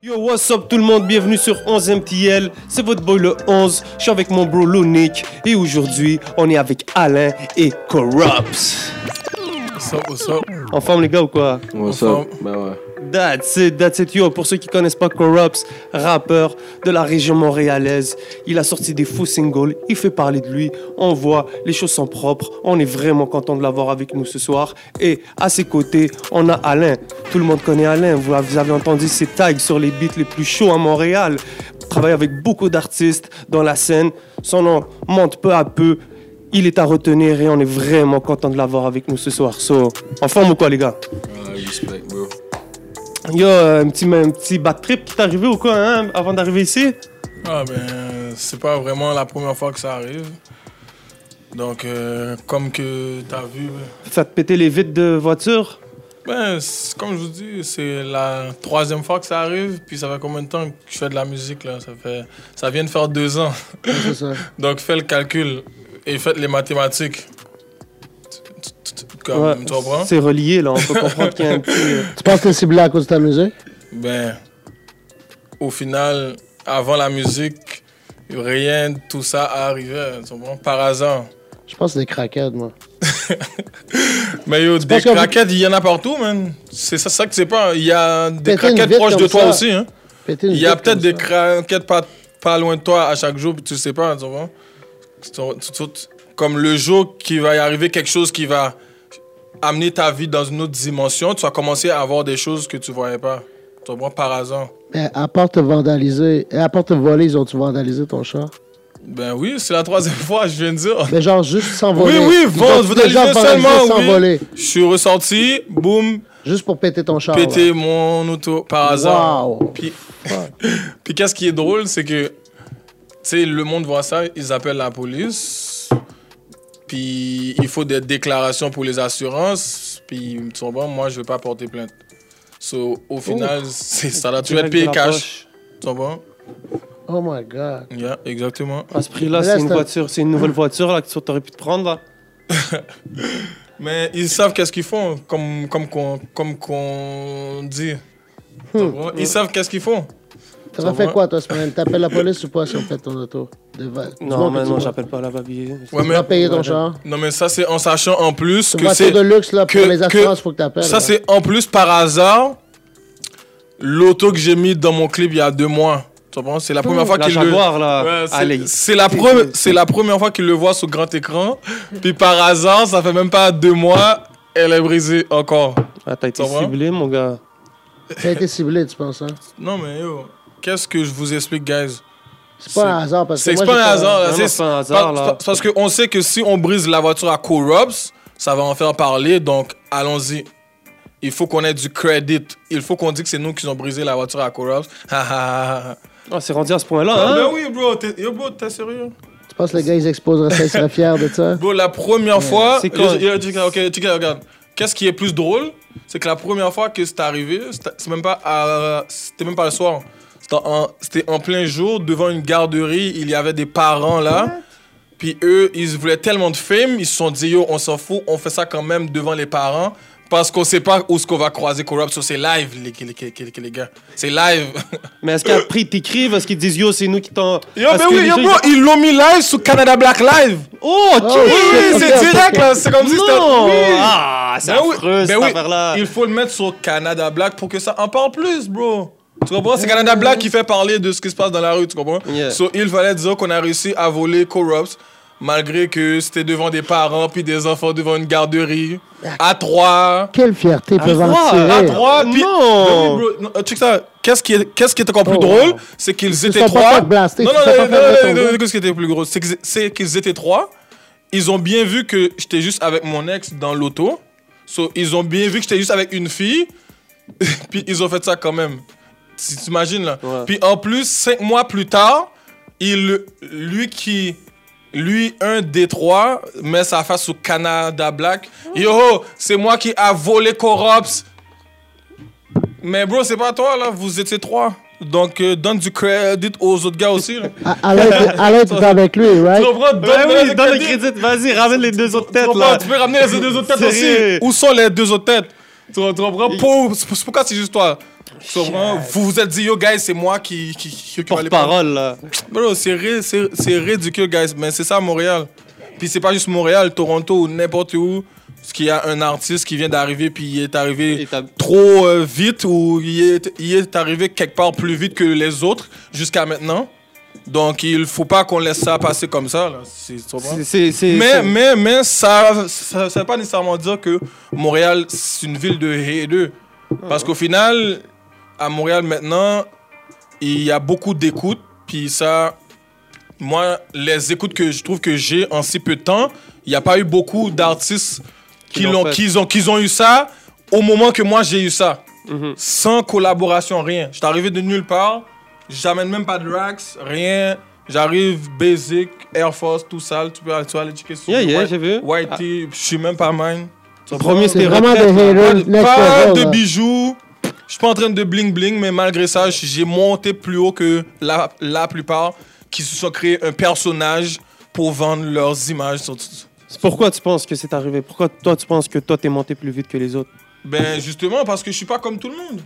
Yo, what's up tout le monde, bienvenue sur 11 MTL, c'est votre boy le 11, je suis avec mon bro Lonic et aujourd'hui on est avec Alain et Corrupts. What's up, what's up? En forme les gars ou quoi? What's up? Ben ouais. That's it, that's it. Yo, pour ceux qui connaissent pas Corrupts, rappeur de la région montréalaise, il a sorti des faux singles, il fait parler de lui, on voit, les choses sont propres, on est vraiment content de l'avoir avec nous ce soir. Et à ses côtés, on a Alain, tout le monde connaît Alain, vous avez entendu ses tags sur les beats les plus chauds à Montréal, travaille avec beaucoup d'artistes dans la scène, son nom monte peu à peu, il est à retenir et on est vraiment content de l'avoir avec nous ce soir. So, en forme ou quoi les gars? Ah. Yo, euh, un petit, un petit bad trip qui t'est arrivé ou quoi, hein, avant d'arriver ici? Ah ben, c'est pas vraiment la première fois que ça arrive. Donc, euh, comme que t'as vu, Ça te pétait les vitres de voiture? Ben, comme je vous dis, c'est la troisième fois que ça arrive. Puis ça fait combien de temps que je fais de la musique là? Ça fait, ça vient de faire deux ans. Ça. Donc, fais le calcul et faites les mathématiques. Comme, Ouais, tu comprends? C'est relié, là. On peut comprendre qu'il y a un petit... euh, Tu penses que c'est ciblé à cause de ta musique? Ben, au final, avant la musique, rien de tout ça arrivait. Tu comprends? Par hasard. Je pense que c'est des craquettes, moi. Mais yo, des craquettes, il y en a partout, man. C'est ça, ça que c'est pas. Il y a des craquettes proches de toi ça. aussi, hein. Il y a peut-être des craquettes pas, pas loin de toi à chaque jour, puis tu sais pas, tu vois. Comme le jour qui va y arriver quelque chose qui va amener ta vie dans une autre dimension, tu vas commencer à avoir des choses que tu voyais pas. Tu vois, par hasard. Mais à part te vandaliser, à part te voler, ils ont-tu vandalisé ton char? Ben oui, c'est la troisième fois, je viens de dire. Mais genre juste sans voler. Oui, oui, vandalisé seulement, sans oui. Je suis ressorti, boum, Juste pour péter ton char. péter mon auto par hasard. Wow. Puis, puis qu'est-ce qui est drôle, c'est que, tu sais, le monde voit ça, ils appellent la police. Puis il faut des déclarations pour les assurances. Puis tu comprends, moi, je vais pas porter plainte. So, au final, c'est ça doit tu vas la cash. Tu comprends? Oh my god. Yeah, exactement. À ce prix-là, là, c'est une voiture, c'est une nouvelle voiture, là, que tu aurais pu te prendre, là. Mais ils savent qu'est-ce qu'ils font, comme comme qu'on comme qu'on dit. Hmm. Ils savent qu'est-ce qu'ils font. T'aurais Ça fait quoi, toi, semaine? T'appelles la police ou pas si on pète ton auto? De va- Non, mais non, j'appelle pas la babier. Ouais, Tu mais- vas payer ton char? Non, mais ça, c'est en sachant en plus que c'est. de luxe, là, pour que- les que- assurances, faut que t'appelles. Ça, c'est en plus par hasard l'auto que j'ai mis dans mon clip il y a deux mois. Tu comprends? C'est la première fois qu'il le. Jaguar, là. Ouais, c'est- Allez. c'est la, pre- c'est la première fois qu'il le voit sur grand écran. Puis par hasard, ça fait même pas deux mois, elle est brisée encore. Ah, t'as été ciblé, mon gars. A été ciblé, tu penses, hein? Non, mais yo, qu'est-ce que je vous explique, guys? C'est pas un hasard, parce que C'est pas un hasard, là. C'est un hasard, là. Parce qu'on sait que si on brise la voiture à Co-Robs, ça va en faire parler. Donc, allons-y. Il faut qu'on ait du credit. Il faut qu'on dise que c'est nous qui ont brisé la voiture à Co-Robs. Ha, ha, ha, ha. Ah, c'est rendu à ce point-là, Ah, hein? ben oui, bro. Yo, bro, t'es sérieux? Tu penses que les gars, ils exposeraient ça, ils seraient fiers de ça? Bro, la première fois. C'est quoi? Ok, regarde. Qu'est-ce qui est plus drôle? C'est que la première fois que c'est arrivé, c'était c'est même pas à- c'était même pas le soir. C'était en, plein jour, devant une garderie. Il y avait des parents là. Puis eux, ils voulaient tellement de fame, ils se sont dit, yo, on s'en fout, on fait ça quand même devant les parents. Parce qu'on sait pas où ce qu'on va croiser Corrupt. So, c'est live, les, les, les, les- gars. C'est live. Mais est-ce qu'après, ils t'écrivent, est-ce qu'ils disent, yo, c'est nous qui t'en... Yo, mais oui, yo, bro, ils- ils l'ont mis live sur Canada Black Live. Oh, ok! Oh, Oui, c'est direct, là. C'est comme si c'était. Non! Oui. Ah, c'est Ben oui, affreux, ben cette oui. affaire-là. Il faut le mettre sur Canada Black pour que ça en parle plus, bro. Tu comprends? C'est Canada Black qui fait parler de ce qui se passe dans la rue, tu comprends? Yeah. So, il fallait dire qu'on a réussi à voler Corrupts, malgré que c'était devant des parents puis des enfants devant une garderie. À trois. Quelle fierté peuvent en tirer. À trois, puis. Non. Ben. Non, check ça. Qu'est-ce qui, est, qu'est-ce qui est encore plus Oh, drôle? C'est qu'ils étaient trois. non, ils non, non, non, qu'est-ce qui était plus gros? C'est qu'ils c'est qu'ils étaient trois. Ils ont bien vu que j'étais juste avec mon ex dans l'auto. So, ils ont bien vu que j'étais juste avec une fille. puis ils ont fait ça quand même. Tu t'imagines là? Ouais. Puis en plus, cinq mois plus tard, il, lui qui. Lui, un des trois, met sa face sur Canada Black. Yo, c'est moi qui a volé Corrupts. Mais bro, c'est pas toi là, vous étiez trois. Donc euh, donne du crédit aux autres gars aussi. Alain, était- Alain était avec lui, right? Tu comprends? Donne, Ben oui, donne le crédit. vas-y, ramène les deux autres Tu têtes, là. Tu peux ramener les deux autres têtes aussi. Où sont les deux autres têtes? Tu comprends? Pourquoi c'est juste toi. Comprends? Vous vous êtes dit, yo, guys, c'est moi qui, qui, qui, qui les. Porte-parole, là. Bro, c'est ri- c'est- c'est ridicule, guys. Mais c'est ça, à Montréal. Puis c'est pas juste Montréal, Toronto ou n'importe où. Parce qu'il y a un artiste qui vient d'arriver, puis il est arrivé trop euh, vite ou il est, il est arrivé quelque part plus vite que les autres jusqu'à maintenant. Donc il faut pas qu'on laisse ça passer comme ça. Là. Mais, mais, mais ça ça veut pas nécessairement dire que Montréal, c'est une ville de haineux. Parce qu'au final, à Montréal maintenant, il y a beaucoup d'écoutes. Puis ça, moi, les écoutes que je trouve que j'ai en si peu de temps, il n'y a pas eu beaucoup d'artistes qui, Qui l'ont fait. qui, ont, qui ont eu ça au moment que moi j'ai eu ça. Mhm. Sans collaboration, rien. Je suis arrivé de nulle part. J'amène même pas de racks, rien. J'arrive basic, Air Force, tout sale. Tu peux aller, tu peux aller checker sur Yeah, yeah, White- j'ai vu. White tee, je suis même pas mine. Premier, C'est c'était vraiment des. Pas, pas de bijoux. Je suis pas en train de bling bling, mais malgré ça, j'ai monté plus haut que la, la plupart qui se sont créés un personnage pour vendre leurs images. sur- Pourquoi tu penses que c'est arrivé? Pourquoi toi, tu penses que toi, t'es monté plus vite que les autres? Ben justement parce que je suis pas comme tout le monde.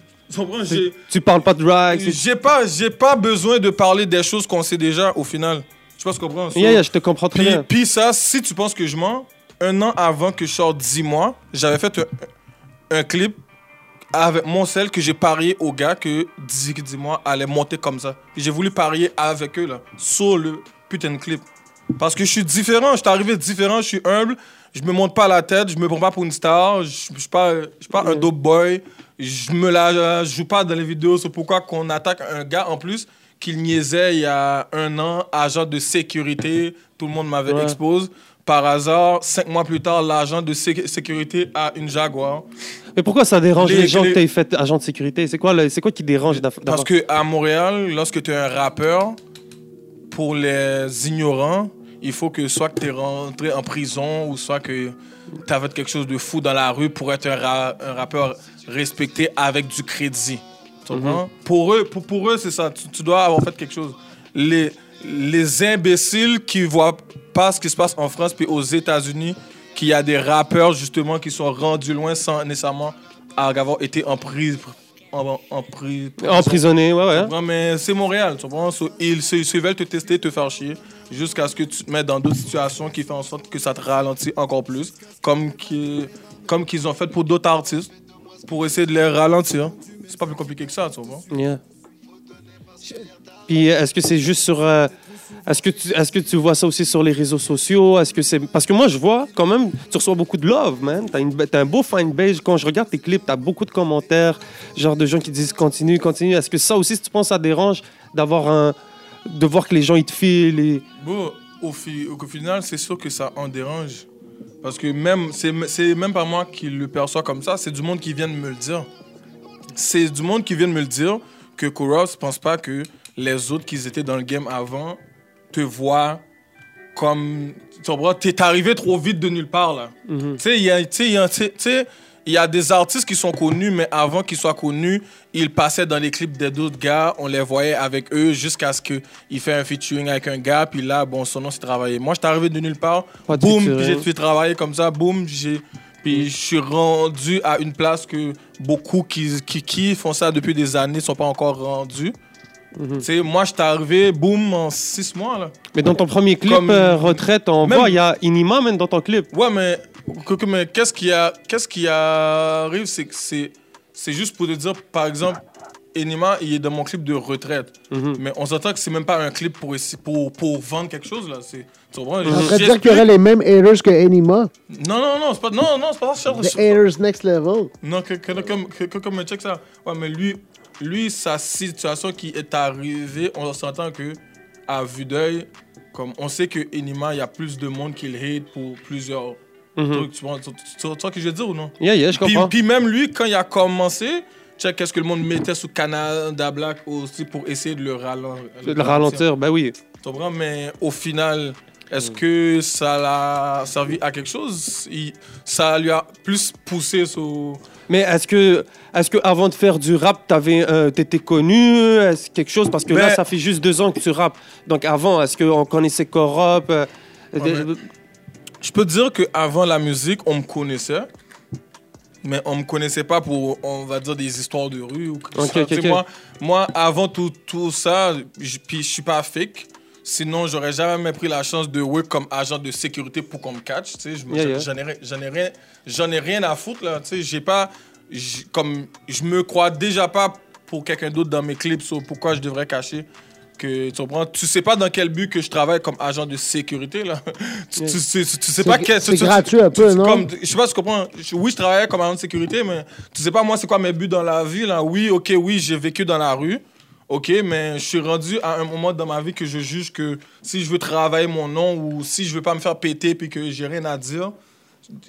Tu parles pas de drag. J'ai pas, j'ai pas besoin de parler des choses qu'on sait déjà au final. Je sais pas ce que tu comprends. So- Yeah, yeah, je te comprends très Puis, bien. puis ça, si tu penses que je mens, un an avant que je sorte 10 mois, j'avais fait un, un clip avec mon sel que j'ai parié aux gars que 10, 10 mois allait monter comme ça. J'ai voulu parier avec eux là, sur le putain de clip. Parce que je suis différent, je suis arrivé différent, je suis humble, je me monte pas la tête, je me prends pas pour une star, je je suis pas, je suis pas un dope boy, je me la je joue pas dans les vidéos, c'est pourquoi qu'on attaque un gars en plus qu'il niaisait il y a un an, agent de sécurité, tout le monde m'avait Ouais. exposé. Par hasard, cinq mois plus tard, l'agent de sé- sécurité a une Jaguar. Mais pourquoi ça dérange Les- les, gens les- que t'aies fait agent de sécurité? C'est quoi, le- c'est quoi qui dérange Parce d'avoir- que à Montréal, lorsque tu es un rappeur, pour les ignorants, il faut que soit que tu es rentré en prison ou soit que tu as fait quelque chose de fou dans la rue pour être un, ra- un rappeur respecté avec du crédit. Tu comprends? Pour eux, pour, pour eux c'est ça. Tu, tu dois avoir fait quelque chose. Les, les imbéciles qui voient pas ce qui se passe en France puis aux États-Unis, qu'il y a des rappeurs justement qui sont rendus loin sans nécessairement avoir été en prise. En, en prise- Emprisonné, ouais, ouais. comprends? mais c'est Montréal, tu comprends? So, ils, veulent te tester, te faire chier, jusqu'à ce que tu te mettes dans d'autres situations qui font en sorte que ça te ralentit encore plus, comme qu'ils ont fait pour d'autres artistes, pour essayer de les ralentir. C'est pas plus compliqué que ça, tu vois. Yeah. Puis est-ce que c'est juste sur. euh, est-ce que, tu, est-ce que tu vois ça aussi sur les réseaux sociaux? Est-ce que c'est parce que moi je vois quand même tu reçois beaucoup de love, man. T'as, une, un beau base. Quand je regarde tes clips, t'as beaucoup de commentaires, genre de gens qui disent continue, continue. Est-ce que ça aussi, si tu penses, ça dérange d'avoir un, de voir que les gens ils te filent au final, c'est sûr que ça en dérange. Parce que même, c'est c'est même pas moi qui le perçois comme ça, c'est du monde qui vient de me le dire. C'est du monde qui vient de me le dire que Koros pense pas que les autres qui étaient dans le game avant te voient comme. Tu comprends? T'es arrivé trop vite de nulle part, là. Mhm. Tu sais, il y a- y il y des artistes qui sont connus, mais avant qu'ils soient connus, ils passaient dans les clips des d'autres gars, on les voyait avec eux jusqu'à ce qu'il fait un featuring avec un gars, puis là, bon, son nom s'est travaillé. Moi, j'étais arrivé de nulle part, Pas boum, j'ai fait travailler comme ça, boum, j'ai. Puis je suis rendu à une place que beaucoup qui, qui, qui font ça depuis des années sont pas encore rendus. Sais, moi, j'étais arrivé, boum, en six mois, là. Mais dans ton premier clip Comme- euh, retraite, on Même- voit il y a Inima même dans ton clip. Ouais, mais, que- que- mais qu'est-ce qui, a, qu'est-ce qui arrive, c'est que c'est, c'est juste pour te dire, par exemple, Enima, il est dans mon clip de retraite. Mhm. Mais on s'entend que c'est même pas un clip pour, pour, pour vendre quelque chose, là. C'est, tu comprends? De dire qu'il y aurait les mêmes haters que Enima. Non, non, non, c'est pas, non, non, c'est pas ça. The haters next level. Non, que, que, comme, que, que- comme check ça. Ouais, mais lui, lui, sa situation qui est arrivée, on s'entend que, à vue d'œil, comme on sait que Enima, il y a plus de monde qui le hate pour plusieurs Mhm. trucs. Tu vois, ce que je veux dire ou non? Yeah, yeah, je comprends. puis même lui, quand il a commencé, check qu'est-ce que le monde mettait sous Canada Black aussi pour essayer de le, ralen- le ralentir, ben oui. Tu comprends? Mais au final, est-ce que ça l'a servi à quelque chose? Il- ça lui a plus poussé sur... Mais est-ce que, est-ce que avant de faire du rap, t'avais, euh, t'étais connu, est-ce quelque chose? Parce que là, ça fait juste deux ans que tu rappes. Donc avant, est-ce qu'on connaissait Corop euh, Ouais, des- mais- Je peux te dire qu'avant la musique, on me connaissait. mais on me connaissait pas pour, on va dire, des histoires de rue ou quelque Ok, chose. ok, Tu sais, ok. Moi, moi, avant tout, tout ça, puis je suis pas fake. Sinon, j'aurais jamais pris la chance de work comme agent de sécurité pour qu'on me catch. Tu sais, je me- Yeah, yeah. j'en ai, j'en ai rien, j'en ai rien à foutre là. Tu sais, j'ai pas, comme, je me crois déjà pas pour quelqu'un d'autre dans mes clips. so pourquoi je devrais cacher que tu comprends? Tu sais pas dans quel but que je travaille comme agent de sécurité là. tu, tu, sais- tu sais pas quel- c'est tu- tu- gratuit un peu, non? comme- je sais pas tu comprends. Oui, je travaillais comme agent de sécurité, mais tu sais pas moi c'est quoi mes buts dans la vie là? Oui, ok, oui, j'ai vécu dans la rue. Ok, mais je suis rendu à un moment dans ma vie que je juge que si je veux travailler mon nom ou si je veux pas me faire péter puis que j'ai rien à dire,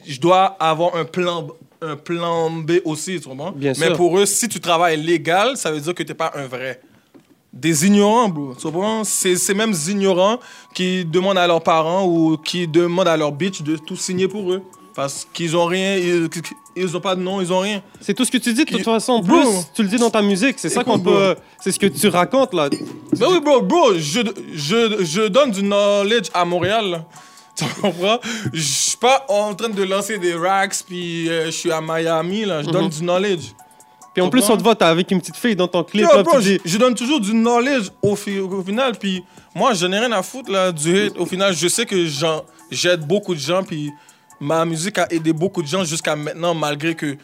je dois avoir un plan, un plan B aussi, tu comprends? Bien mais sûr. pour eux, si tu travailles légal, ça veut dire que t'es pas un vrai. Des ignorants, bro. Tu comprends? C'est ces mêmes ignorants qui demandent à leurs parents ou qui demandent à leur bitch de tout signer pour eux. Parce qu'ils ont rien, ils, ils ont pas de nom, ils ont rien. C'est tout ce que tu dis de toute façon. Bro. plus, tu le dis dans ta musique. C'est ça qu'on peut. C'est ce que tu racontes là. Ben oui, bro, bro, je, je, je donne du knowledge à Montréal. là. Tu comprends? Je suis pas en train de lancer des racks, puis euh, je suis à Miami, là. Je donne Mhm. du knowledge. Puis en plus, on te voit, t'es avec une petite fille dans ton clip. Yo, là, bro, je, dis, je donne toujours du knowledge au, fi- au final, puis moi, je n'ai rien à foutre, là, du hate. Au final, je sais que j'aide beaucoup de gens, puis ma musique a aidé beaucoup de gens jusqu'à maintenant, malgré que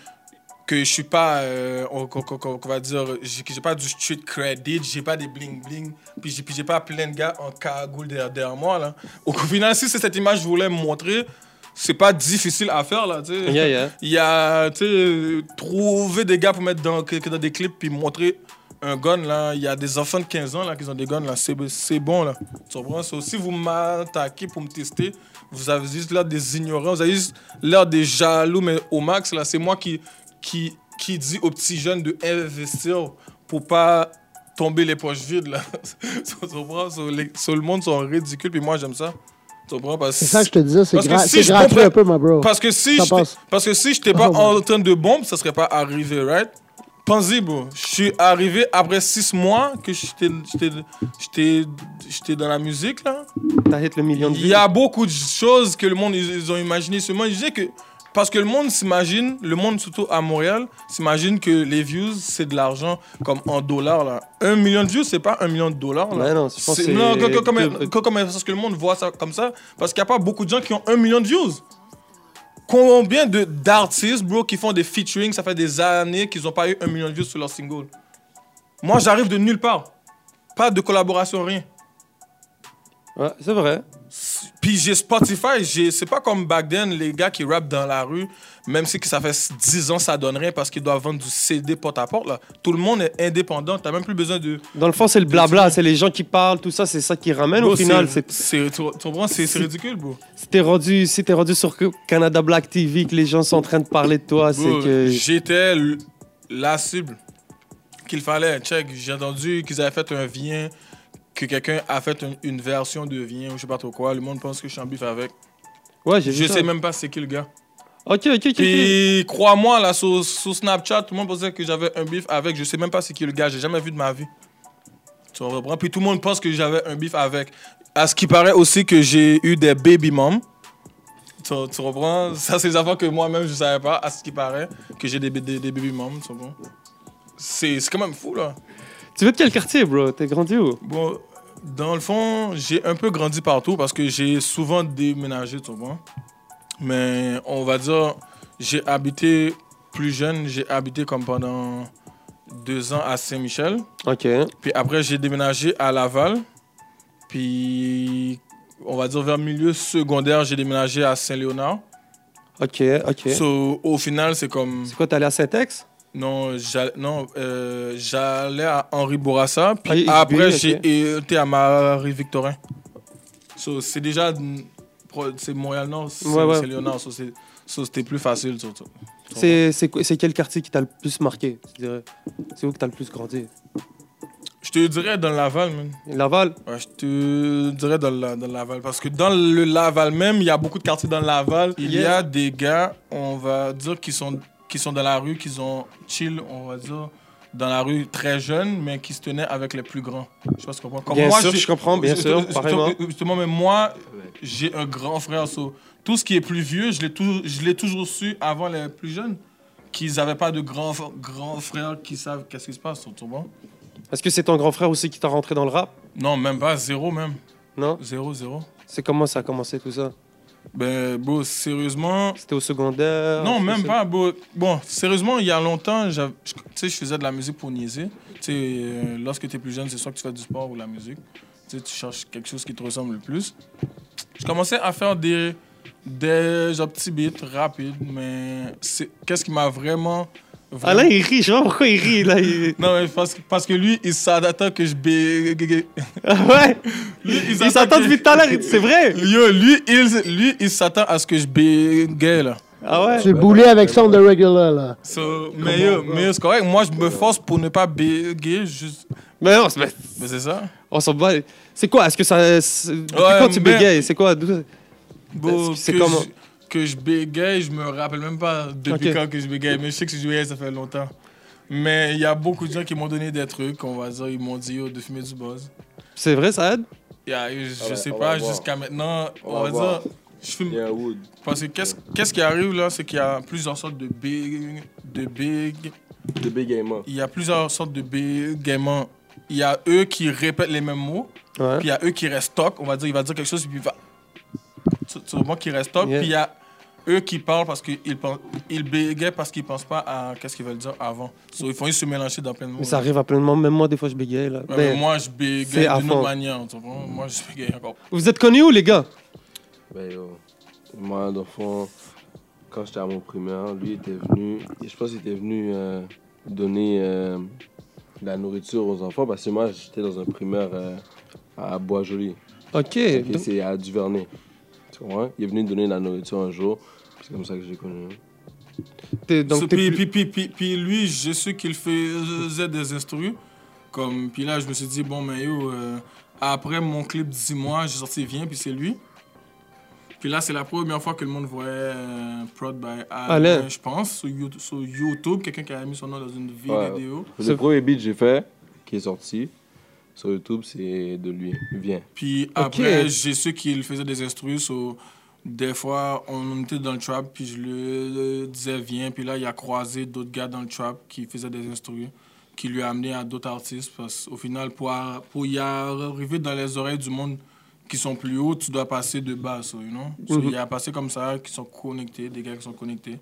que je suis pas, euh, on, qu'on- qu'on- qu'on va dire, j'ai que j'ai pas du street credit, j'ai pas des bling bling, puis j'ai j'ai pas plein de gars en cagoule derrière, derrière moi là. Au final, si c'est cette image que je voulais montrer, c'est pas difficile à faire là, tu sais. Yeah, yeah. Il y a, tu sais, trouver des gars pour mettre dans, dans des clips puis montrer un gun là. Il y a des enfants de 15 ans là qui ont des guns là. C'est c'est bon là. Tu comprends? So, si vous m'attaquez pour me tester, vous avez juste l'air des ignorants, vous avez juste l'air des jaloux, mais au max là, c'est moi qui, qui, qui dit aux petits jeunes de investir pour pas tomber les poches vides là. so, le monde sont ridicules puis moi j'aime ça. Tu comprends? Parce C'est ça que je te disais, c'est gra- si gratuit comprends- un peu, ma bro. parce que si je parce que si j'étais pas Oh, en train de bombe, ça serait pas arrivé, right? Pensez, bro. Je suis arrivé après six mois que j'étais dans la musique hit le million de Il y a beaucoup de choses que le monde ils, ils ont imaginé seulement. Je disais que parce que le monde s'imagine, le monde surtout à Montréal, s'imagine que les views c'est de l'argent comme en dollars là. Un million de views c'est pas un million de dollars là. Ouais, non, je pense que C'est- non, que- que- comme- parce que le monde voit ça comme ça? Parce qu'il n'y a pas beaucoup de gens qui ont un million de views. Combien d'artistes, bro, qui font des featuring, ça fait des années qu'ils n'ont pas eu un million de views sur leur single? Moi, j'arrive de nulle part. Pas de collaboration, rien. Ouais, c'est vrai. Puis j'ai Spotify, j'ai- c'est pas comme back then, les gars qui rappent dans la rue, même si ça fait 10 ans, ça donne rien parce qu'ils doivent vendre du CD porte-à-porte. Là. Tout le monde est indépendant, t'as même plus besoin de... Dans le fond, c'est le blabla, c'est les gens qui parlent, tout ça, c'est ça qui ramène Bro, au final. c'est- C'est c'est- tu tu comprends? C'est c'est ridicule, bro. si t'es rendu, si t'es rendu sur Canada Black TV, que les gens sont en train de parler de toi, c'est que. J'étais la cible qu'il fallait. Check, j'ai entendu qu'ils avaient fait un vien, que quelqu'un a fait un- une version de vien ou je sais pas trop quoi. Le monde pense que je suis en bif avec. Ouais, j'ai Je ça. sais même pas c'est qui le gars. Ok, ok, ok. Puis crois-moi, là, sur, sur Snapchat, tout le monde pensait que j'avais un bif avec. Je sais même pas c'est qui le gars. J'ai jamais vu de ma vie. Tu comprends? Puis tout le monde pense que j'avais un bif avec. À ce qui paraît aussi que j'ai eu des baby moms. Tu, tu comprends? Ça, c'est des enfants que moi-même je savais pas. À ce qui paraît que j'ai des, des, des baby moms. Tu comprends? C'est c'est quand même fou, là. Tu veux de quel quartier, bro? T'es grandi où? Bon, dans le fond, j'ai un peu grandi partout parce que j'ai souvent déménagé, tu vois. Mais on va dire, j'ai habité plus jeune, j'ai habité comme pendant deux ans à Saint-Michel. Ok. Puis après, j'ai déménagé à Laval. Puis, on va dire vers milieu secondaire, j'ai déménagé à Saint-Léonard. Ok, ok. So, au final, c'est comme. C'est quoi, t'es allé à Saint-Ex? Non, j'allais euh, j'allais à Henri Bourassa, puis après j'ai été à Marie-Victorin. So, c'est déjà, c'est Montréal-Nord, c'est Ouais, ouais. c'est Léonard, so, c'était plus facile surtout. C'est quel quartier qui t'a le plus marqué C'est où que t'as le plus grandi? Je te dirais dans Laval, man. Laval? Ouais, je te dirais dans Laval. Parce que dans le Laval même, il y a beaucoup de quartiers dans Laval. Il y a des gars, on va dire, qui sont, qui sont dans la rue, qui ont chill, on va dire, dans la rue très jeunes, mais qui se tenaient avec les plus grands. Je sais pas si tu comprends. Comme Bien moi, sûr, je comprends, bien Justement- sûr, pareillement. Justement, mais moi, j'ai un grand frère. so, tout ce qui est plus vieux, je l'ai toujours su avant les plus jeunes. qu'ils n'avaient pas de grands grand frères qui savent qu'est-ce qui se passe, vois. Est-ce que c'est ton grand frère aussi qui t'a rentré dans le rap? Non, même pas, zéro même. Non? Zéro, zéro. C'est comment ça a commencé tout ça? Ben, bro, sérieusement, C'était au secondaire Non, même pas. Bon, bon, sérieusement, il y a longtemps, je- tu sais, je faisais de la musique pour niaiser. Tu sais, euh, lorsque tu es plus jeune, c'est soit que tu fais du sport ou la musique. Tu cherches quelque chose qui te ressemble le plus. Je commençais à faire des, des petits beats rapides, mais qu'est-ce qui m'a vraiment. Ah là, il rit, je sais pas pourquoi il rit. Là, il... Non, mais parce, que- parce que lui, il s'attend que je bégaye. Ah ouais Lui, Il s'attend s'attend que- depuis tout à l'heure, c'est vrai Yo, lui, il, lui, il s'attend à ce que je bégaye, là. Ah ouais Tu boulé avec ça on the regular, là. So, mais yo, mais c'est correct. Moi, je me force pour ne pas bégayer. Juste... Mais non, c'est- mais Mais c'est ça. on s'en bat. C'est quoi? Est-ce que ça. Ouais, quand tu mais- bégayes C'est quoi? Bon, C'est que, comment? je, que je bégaye, je me rappelle même pas depuis quand que je bégaye. Mais je sais que je bégaye, ça fait longtemps. Mais il y a beaucoup de gens qui m'ont donné des trucs, on va dire. Ils m'ont dit yo, de fumer du buzz. C'est vrai, ça aide? Il y a- je Ah ouais, sais pas, jusqu'à maintenant, On on, va dire. Je fume. Parce que qu'est-ce qu'est-ce qui arrive là, c'est qu'il y a plusieurs sortes de big. De big. The Big Game Il y a plusieurs sortes de bégaiements. Il y a eux qui répètent les mêmes mots. Ouais. Puis il y a eux qui restent stock, on va dire, il va dire quelque chose, puis il va. Tu vois, qui reste. Yeah. Puis il y a eux qui parlent parce qu'ils pensent- ils bégayent parce qu'ils pensent pas à qu'est-ce qu'ils veulent dire avant. So, ils font juste se mélanger dans plein de mots. Mais ça arrive à plein de monde, même moi, des fois, je bégaye. Là. Ouais, Ben, mais moi, je bégaye d'une autre manière. tu vois. Moi, je bégaye encore. Vous êtes connus où, les gars? Ben yo, moi, dans le fond, quand j'étais à mon primaire, lui était venu, je pense qu'il était venu euh, donner euh, de la nourriture aux enfants parce que moi, j'étais dans un primaire euh, à Bois-Joli. Ok. Donc- c'est à Duvernay. Tu comprends? Il est venu donner de la nourriture un jour. C'est comme ça que j'ai connu. donc So, puis, plus- puis, puis, puis, puis lui, je sais qu'il faisait des instrus. Comme, puis là, je me suis dit, bon, mais yo, euh, après mon clip 10 mois, j'ai sorti Viens, puis c'est lui. Puis là, c'est la première fois que le monde voyait euh, Prod by Alain, Alain. je pense, sur YouTube, sur YouTube, quelqu'un qui a mis son nom dans une Ouais. vidéo. C'est- Le premier beat que j'ai fait, qui est sorti sur YouTube, c'est de lui. Viens. Puis après, j'ai su qu'il faisait des instrus. so, des fois, on était dans le trap, puis je lui disais viens. Puis là, il a croisé d'autres gars dans le trap qui faisaient des instrus, qui lui a amené à d'autres artistes. Parce qu'au final, pour, pour y arriver dans les oreilles du monde qui sont plus hauts, tu dois passer de bas, so, you know? So, Mhm. Il a passé comme ça, qui sont connectés, des gars qui sont connectés.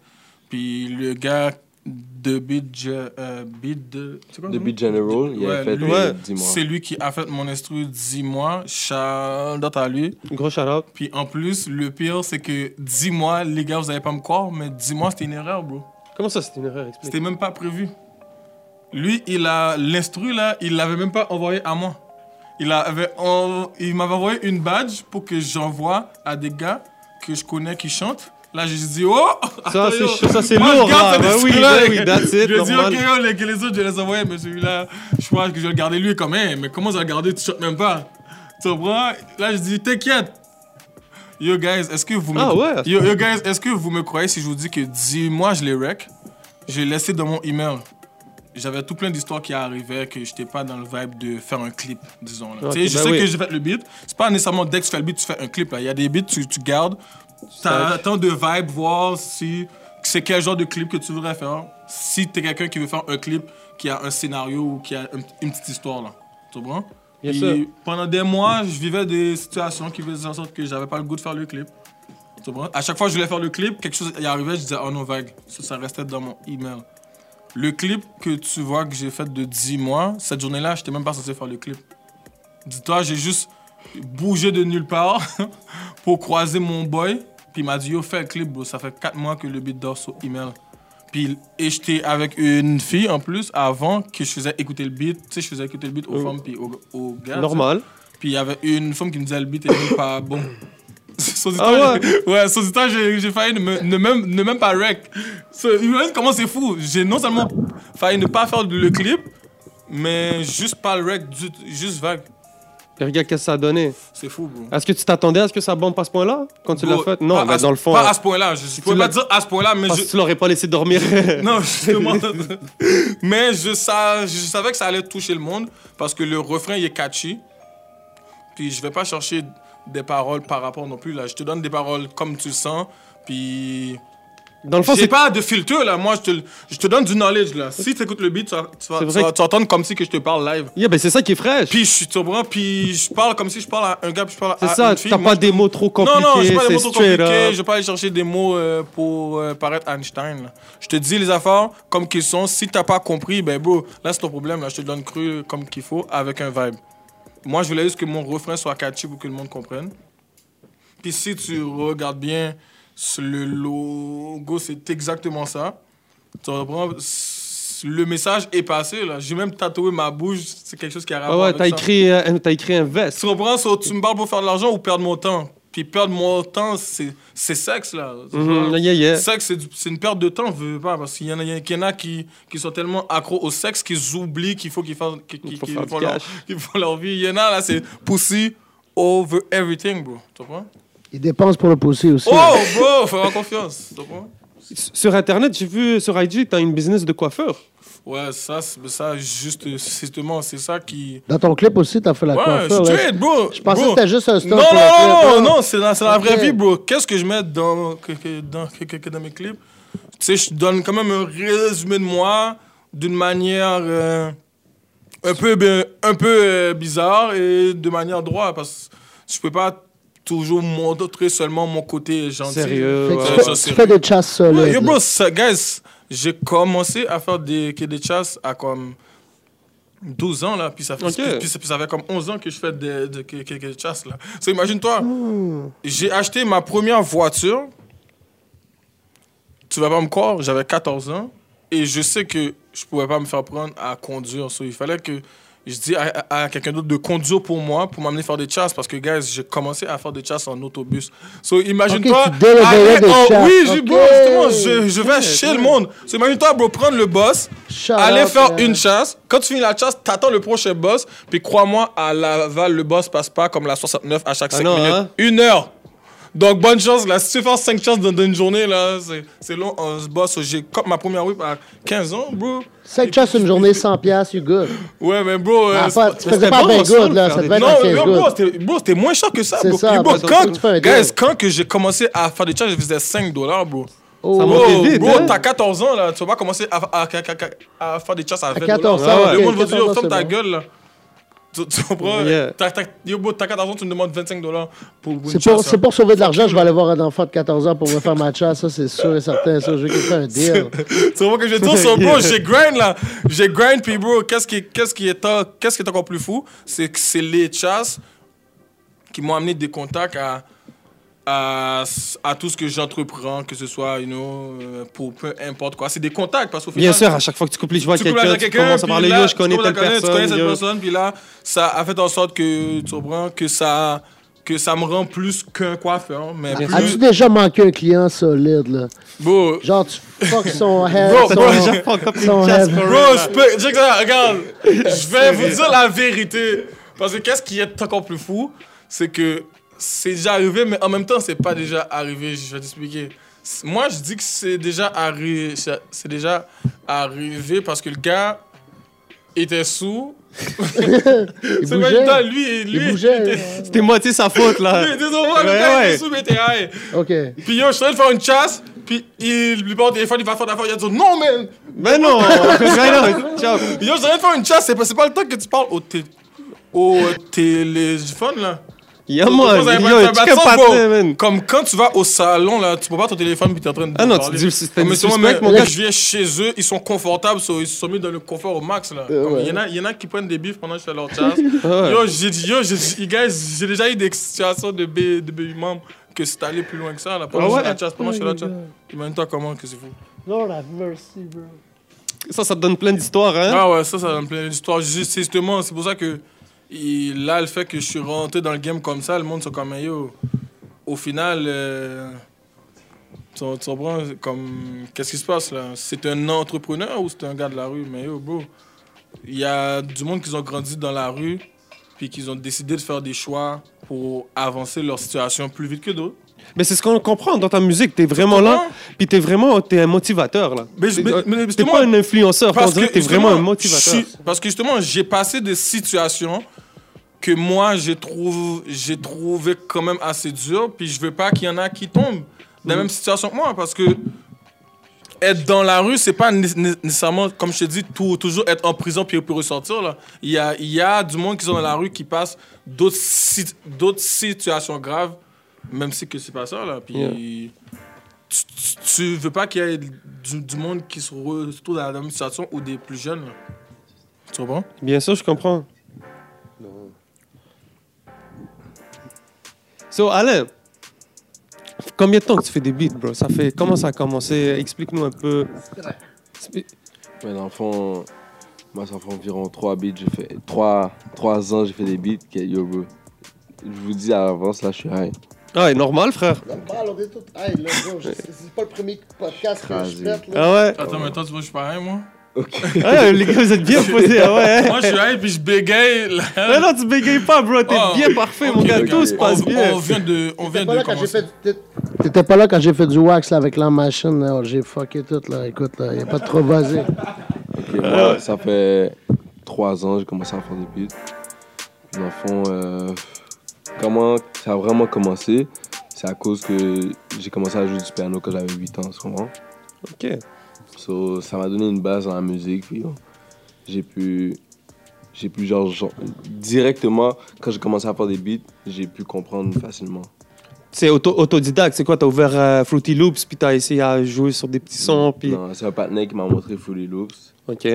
Puis le gars de Beat, euh, Beat de... De? Beat General, il Ouais, avait fait lui, euh, 10 mois. C'est lui qui a fait mon instru 10 mois. Shout out à lui. Gros shout-out. Puis en plus, le pire, c'est que 10 mois, les gars, vous allez pas me croire, mais 10 mois, c'était une erreur, bro. Comment ça, c'est une erreur? Explique. C'était même pas prévu. Lui, il a l'instru, là, il l'avait même pas envoyé à moi. Il, avait, il m'avait envoyé une badge pour que j'envoie à des gars que je connais qui chantent. Là, j'ai dit, oh! Ça, c'est je lourd. garde ah, cet bah oui, bah oui, that's it, Je dis, ok, yo, les, que les autres, je les envoyer, mais celui-là, je pense que je vais le garder lui comme, Hey, mais comment ça va le garder, tu chantes même pas. Tu comprends? Là, je dis, t'inquiète. Yo, guys, est-ce que vous me. Ah ouais, Yo, yo, guys, est-ce que vous me croyez si je vous dis que dis-moi, je les rec? J'ai laissé dans mon email. J'avais tout plein d'histoires qui arrivaient, que j'étais pas dans le vibe de faire un clip, disons. Là. Ok, Tu sais, je ben sais oui. que j'ai fait le beat. C'est pas nécessairement dès que tu fais le beat, tu fais un clip. là. Il y a des beats, tu, tu gardes. T'as temps de vibe, voir si c'est quel genre de clip que tu voudrais faire. Si t'es quelqu'un qui veut faire un clip qui a un scénario ou qui a un- une petite histoire, là. Tu comprends? Bien Puis, sûr. pendant des mois, je vivais des situations qui faisaient en sorte que j'avais pas le goût de faire le clip. Tu comprends? À chaque fois que je voulais faire le clip, quelque chose y arrivait, je disais, oh non, vague. Ça, ça restait dans mon email. Le clip que tu vois que j'ai fait de 10 mois, cette journée-là, j'étais même pas censé faire le clip. Dis-toi, j'ai juste bougé de nulle part pour croiser mon boy. Puis il m'a dit, yo, fais le clip, bro. Ça fait 4 mois que le beat dort sur email. Puis, j'étais avec une fille en plus avant que je faisais écouter le beat. Tu sais, je faisais écouter le beat aux Oh. femmes puis aux, aux gars. Normal. Puis il y avait une femme qui me disait le beat était pas bon. Ah ouais? ouais, du temps, j'ai failli ne, me- ne même, ne même pas rec. So, comment c'est fou? J'ai non seulement failli ne pas faire le clip, mais juste pas le rec, juste vague. Et regarde qu'est-ce que ça a donné. C'est fou, bro. Est-ce que tu t'attendais à ce que ça bombe à ce point-là? Quand tu l'as fait? Non, mais dans le fond, Pas à ce point-là. Je, je pouvais pas dire à ce point-là, mais parce je, que tu l'aurais pas laissé dormir. Non, justement. Mais je, sa- je savais que ça allait toucher le monde parce que le refrain il est catchy. Puis je vais pas chercher des paroles par rapport non plus. Là. Je te donne des paroles comme tu le sens. Puis Dans le fond, J'ai c'est pas de filtre là, moi je te, je te donne du knowledge là. Si tu écoutes le beat, tu vas, tu vas, C'est tu vrai vas- que- tu vas entendre comme si que je te parle live. Yeah, ben c'est ça qui est fraîche. Puis je suis tu comprends, puis je parle comme si je parle à un gars, puis je parle C'est à ça, une fille. t'as Moi, pas je- des mots trop Non, compliqués, non, je pas des c'est mots trop compliqués. up. Je vais pas aller chercher des mots euh, pour euh, paraître Einstein. là. Je te dis les affaires comme qu'ils sont. Si t'as pas compris, ben bro, là c'est ton problème. Là, je te donne cru comme qu'il faut avec un vibe. Moi, je voulais juste que mon refrain soit catchy pour que le monde comprenne. Puis si tu regardes bien le logo, c'est exactement ça. Tu comprends? Le message est passé là. J'ai même tatoué ma bouche. C'est quelque chose qui a Ouais, rapport ouais, avec t'as écrit, euh, t'as écrit un vest. Tu comprends? So, tu me parles pour faire de l'argent ou perdre mon temps? Puis perdre mon temps, c'est c'est sexe, là. Mhm, yeah, yeah. Sexe, c'est une perte de temps, veux veux pas. Parce qu'il y en a, y en a qui, qui sont tellement accros au sexe qu'ils oublient qu'il faut qu'ils fassent qu'ils- font leur, qu'ils font leur vie. Il y en a, là, c'est pussy over everything, bro. Tu comprends? Ils dépensent pour le pousser aussi. Oh, bro, faut avoir confiance. Tu? Sur Internet, j'ai vu sur IG, t'as une business de coiffeur. Ouais, ça, c'est- ça, juste, justement, c'est ça qui. Dans ton clip aussi, t'as fait la Ouais, là. straight, bro. Je pensais Bro. que c'était juste un stunt Non, non, non, Ah. non, non, c'est dans la vraie vie, bro. Qu'est-ce que je mets dans, dans, dans mes clips? Tu sais, je donne quand même un résumé de moi d'une manière euh, un peu, un peu euh, bizarre et de manière droite parce que je peux pas toujours montrer seulement mon côté gentil. Sérieux, que ouais, tu, fais, tu des chasses Ouais, solides. yo, là. bro, ça, guys, j'ai commencé à faire des, chasses à comme 12 ans, là, puis ça, fait, puis, puis ça, puis ça fait comme 11 ans que je fais des chasses, là. So, imagine-toi, Hmm. j'ai acheté ma première voiture, tu vas pas me croire, j'avais 14 ans, et je sais que je pouvais pas me faire prendre à conduire, so, il fallait que je dis à, à- à quelqu'un d'autre de conduire pour moi, pour m'amener faire des chasses, parce que, guys, j'ai commencé à faire des chasses en autobus. So, imagine-toi... Ok, tu déléguais aller des en- chasses. Oui, bro, justement, je, je vais chez le monde. So, imagine-toi, bro, prendre le boss, Shut aller up, faire man. une chasse. Quand tu finis la chasse, t'attends le prochain boss. Puis crois-moi, à Laval, le boss passe pas comme la 69 à chaque Ah 5 non, minutes. hein? Une heure. Donc, bonne chance. Là, si tu fais 5 chances dans, une journée, là, c'est- long. On se bosse. J'ai comme ma première whip à 15 ans, bro. 5 chasses une journée, 100 piastres, you good. Ouais, mais bro. euh, Ah, c'est pas, tu faisais c'était pas bien ça, good, de là. Ça devait être non, à mais 15 bro, good. c'était- bro, c'était moins cher que ça, bro. ça, bro, quand, guys, quand que j'ai commencé à faire des charges, je faisais 5 dollars, bro. Oh, Ça Bro, vite, bro, hein? t'as 14 ans, là. Tu vas pas commencer à, à, à- à- à faire des chasses à 20 14 dollars. ans, Le ok, monde va dire, 14 ans, ferme ta gueule, là. Tu, tu comprends? Yeah. T'as, t'as, yo, bro, t'as 14 ans, tu me demandes 25 dollars pour une C'est chasse. pour, hein. c'est pour sauver de l'argent, je vais aller voir un enfant de 14 ans pour me faire ma chasse, ça c'est sûr et certain. Ça, je qu'il fasse un deal. Tu comprends que je veux dire? So, bro, j'ai grind, là. J'ai grind, puis bro, qu'est-ce qui, qu'est-ce qui, est, qu'est-ce qui est encore plus fou? C'est que c'est les chasses qui m'ont amené des contacts à, à, à tout ce que j'entreprends, que ce soit, you know, euh, pour peu importe quoi. C'est des contacts, parce qu'au final... Bien sûr, à chaque fois que tu couples les cheveux à tu connais quelqu'un, tu commences à parler, là, yo, je connais tu telle Tu connais cette yo. personne, puis là, ça a fait en sorte que, tu comprends, que ça, que ça me rend plus qu'un coiffeur, mais plus... As-tu déjà manqué un client solide, là? Bro, Genre, tu fuck son head, Bro, son, bro, Son head. for Bro, je peux. check ça, regarde. Je vais vous dire la vérité. Parce que qu'est-ce qui est encore plus fou, c'est que c'est déjà arrivé, mais en même temps, c'est pas déjà arrivé. Je vais t'expliquer. Moi, je dis que c'est déjà arrivé. C'est déjà arrivé parce que le gars était sous. Il C'est bougeait. pas lui, lui. Il bougeait. était- là. C'était moitié sa faute, là. lui, désolé, le gars ouais. était sous, mais était high. OK. Puis yo, je suis en train de faire une chasse, puis il lui parle au téléphone, il va faire d'affaires, il va dire non, man! Mais non, mais non, ciao. Yo, je train de faire une chasse, c'est pas, c'est pas le temps que tu parles au, au téléphone, là. Yeah, man, yo, tu peux man. Comme quand tu vas au salon, là, tu peux pas ton téléphone puis t'es en train de Ah non, tu dis- c'était justement, suspect, mais mon gars. je viens chez eux, ils sont confortables, so, ils se sont mis dans le confort au max, là. Euh, Comme, ouais. Il y, en a- il y en a qui prennent des bifs pendant que je fais leur chasse. Ouais. Yo, j'ai dit, yo, j'ai dit, guys, j'ai déjà eu des situations de B, de baby mom que c'est allé plus loin que ça, là, pendant Ah que je ouais? fais la chasse, pendant que je fais la chasse. Imagine-toi comment que c'est fou. Lord have mercy, bro. Ça, ça te donne plein d'histoires, hein? Ah ouais, ça, ça donne plein d'histoires. Justement, c'est pour ça que il- là, le fait que je suis rentré dans le game comme ça, le monde sont comme, yo, au final, euh, tu, comprends, comme, qu'est-ce qui se passe là? C'est un entrepreneur ou c'est un gars de la rue? Mais bro, il y a du monde qui ont grandi dans la rue, puis qui ont décidé de faire des choix pour avancer leur situation plus vite que d'autres. Mais c'est ce qu'on comprend dans ta musique. T'es vraiment là, puis t'es vraiment t'es un motivateur, là. Mais mais- mais T'es pas un influenceur, que t'es vraiment un motivateur. suis- parce que justement, j'ai passé des situations que moi, j'ai trouvé, j'ai trouvé quand même assez dures. Puis je veux pas qu'il y en a qui tombent dans la même situation que moi. Parce que être dans la rue, c'est pas né- né- nécessairement, comme je te dis, tout- toujours être en prison puis, puis ressortir. Là. Il, y a, il y a du monde qui sont dans la rue qui passe d'autres situations graves, même si que c'est pas ça. Là. Puis, Yeah. tu, tu- tu veux pas qu'il y ait du, du monde qui se retrouve dans la même situation ou des plus jeunes. Là. Tu comprends? Bien sûr, je comprends. So, Alain, combien de temps que tu fais des beats, bro? Ça fait... Comment ça a commencé? Explique-nous un peu. Mais dans le fond, moi, ça fait environ 3 beats. J'ai fait 3, ans, j'ai fait des beats. Que, yo, bro. Je vous dis à l'avance, là, je suis high. Ah, est normal, frère. Normal, on est tout. Hey, là, bro, je- c'est pas le premier podcast que je pète, là. Ah ouais? Attends, mais toi, tu vois, je suis pareil, moi? Ah, les gars, vous êtes bien posés, ah ouais. hein? moi, je suis high puis je bégaye. là. Mais non, tu bégayes pas, bro. T'es Ah, bien parfait, mon ok, gars. ok. Tout se passe on, bien. On vient de, on vient de là quand j'ai commencer. fait. t'étais- pas là quand j'ai fait du wax là, avec la machine. là. J'ai fucké tout. là. Écoute, là, y a pas de trop basé. Ok, moi, ça fait 3 ans, j'ai commencé à faire des beats. Dans le fond, euh, comment ça a vraiment commencé, c'est à cause que j'ai commencé à jouer du piano quand j'avais 8 ans, tu? Ok. So, ça m'a donné une base dans la musique, puis j'ai pu, j'ai pu genre, genre- directement, quand j'ai commencé à faire des beats, j'ai pu comprendre facilement. C'est auto autodidacte. C'est quoi? T'as ouvert euh, Fruity Loops, puis t'as essayé à jouer sur des petits sons, puis. Non, C'est un partenaire qui m'a montré Fruity Loops, Ok.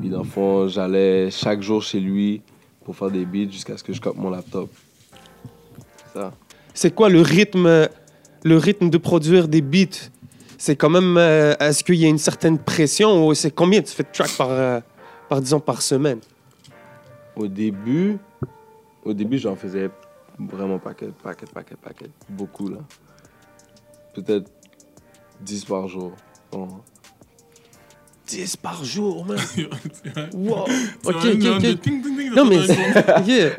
puis dans le fond, j'allais chaque jour chez lui pour faire des beats jusqu'à ce que je cope mon laptop. Ça. C'est quoi le rythme, le rythme de produire des beats? C'est quand même. euh, Est-ce qu'il y a une certaine pression ou c'est combien tu fais de tracks par, euh, par disons, par semaine? Au début, au début, j'en faisais vraiment paquet, paquet, paquet, paquet. Beaucoup, là. Peut-être 10 par jour. Bon. 10 par jour, man. wow. Ok, ok, ok. Non, mais. yeah.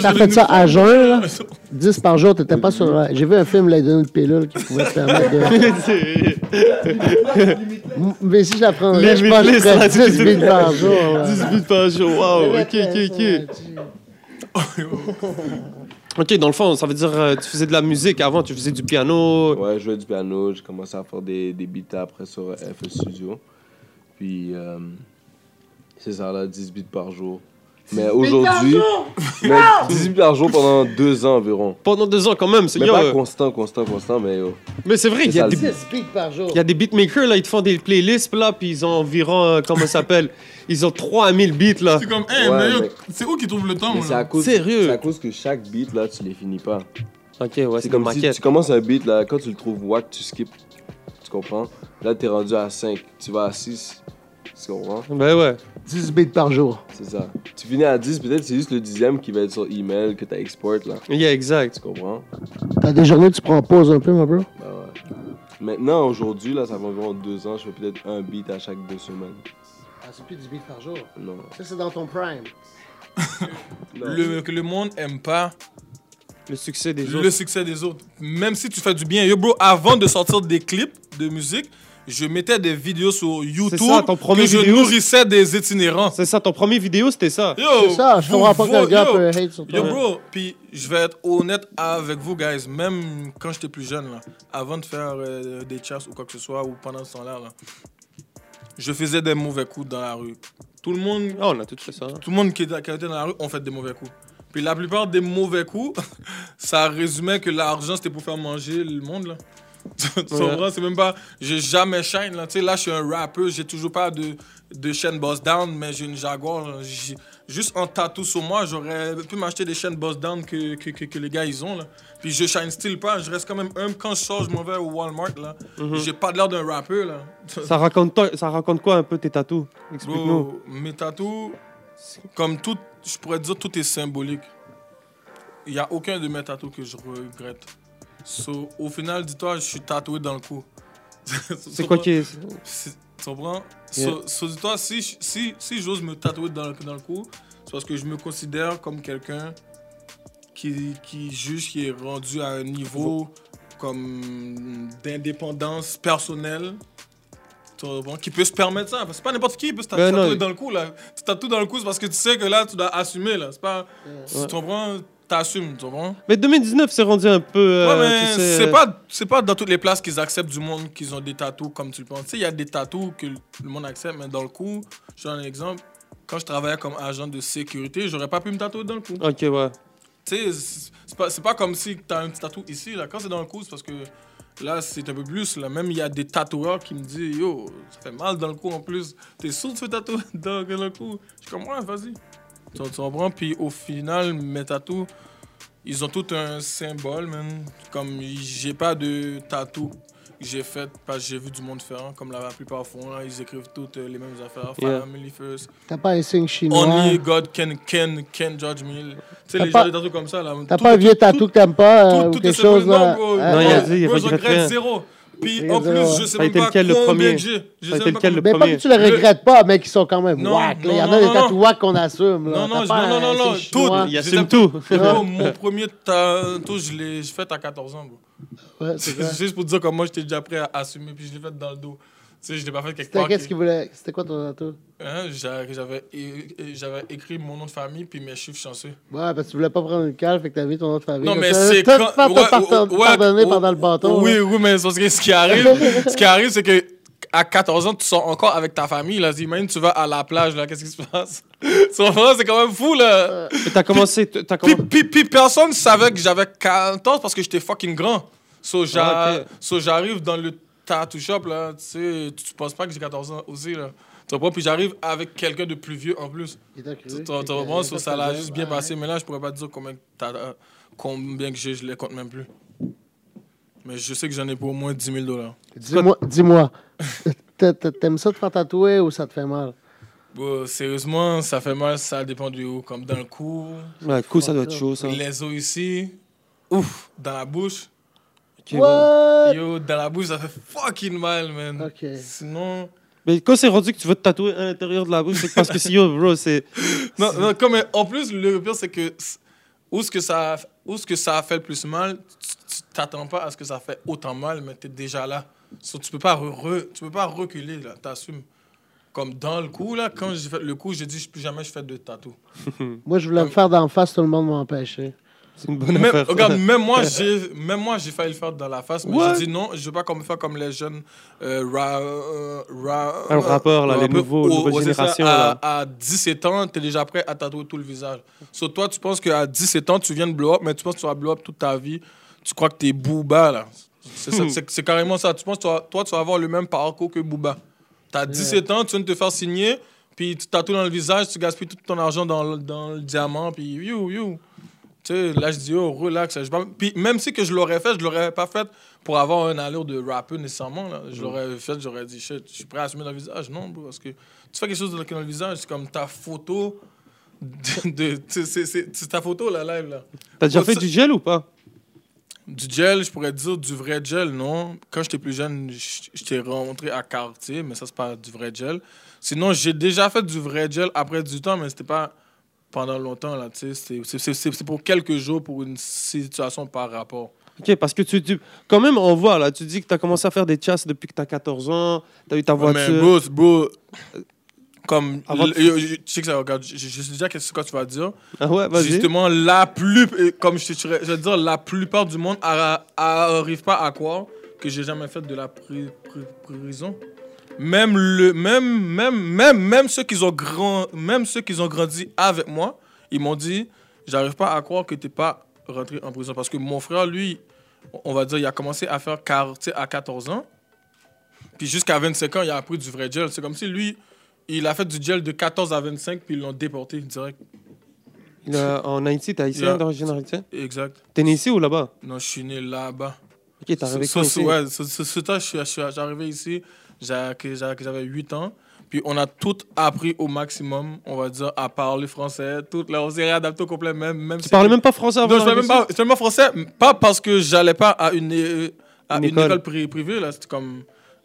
T'as fait ça à jeun, là? 10 par jour, t'étais pas sur. J'ai vu un film, là, il donnait une pilule qui pouvait te permettre de. Mais si je la prendrais, je pense que je Limitless, ferais là, 10 bits par jour. là. 10 beats par jour, wow. Ok, ok, ok. Ok, dans le fond, ça veut dire euh, tu faisais de la musique avant, tu faisais du piano. Ouais, je jouais du piano, j'ai commencé à faire des, des beats après sur FL Studio. Puis, euh, c'est ça, là, 10 beats par jour. Mais aujourd'hui, mais 10 beats par jour pendant deux ans environ. Pendant deux ans, quand même. c'est- Mais yo, pas euh, constant, constant, constant, mais yo. mais c'est vrai, il y, a ça, des- le 10 bits par jour. il y a des beatmakers, là, ils te font des playlists, là, puis ils ont environ, euh, comment ça s'appelle? Ils ont 3000 beats, là. C'est comme, hey, Ouais, mais yo, mais- c'est où qui trouve le temps, Mais là? c'est à cause, Sérieux? c'est à cause que chaque beat, là, tu les finis pas. Ok, ouais, C'est c'est comme comme si maquette. tu commences un beat, là, quand tu le trouves wack, tu skips. Tu comprends? Là, t'es rendu à 5, tu vas à 6. Tu comprends? Ben ouais. 10 bits par jour. C'est ça. Tu finis à 10, peut-être c'est juste le dixième qui va être sur email que tu exportes, là. Yeah, exact. Tu comprends? T'as des journées tu prends pause un peu, mon bro? Ben ouais. Maintenant, aujourd'hui, là, ça fait environ deux ans, je fais peut-être un beat à chaque deux semaines. Ah, c'est plus 10 bits par jour? Non. Ça, c'est dans ton prime. Le, que le monde aime pas Le succès des le autres. succès des autres. Même si tu fais du bien. Yo, bro, avant de sortir des clips de musique, je mettais des vidéos sur YouTube ça, ton premier que je vidéo, nourrissais des itinérants. C'est ça, ton premier vidéo, c'était ça. Yo, C'est ça, je vous comprends pas qu'un gars yo, peut hate sur toi. Yo, bro, puis je vais être honnête avec vous, guys. Même quand j'étais plus jeune, là, avant de faire euh, des chasses ou quoi que ce soit, ou pendant ce temps-là, là, je faisais des mauvais coups dans la rue. Tout le monde, Ah, on a tout fait ça. tout le monde qui, était- dans la rue ont fait des mauvais coups. Puis la plupart des mauvais coups, ça résumait que l'argent c'était pour faire manger le monde là. Tu comprends? C'est même pas. J'ai jamais chaîne là. Tu sais, là, je suis un rappeur, j'ai toujours pas de, de chaîne boss down, mais j'ai une Jaguar. Juste en tatou sur moi, j'aurais pu m'acheter des chaînes boss down que, que, que, que les gars ils ont là. Puis je shine still pas, je reste quand même humble. Quand je sors, je m'en vais au Walmart là. J'ai pas l'air d'un rappeur là. Ça raconte, ça raconte quoi un peu tes tatous? Explique-nous. Bro, mes tatous, comme tout, je pourrais dire tout est symbolique. Il n'y a aucun de mes tatous que je regrette. So, au final, dis-toi, je suis tatoué dans le cou. C'est quoi qui est. Tu comprends? Yeah. So, so, dis-toi, si, si, si j'ose me tatouer dans le, dans le cou, c'est parce que je me considère comme quelqu'un qui, qui juge, qui est rendu à un niveau comme d'indépendance personnelle. Qui peut se permettre ça. C'est pas n'importe qui qui peut se Ben tatouer dans le cou. Là. Tu tatoues dans le cou, c'est parce que tu sais que là, tu dois assumer. Là. C'est pas... Tu comprends? T'assumes, tu comprends? Mais 2019, c'est rendu un peu. euh, Ouais, mais tu sais, c'est pas, c'est pas dans toutes les places qu'ils acceptent du monde qu'ils ont des tatous comme tu le penses. Tu sais, il y a des tatous que le monde accepte, mais dans le coup, je donne un exemple. Quand je travaillais comme agent de sécurité, j'aurais pas pu me tatouer dans le cou. Ok, ouais. Tu sais, c'est- pas, c'est pas comme si t'as un petit tatou ici. Là. Quand c'est dans le cou, c'est parce que là, c'est un peu plus. Là. Même il y a des tatoueurs qui me disent Yo, ça fait mal dans le cou en plus. T'es sûr que tu fais tatouer dans, dans le cou Je suis comme Ouais, vas-y. Tu, tu comprends? Puis au final, mes tatous, ils ont tout un symbole, man. Comme j'ai pas de tatou j'ai fait parce que j'ai vu du monde faire, comme la plupart font. Là. Ils écrivent toutes euh, les mêmes affaires. Yeah. Family first. T'as pas un signe chinois. Only God can, can, can judge me. Tu sais, T'as les pas- gens, des tatous comme ça. là. T'as pas un vieux tout- tatou que t'aimes pas euh, tout- ou tout quelque chose là? bro. Hein? Non, il a Bro, dit, il bro, je regrette zéro. Puis en plus, je sais même pas lequel, le premier? j'ai. Je sais été même pas lequel, le Mais pas premier. que tu le regrettes pas, mais qui sont quand même Non, whack. Il y en non, a non, des non. tatouages qu'on assume. Là. Non, non, non, non, non, tout. chinois. Il J'ai assume même- tout. Bro, mon premier tatou, je l'ai fait à 14 ans. Ouais, c'est juste pour dire comme moi, j'étais déjà prêt à assumer, puis je l'ai fait dans le dos. Tu sais, je l'ai pas fait quelque C'était part. qu'est-ce que- qu'il voulait? C'était quoi ton tatou? Hein, j'a- J'avais écrit mon nom de famille, puis mes chiffres chanceux. Ouais, parce que tu voulais pas prendre une cale, fait que t'as mis ton autre famille. Non, mais c'est quand. t'as ouais, pardon- ouais, pardonné ouais, pendant le bâton. Oui, oui, mais c'est parce que ce qui arrive, ce qui arrive, c'est que à 14 ans, tu sors encore avec ta famille. Là, imagine, tu vas à la plage, là, qu'est-ce qui se passe? Tu comprends? C'est quand même fou, là. Et t'as commencé. T'as Puis, commencé. puis, puis personne savait que j'avais 14 parce que j'étais fucking grand. So, Ah, so, j'arrive dans le tattoo shop, là, tu sais, tu, tu penses pas que j'ai 14 ans aussi, là. Tu comprends? Puis j'arrive avec quelqu'un de plus vieux en plus. Tu comprends? ça l'a juste bien passé. Mais là, je pourrais pas te dire combien, combien que j'ai, je les compte même plus. Mais je sais que j'en ai pour au moins 10 000 dollars. Dis-moi, dis-moi, t'a- t'a- t'aimes ça te faire tatouer ou ça te fait mal? Bon, sérieusement, ça fait mal, ça dépend du haut. Comme dans le cou, Ouais, cool, ça doit être chaud, ça. les os ici, ouf, dans la bouche. What? Yo, dans la bouche, ça fait fucking mal, man. Ok. Sinon. Mais quand c'est rendu que tu veux te tatouer à l'intérieur de la bouche, c'est parce que si yo, bro, c'est. Non, non, comme, en plus, le pire, c'est que où ce que, ça, où ce que ça a fait le plus mal, tu tu t'attends pas à ce que ça fait autant mal, mais t'es déjà là. So, tu peux pas re- re- tu peux pas reculer, là, t'assumes. Comme dans le coup, là, quand j'ai fait le coup, j'ai dit plus jamais je fais de tatou. Moi, je voulais me faire d'en face, tout le monde m'a empêché. C'est une bonne Même, affaire. regarde, même moi, j'ai, même moi, j'ai failli le faire dans la face, mais Ouais. j'ai dit non, je veux pas comme faire comme les jeunes euh, ra, euh, ra- Un rappeur, là, les rappeurs. nouveaux- Oh, nouvelles c'est ça, générations, à, là. à 17 ans, t'es déjà prêt à tatouer tout le visage. So, toi, tu penses qu'à 17 ans, tu viens de blow up, mais tu penses que tu vas blow up toute ta vie. Tu crois que t'es Booba, là. C'est, Hmm. c'est, c'est carrément ça. Tu penses que toi, toi, tu vas avoir le même parcours que Booba. T'as 17 ans, tu viens de te faire signer, puis tu tatoues dans le visage, tu gaspilles tout ton argent dans, le- dans le diamant, puis you, you. Tu sais, là, je dis, oh, relax. je Puis même si que je l'aurais fait, je l'aurais pas fait pour avoir un allure de rappeur nécessairement. Là. Je l'aurais fait, j'aurais dit, shit, je suis prêt à assumer dans le visage. Non, bro, parce que tu fais quelque chose dans le, visage, c'est comme ta photo. De, de- c'est- c'est c'est- c'est ta photo, la live, là. T'as déjà fait du gel ou pas? Du gel, je pourrais dire du vrai gel, non. Quand j'étais plus jeune, j- j'étais rentré à Cartier, mais ça, c'est pas du vrai gel. Sinon, j'ai déjà fait du vrai gel après du temps, mais c'était pas pendant longtemps, là, tu sais. C'est- c'est- pour quelques jours, pour une situation par rapport. Ok, parce que tu, tu- Quand même, on voit, là, tu dis que t'as commencé à faire des chasses depuis que t'as 14 ans, t'as eu ta Ouais, mais voiture. bro, bro, comme... Avant je- tu sais que ça, regarde, je, je- je sais déjà qu'est-ce que tu vas dire. Ah ouais, vas-y. Justement, la plus, comme je, te- je vais dire, la plupart du monde n'arrive pas à croire que j'ai jamais fait de la pri- pri- prison. Même le, même, même, même, même ceux qui ont grand, même ceux qui ont grandi avec moi, ils m'ont dit, j'arrive pas à croire que t'es pas rentré en prison parce que mon frère, lui, on va dire, il a commencé à faire quartier à 14 ans, puis jusqu'à 25 ans, il a appris du vrai gel. C'est comme si lui, il a fait du gel de 14 à 25, puis ils l'ont déporté direct. A- en Haïti, t'es haïtien Yeah. d'origine haïtienne? Exact. T'es né ici ou là-bas? Non, je suis né là-bas. Ok, t'es arrivé ici? ouais, ce, temps, je suis arrivé ici, j'avais 8 ans. Puis on a tout appris au maximum, on va dire, à parler français. Tout, là, on s'est réadapté au complet, même, même Tu si- parlais même pas français avant Non, je parlais même pas, même pas français, pas parce que j'allais pas à une, euh, à Une une, école. école, pri- privée. Là, c'était comme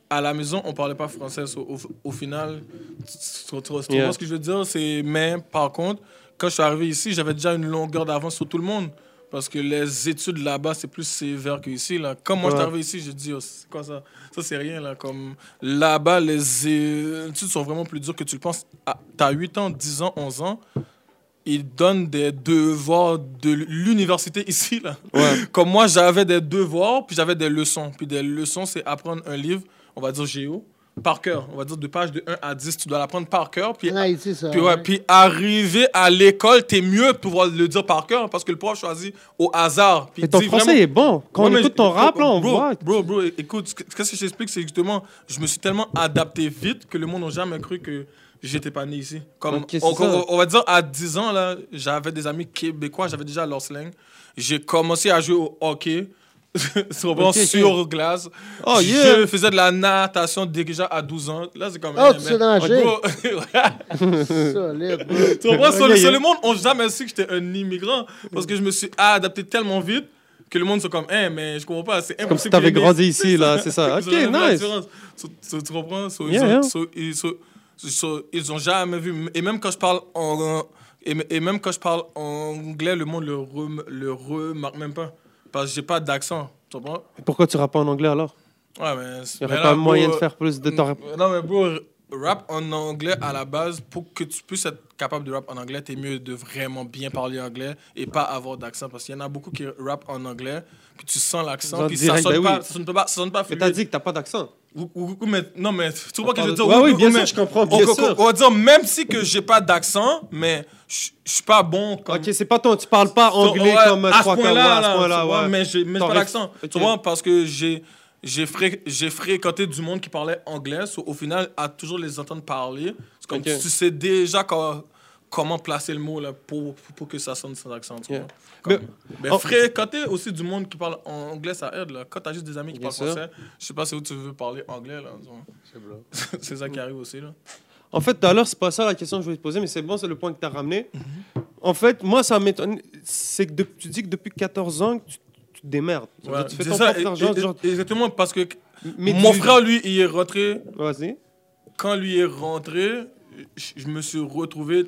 à la maison, on parlait pas français. So, au, au final, tu, Yeah. vois ce que je veux dire? Mais par contre, quand je suis arrivé ici, j'avais déjà une longueur d'avance sur tout le monde. Parce que les études là-bas, c'est plus sévère qu'ici. Là. Comme moi, je Ouais. suis arrivé ici, j'ai dit, oh, c'est quoi ça? Ça, c'est rien. Là. Comme là-bas, les études sont vraiment plus dures que tu le penses. Ah, T'as 8 ans, 10 ans, 11 ans. Ils donnent des devoirs de l'université ici, là. Ouais. Comme moi, j'avais des devoirs, puis j'avais des leçons. Puis des leçons, c'est apprendre un livre, on va dire géo, par cœur. On va dire de page de 1 à 10, tu dois l'apprendre par cœur. Puis, En Haïti, ça. puis, ouais, puis arriver à l'école, t'es mieux de pouvoir le dire par cœur parce que le prof choisit au hasard. Puis ton français vraiment- est bon. Quand Ouais, on écoute ton bro, rap, là, on bro, voit. Bro, bro, écoute, ce que ce que je t'explique, c'est justement, je me suis tellement adapté vite que le monde n'a jamais cru que j'étais pas né ici. Comme, on, on- on va dire, à 10 ans, là, j'avais des amis québécois, j'avais déjà leur slang. J'ai commencé à jouer au hockey. sur, Ok, ok. sur glace. Oh, yeah. Je faisais de la natation déjà à 12 ans. Là, c'est comme. Oh, eh, tu sais nager. Solide, tu comprends? Sur le, monde, on jamais su que j'étais un immigrant parce que je me suis adapté tellement vite que le monde sont comme, eh, mais je comprends pas, c'est Comme impossible. si t'avais grandi ici, là, c'est ça. Ok, nice. tu comprends? Ils, ont, jamais vu. Et même quand je parle en. Et, et même quand je parle anglais, le monde le, rem- le remarque même pas. Parce que j'ai pas d'accent. Tu comprends? Pourquoi tu rappes en anglais alors? Ouais, mais. Il mais aurait là, pas moyen bro, de faire plus de temps. non, mais bro, rap en anglais à la base, pour que tu puisses être capable de rap en anglais, t'es mieux de vraiment bien parler anglais et pas avoir d'accent. Parce qu'il y en a beaucoup qui rap en anglais, puis tu sens l'accent, puis ça sonne, ben pas, oui. ça sonne pas, ça sonne pas Mais fluide. t'as dit que t'as pas d'accent. Mais, non, mais tu vois ce que je veux dire? Ouais, Ou- oui, ou- bien mais- sûr, je comprends, bien on- sûr. on va dire, même si que j'ai pas d'accent, mais je suis pas bon comme... Ok, c'est pas ton. Tu parles pas anglais comme à ce trois point-là, à ce point-là, vois, ouais. mais j'ai pas. Ok. Tu vois, parce que j'ai j'ai fré- j'ai fréquenté du monde qui parlait anglais. so, au final, à toujours les entendre parler, c'est comme tu sais déjà co- comment placer le mot là, pour, pour que ça sonne sans accent. Yeah. Comme- Mais- mais Oh. fréquenter aussi du monde qui parle anglais, ça aide. Là. Quand t'as juste des amis qui parlent sûr. français, je sais pas c'est où tu veux parler anglais. Là, c'est ça qui arrive aussi. Là. En fait, tout à l'heure, c'est pas ça la question que je voulais te poser, mais c'est bon, c'est le point que tu as ramené. Mhm. En fait, moi, ça m'étonne. C'est que de- tu dis que depuis 14 ans, tu, tu te démerdes. Ouais, tu fais ton ça, propre argent. et- genre- Exactement, parce que mais mon tu- frère, lui, il est rentré Vas-y. quand lui est rentré, je me suis retrouvé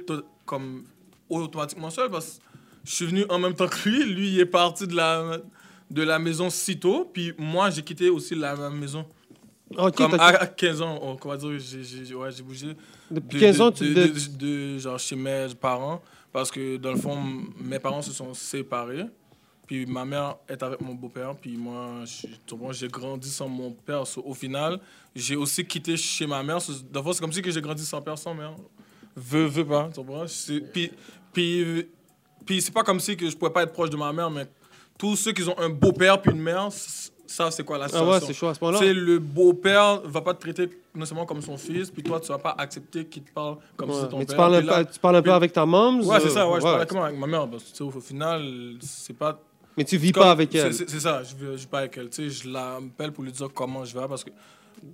comme automatiquement seul parce que je suis venu en même temps que lui. Lui, il est parti de la, de la maison si tôt, puis moi, j'ai quitté aussi la maison. Comme à, à 15 ans, on, on va dire, j'ai- j'ai ouais, bougé. depuis De- 15 de- ans, tu de, de- de- genre chez mes parents, parce que dans le fond, mes parents se sont séparés. Puis ma mère est avec mon beau-père, puis moi, j'ai grandi sans mon père. So, au final, j'ai aussi quitté chez ma mère. So, fond, c'est comme si j'ai grandi sans père, sans mère. Veux, veux pas, tu. C'est- Puis, puis, puis c'est pas comme si que je pouvais pas être proche de ma mère, mais tous ceux qui ont un beau-père puis une mère, ça, c'est quoi la Ah situation? ouais, c'est chaud à ce sais, le beau-père va pas te traiter nécessairement comme son fils, puis toi, tu vas pas accepter qu'il te parle comme si Ouais, c'était ton Mais père. tu parles, un là- tu parles un peu puis- avec ta mom. Ouais, c'est ça, ouais, je parlais comment avec ma mère. Parce que, au final, c'est pas. Mais tu vis comme- pas avec elle. C'est c'est ça, je vis, je vis pas avec elle. Tu sais, je l'appelle pour lui dire comment je vais parce que.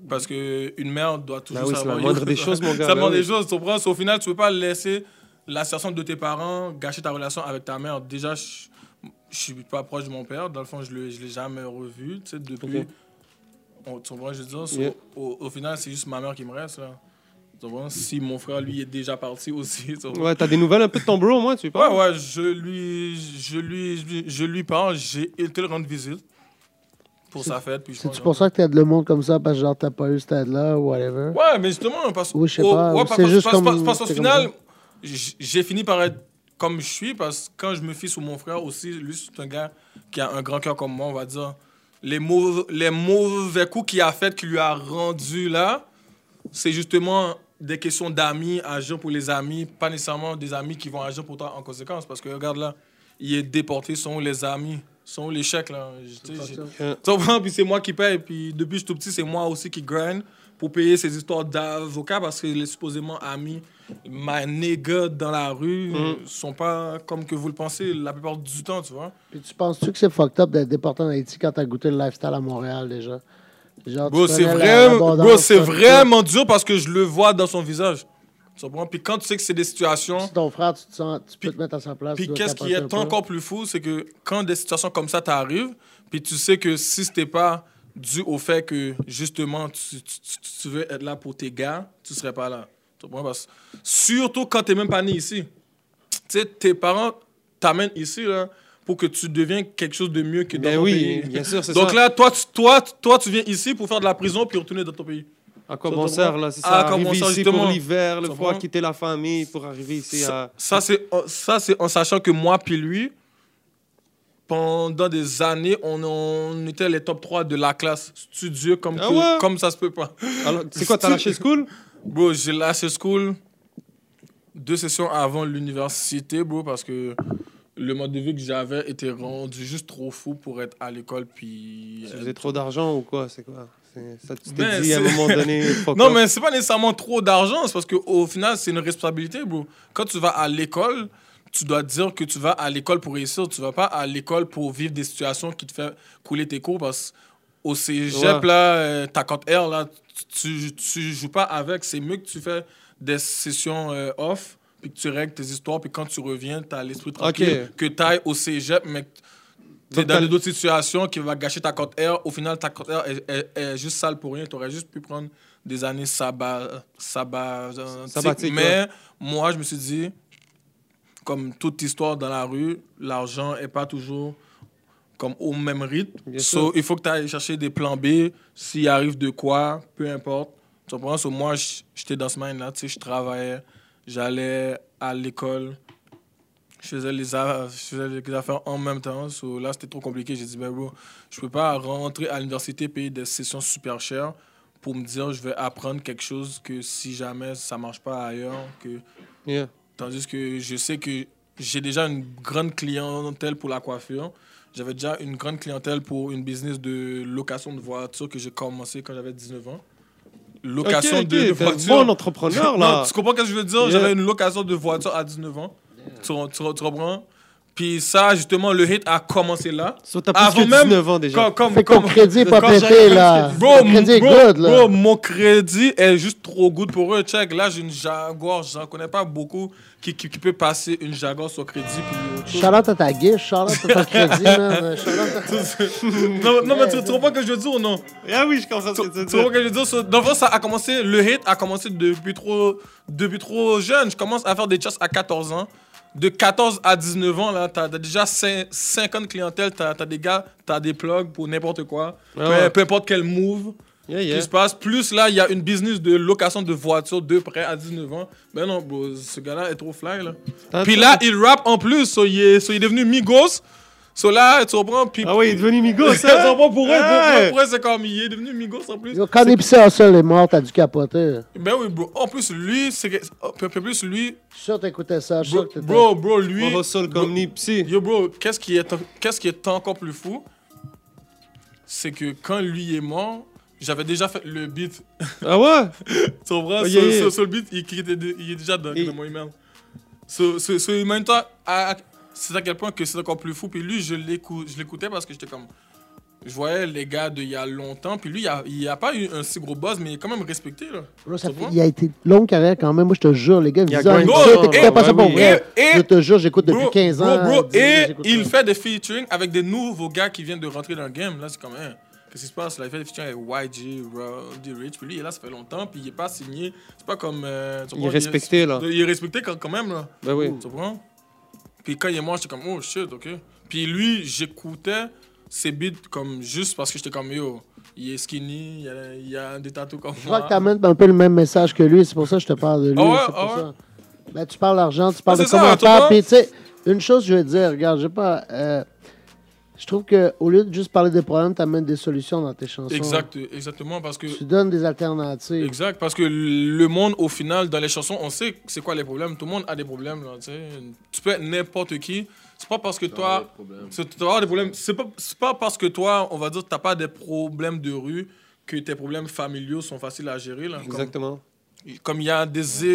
Parce que une mère doit toujours Bah oui, c'est savoir. la moindre des choses, mon gars, la bah oui. des choses, tu comprends? Au final, tu peux pas laisser la situation de tes parents gâcher ta relation avec ta mère. Déjà, je, je suis pas proche de mon père. Dans le fond, je ne l'ai jamais revu, tu sais, depuis. On, tu comprends, je veux dire? Yeah. au, au final, c'est juste ma mère qui me reste, là. Si mon frère, lui, est déjà parti aussi. Ouais, t'as des nouvelles un peu de ton bro, moi, tu Ouais, parles ouais, je lui, je lui, je lui parle. J'ai été le rendre visite pour sa fête. Puis C'est-tu pour ça que t'aides le monde comme ça parce que genre t'as pas eu cette aide-là ou whatever? Ouais, mais justement, parce Oui, je sais au- pas, ouais, c'est juste parce- comme- parce- comme final, j'ai fini par être comme je suis parce que quand je me fie sur mon frère aussi, lui, c'est un gars qui a un grand cœur comme moi, on va dire. Les mauvais, les mauvais coups qu'il a fait, qu'il lui a rendu là, c'est justement des questions d'amis, agir pour les amis, pas nécessairement des amis qui vont agir pour toi en conséquence. Parce que regarde là, il est déporté, sont les amis, sont où les chèques là. Tu sais, j'ai- tu comprends? Puis c'est moi qui paye. Puis depuis que je suis tout petit, c'est moi aussi qui grind pour payer ces histoires d'avocats parce que les supposément amis, ma nigga dans la rue, euh, sont pas comme que vous le pensez la plupart du temps, tu vois. Puis tu penses-tu que c'est fucked up d'être déporté en Haïti quand t'as goûté le lifestyle à Montréal déjà? Genre, Bro, c'est vraiment dur parce que je le vois dans son visage. Tu comprends? Puis quand tu sais que c'est des situations. Si ton frère, tu, te sens, tu peux Puis- te mettre à sa place. Puis qu'est-ce qui est encore plus fou, c'est que quand des situations comme ça t'arrivent, puis tu sais que si c'était pas dû au fait que justement tu, tu- tu- tu veux être là pour tes gars, tu serais pas là. Tu comprends? Parce- surtout quand t'es même pas né ici. Tu sais, tes parents t'amènent ici là, pour que tu deviennes quelque chose de mieux que dans Ben ton oui, pays. bien sûr, c'est Donc ça. là, toi tu, toi, toi, tu viens ici pour faire de la prison puis retourner dans ton pays. À quoi Ça, bon tu sert, comprends? là C'est Ah, ça, à arriver ici pour justement. l'hiver, le froid, quitter la famille pour arriver ici Ça, à... ça, c'est ça c'est en sachant que moi puis lui, pendant des années, on, on était les top 3 de la classe studieux comme, Ah ouais? comme ça se peut pas. Alors, c'est quoi, t'as lâché school? Bro, j'ai lâché school deux sessions avant l'université, bro, parce que le mode de vie que j'avais était rendu juste trop fou pour être à l'école. Puis. Tu faisais trop d'argent ou quoi C'est quoi? Ça, tu t'es Ben, dit à un moment donné, Non, mais c'est pas nécessairement trop d'argent, c'est parce qu'au final, c'est une responsabilité, bro. Quand tu vas à l'école, tu dois dire que tu vas à l'école pour réussir. Tu vas pas à l'école pour vivre des situations qui te font couler tes cours parce qu'au cégep, Ouais. là, euh, ta cote R, là, tu, tu joues pas avec. C'est mieux que tu fais des sessions euh, off puis que tu règles tes histoires, puis quand tu reviens, tu as l'esprit tranquille. Ok. Que tu ailles au cégep, mais Donc, dans d'autres situations qui va gâcher ta cote R. Au final, ta cote R est, est- est juste sale pour rien. Tu aurais juste pu prendre des années sabbat, sabbat, Sabbatiques, Mais moi, je me suis dit, comme toute histoire dans la rue, l'argent est pas toujours comme au même rythme. So, il faut que tu ailles chercher des plans B. S'il arrive de quoi, peu importe. Tu comprends? So, moi, j'étais dans ce mind-là. Tu sais, je travaillais, j'allais à l'école, je faisais, les a- je faisais les affaires en même temps. So, là, c'était trop compliqué. J'ai dit, ben, bro, je peux pas rentrer à l'université, payer des sessions super chères pour me dire, je vais apprendre quelque chose que si jamais ça marche pas ailleurs, que Yeah. Tandis que je sais que j'ai déjà une grande clientèle pour la coiffure. J'avais déjà une grande clientèle pour une business de location de voitures que j'ai commencé quand j'avais 19 ans. Location Ok, ok, de, de voitures. bon entrepreneur, là. Non, tu comprends ce que je veux dire? Yeah. J'avais une location de voiture à 19 ans. Tu, tu, tu comprends? Puis ça, justement, le hit a commencé là. So, t'as plus Avant que même- 19 ans déjà. Comme, comme, Fait que ton comme- crédit pas quand pété, là. Bro, Ton crédit est bro, good, là. bro, mon crédit est juste trop good pour eux. Check, là, j'ai une Jaguar. J'en connais pas beaucoup qui, qui, qui peut passer une Jaguar sur crédit. Puis. Charlotte à ta guiche, Charlotte à ton crédit, man. Non, non, mais tu, tu comprends ce que je veux dire ou non? Ah oui, je comprends ce Tu, que tu veux tu comprends que je veux dire? Dans le fond, ça a commencé, le hit a commencé depuis trop, depuis trop jeune. Je commence à faire des chats à 14 ans. De 14 à 19 ans, là, t'as t'as déjà 5, 50 clientèles, t'as as des gars, t'as des plugs pour n'importe quoi. Ah peu, ouais. peu importe quel move Yeah, qui se passe. Plus là, il y a une business de location de voitures de près à 19 ans. Ben non, bro, ce gars-là est trop fly, là. Puis là, il rappe en plus, so il est, so il est devenu Migos. So là, tu comprends? Puis Ah oui, il est devenu Migos, ça, hein? ça va pour eux, pour- Ouais. pour eux, c'est comme, il est devenu Migos en plus. Yo, Quand en sol est mort, t'as dû capoter. Ben oui, bro. En plus, lui, c'est que. peu- peu plus, lui. Je suis sûr que t'écoutais ça. Je suis Bro, sûr que t'étais... bro, bro, lui. Hustle comme Nipsey. Yo, bro, qu'est-ce qui, est, qu'est-ce qui est encore plus fou? C'est que quand lui est mort, j'avais déjà fait le beat. Ah ouais? tu comprends? Oh, sur, yeah, yeah. sur- sur le beat, il, il était il est déjà dans, mon email. So, so, so, en même c'est à quel point que c'est encore plus fou. Puis lui, je l'écou- je l'écoutais parce que j'étais comme. Je voyais les gars d'il y a longtemps. Puis lui, il a, il a pas eu un si gros buzz, mais il est quand même respecté. Là. Bro, ça fait- il a été longue carrière quand même. Moi, je te jure, les gars, Il a. Ah, tu sais, Bro, t'écoutais et- pas ça pour vrai. Et- Je te jure, j'écoute depuis Bro, 15 ans. Bro, bro, 10 ans, et il ça. fait des featuring avec des nouveaux gars qui viennent de rentrer dans le game. Là, c'est comme, hein, qu'est-ce qui se passe? Là, il fait des featuring avec YG, Roddy Rich. Puis lui, il est là, ça fait longtemps. Puis il est pas signé. C'est pas comme. euh, Il est respecté, là. Il est respecté quand, quand même, là. Ben oui. Tu comprends? Puis quand il est mort, j'étais comme, oh shit, ok. Puis lui, j'écoutais ses beats comme juste parce que j'étais comme, yo, il est skinny, il a, il a des tatous comme Je crois moi. que t'amènes un peu le même message que lui. C'est pour ça que je te parle de lui. Ah ouais, c'est pour ah ouais. Ben, tu parles d'argent, tu parles Ah, de ça, tu commentaires. Puis, tu sais, une chose, je veux te dire, regarde, j'ai pas. euh, je trouve qu'au lieu de juste parler des problèmes, tu amènes des solutions dans tes chansons. Exact, exactement, parce que. Tu donnes des alternatives. Exact, parce que le monde, au final, dans les chansons, on sait c'est quoi les problèmes. Tout le monde a des problèmes, là, tu peux être n'importe qui. C'est pas parce que toi... c'est- Tu avoir des problèmes. C'est pas, pas parce que toi, on va dire, t'as pas des problèmes de rue que tes problèmes familiaux sont faciles à gérer, là. Exactement. Comme il y a des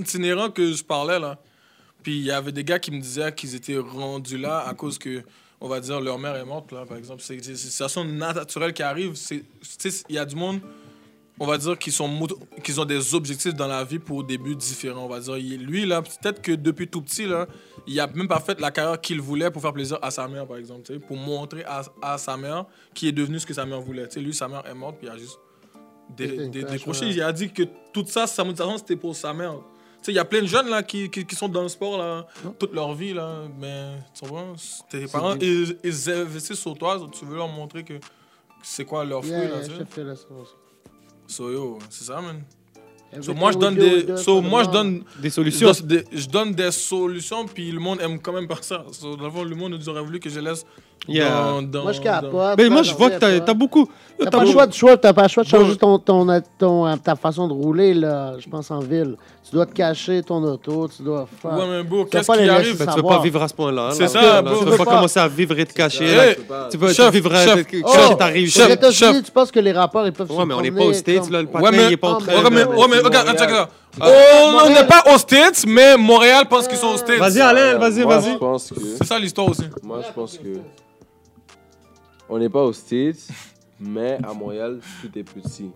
itinérants que je parlais, là. Puis il y avait des gars qui me disaient qu'ils étaient rendus là à cause que, on va dire, leur mère est morte, là, par exemple. C'est c'est- c'est une situation naturelle qui arrive. C'est- tu sais, Il y a du monde, on va dire, qui, sont, qui ont des objectifs dans la vie pour des buts différents, on va dire. Lui, là, peut-être que depuis tout petit, là, il a même pas fait la carrière qu'il voulait pour faire plaisir à sa mère, par exemple, pour montrer à, à sa mère qui est devenu ce que sa mère voulait. Tu sais, lui, sa mère est morte, puis il a juste décroché. Il a dit que toute ça, sa motivation, c'était pour sa mère. Sais, il y a plein de jeunes là, qui, qui, qui sont dans le sport là, toute leur vie, là, mais tu vois, tes parents, ils, ils investissent sur toi, tu veux leur montrer que c'est quoi leur fruit, Yeah, là. So, yo, c'est ça, man. So, moi, je donne des, so, moi, je donne, Des je solutions. donne des, je donne des solutions, puis le monde aime quand même par ça. So, le monde nous aurait voulu que je laisse Yeah. dans, dans, Moi, je dans- capote. Mais moi, je vois que t'as beaucoup. T'as T'as pas le beaucoup- choix de choix, t'as pas le choix de changer ton, ton, ton, euh, ta façon de rouler, là, je pense, en ville. Tu dois te cacher ton auto, tu dois faire. Ouais, mais vas qu'est-ce pas qui arrive? Ben, tu veux pas vivre à ce point-là. C'est là. ça, Là. Tu Tu veux pas pas- commencer à vivre et te cacher. Hey, là. Tu peux pas- Tu veux, tu Chef, veux vivre à- chef. Oh! que t'arrives chef, chef. tu penses que les rappeurs, ils peuvent Ouais, se mais on n'est pas aux States, là. Le Ouais, patin, il est pas en Ah, train ouais, de- mais, ouais, regarde, check. Oh, on n'est pas aux States, mais Montréal pense qu'ils sont aux States. Vas-y, Alain, vas-y, Moi, vas-y. je pense que. C'est ça l'histoire aussi. Moi, je pense que. On n'est pas aux States, mais à Montréal, tout est petit.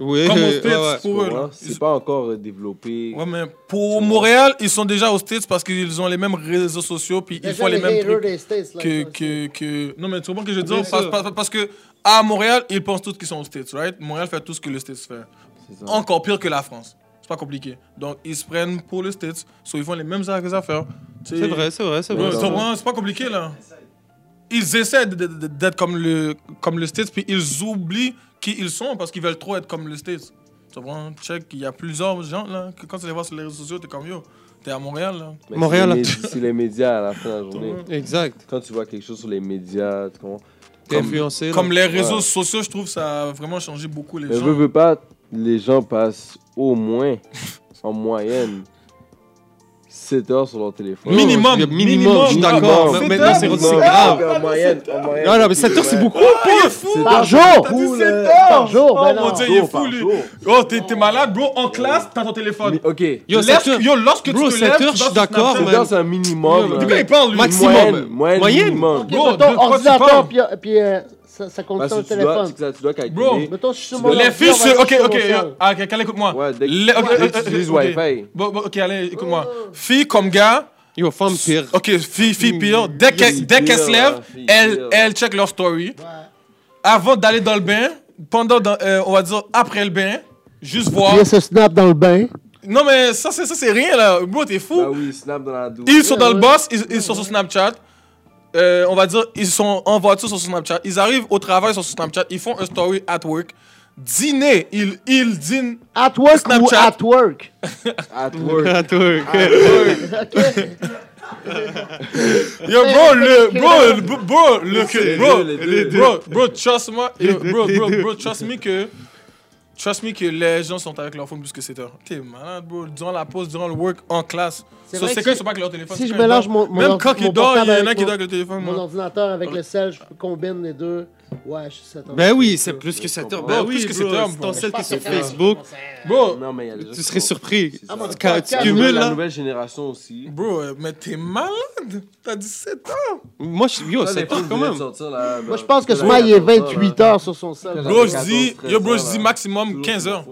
Oui, Comme aux ouais, States, ouais. Tu pour eux. là. C'est pas encore développé. Ouais, mais pour Montréal, ils sont déjà aux States parce qu'ils ont les mêmes réseaux sociaux, puis ils font les mêmes trucs des States, là, que, que, que... Non, mais tu comprends ce que je veux dire? Parce, parce- parce que à Montréal, ils pensent tous qu'ils sont aux States, right? Montréal fait tout ce que le States fait. C'est ça. Encore pire que la France. C'est pas compliqué. Donc, ils se prennent pour le States, so ils font les mêmes affaires. Tu sais, C'est vrai, c'est vrai, c'est Ouais, vrai. tu comprends? C'est pas compliqué, là. Ils essaient d'être comme le, comme le States, puis ils oublient qui ils sont parce qu'ils veulent trop être comme le States. Tu comprends? Check, il y a plusieurs gens, là, que quand tu les vois sur les réseaux sociaux, t'es comme yo. T'es à Montréal, là. Mais Montréal, C'est les, là. médi- c'est les médias à la fin de la journée. Exact. Quand tu vois quelque chose sur les médias, tu comprends? T'es Comme- influencé. là. Comme les réseaux Ouais. sociaux, je trouve ça a vraiment changé beaucoup les Mais gens. veux, veux pas, les gens passent au moins, en moyenne, 7 heures sur leur téléphone. Minimum, Minimum, minimum, je suis d'accord. Sept Maintenant, heures, c'est grave. En moyenne, en moyenne. Non, non, mais 7 heures, c'est beaucoup. Par jour! Par jour, Oh mon non. dieu, il est fou, lui. Oh, t'es malade, bro. En classe, t'as ton téléphone. Ok. Yo, 7 heures. lorsque Bro, tu te 7 lèves, heures, tu je suis d'accord, Snapchat. man. C'est un minimum. De quoi il parle, lui? Maximum. Moyenne, moyenne, Bro, ordinateur, puis, puis euh, ça, ça compte le tu dois, téléphone. ça, tu dois calculer. Bro. Les sur- ok, ok. Ah, Calais, écoute-moi. Ouais, Les- ok, utilises. Wi-Fi. Ok, allez, écoute-moi. Fille comme gars. Yo, femme pire. Ok, fille, fille pire. Dès qu'elle se lève, elle, elle check leur story. Avant d'aller dans le bain, pendant, dans- euh, on va dire après le bain, juste voir. Elle se snap dans le bain. Non, mais ça, c'est ça, c'est rien, là. Bro, t'es fou. Bah oui, snap dans la douche. Ils sont dans le boss, ils, ils sont sur Snapchat. Euh, on va dire, ils sont en voiture sur Snapchat. Ils arrivent au travail sur Snapchat. Ils font un story at work. Dîner, ils, ils dînent. At work ou Snapchat. at work? At work. À toi. Yo, bro, le, bro, bro, le, bro, bro, bro, trust yo, bro, bro, trust me que, trust me que les gens sont avec leur phone plus que 7 heures. T'es malade, bro. Durant la pause, durant le work, en classe. C'est So, que quand ils sont pas avec leur téléphone. si je mélange mon- mon Même quand ils dorment, il y en a qui dorment avec le téléphone. Mon ordinateur avec le sel, je combine les deux. Ouais, je suis 7 heures. Ben oui, c'est plus que 7 heures. Ben plus oui, que bro. 7 heures, ton sel qui est sur que Facebook. Bro, Tu serais surpris. C'est ça. Quand tu cumules, La là. nouvelle génération aussi. bro, mais t'es malade. T'as 17 ans. Moi, je yo, Là, les 7 heures quand même. là, Moi, ben, je pense que ce il est 14 heures, 28 là. heures sur son sel. Quand Bro, je 14, dis, 13 yo, bro, je dis maximum toujours 15 sur heures.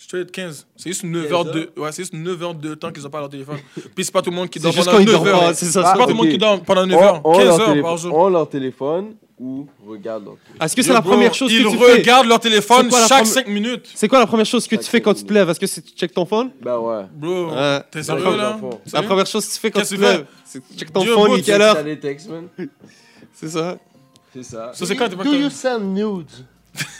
Straight 15. C'est juste 9 15 heures de, ouais, c'est juste 9 heures de temps qu'ils ont pas leur téléphone. Puis c'est pas tout le monde qui dort pendant quand ils 9 dorment heures. c'est Ah, pas tout le monde qui dort pendant 9 On- heures. on 15 leur heures par jour. On leur téléphone ou regarde leur téléphone. Est-ce que c'est la bro, première chose que Ils tu fais? regardent leur téléphone quoi chaque première- 5 minutes. C'est quoi la première chose que tu fais quand tu te lèves? Est-ce que c'est tu check ton phone? Ben ouais. Bro, t'es sérieux le là? La première chose que tu fais quand tu te lèves, c'est que tu check ton Dieu, phone, bro, il quelle heure? C'est ça. C'est ça. Ça, c'est quand t'es pas Do you send nudes?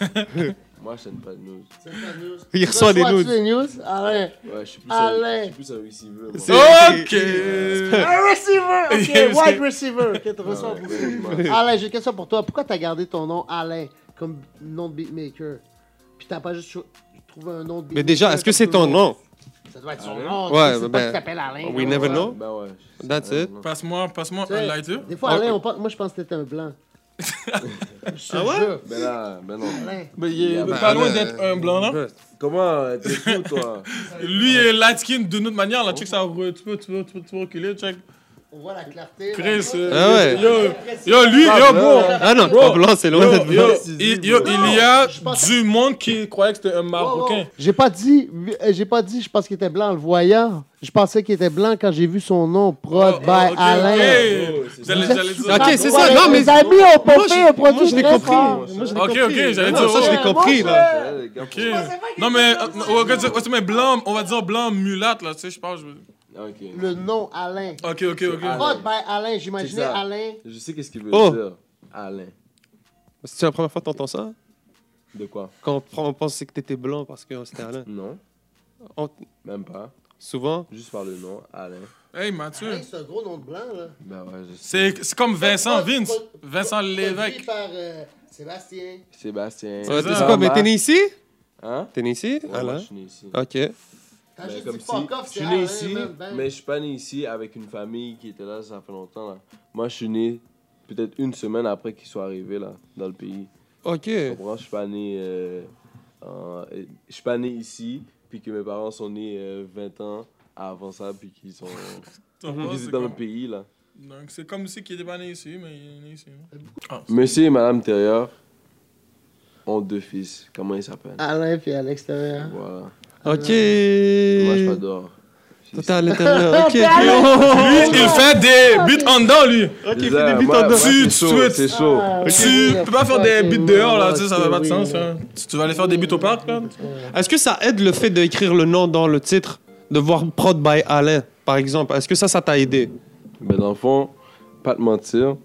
Moi, je n'aime pas de news. C'est pas news. Il reçoit des des news? Alain. Ouais, je suis plus Alain. un, je suis plus un receiver. moi. Ok. Un receiver! Ok, wide receiver. Ok, tu reçois beaucoup. ouais. Alain, j'ai une question pour toi. Pourquoi t'as gardé ton nom Alain comme nom de beatmaker? Puis t'as pas juste cho- trouvé un nom de beatmaker? Mais déjà, est-ce que c'est ton nom? Ça doit être son nom. Ouais, tu sais pas ben, qu'il s'appelle Alain. we never ouais. know. Ben ouais. That's it. Passe-moi, passe-moi un lighter. Des fois, Alain, on pense- moi je pense que t'étais un blanc. Ah ouais? jure. Ben là, ben non. Mais il est pas loin d'être un blanc là. Comment t'es fou, toi? Lui est light skin de notre manière là. Check ça. Tu peux, tu peux, tu peux, tu peux reculer. Check. On voit la clarté. Chris. euh, Ah ouais. Yo, yo, lui, yo, bro. Ah non, Bro. pas blanc, c'est loin d'être blanc. il, yo, il y a du monde qui croyait que c'était un. Marocain. J'ai pas dit, euh, j'ai pas dit, je pense qu'il était blanc en le voyant. Je pensais qu'il était blanc quand j'ai vu son nom, prod Oh, by ok, Alain. ok. c'est ça. Ok, c'est non, mais- Les amis ont pompé je- un produit moi, je l'ai compris. Ok, ok, j'allais dire, ça, je l'ai compris, là. Ok. Non mais, euh, on va dire, blanc, on va dire blanc mulâtre là, tu sais, je pense. Je- Ok. Le nom Alain. Ok, ok, ok. Alain. Prod by Alain, j'imaginais. Alain. Je sais qu'est-ce qu'il veut Oh. dire. Alain. C'est la première fois que t'entends ça? De quoi? Quand on, on pensait que t'étais blanc parce que c'était Alain. Non, On- même pas. souvent? Juste par le nom, Alain. Hey, Mathieu. C'est un gros nom de blanc, là. Ben ouais, je sais. C'est comme Vincent Vince. Vincent Lévesque. par euh, Sébastien. Sébastien. Ouais, c'est t'es quoi, mais t'es né ici? Hein? T'es né ici? Ouais, moi, Alain je suis né ici. Ok. T'as Ben, juste comme dit si, fuck off, je suis né ici, ben. mais je suis pas né ici avec une famille qui était là, ça fait longtemps. Là. Moi, je suis né peut-être une semaine après qu'ils soient arrivés là, dans le pays. Ok. Tu comprends? Je suis pas né, euh, euh, je suis pas né ici, puis que mes parents sont nés euh, 20 ans avant ça, puis qu'ils sont c'est dans le pays là. Donc, c'est comme si qu'il était pas né ici, mais il est né ici. Ah, Monsieur et Madame Terrier ont deux fils. Comment ils s'appellent? Alain, puis à l'extérieur. Voilà. Ok. Moi, je dehors. Toi, t'es à l'intérieur. Ok. Lui, il fait des beats en dedans, lui. Ok, il fait des beats en dedans. Tu- C'est tu- chaud, tu- c'est chaud. Ah, Tu peux pas faire des beats dehors, là, tu sais, ça va pas de sens. hein. Tu vas aller faire des beats au parc, là? Est-ce que ça aide le fait d'écrire le nom dans le titre De voir Prod by Alain, par exemple? Est-ce que ça, ça t'a aidé? Mais dans le fond, pas te mentir,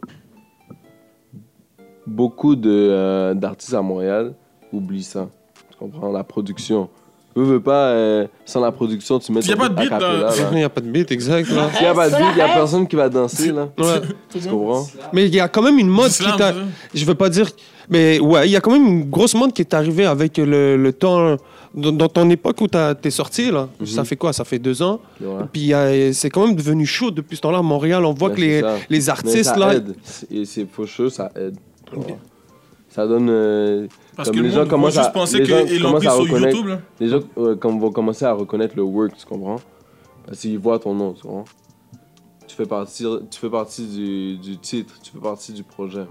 beaucoup de, euh, d'artistes à Montréal oublient ça. Tu comprends? La production. Veux, veux pas, euh, sans la production, tu mets Y a ton pas de beat, acapella, là. Il n'y a pas de beat, exact. Là. S'il y a pas de beat, il y a personne qui va danser, là. Ouais. Tu comprends? Mais il y a quand même une mode qui t'a. Je veux pas dire. Mais ouais, il y a quand même une grosse mode qui est arrivée avec le, le temps. Dans, dans ton époque où t'as- t'es sorti, là. Mhm. Ça fait quoi? Ça fait deux ans. Ouais. Puis c'est quand même devenu chaud depuis ce temps-là. À Montréal, on voit Ouais, que les, les Mais artistes, ça là. aide. C'est- Et c'est faux chaud, ça aide. Tu vois. Ça donne. euh, Parce Comme que le les gens commencent juste à- penser les gens commencent à sur reconnaître. YouTube, les gens euh, comme vont commencer à reconnaître le work, tu comprends? Parce qu'ils voient ton nom, tu comprends? Tu fais partie, tu fais partie du, du titre, tu fais partie du projet.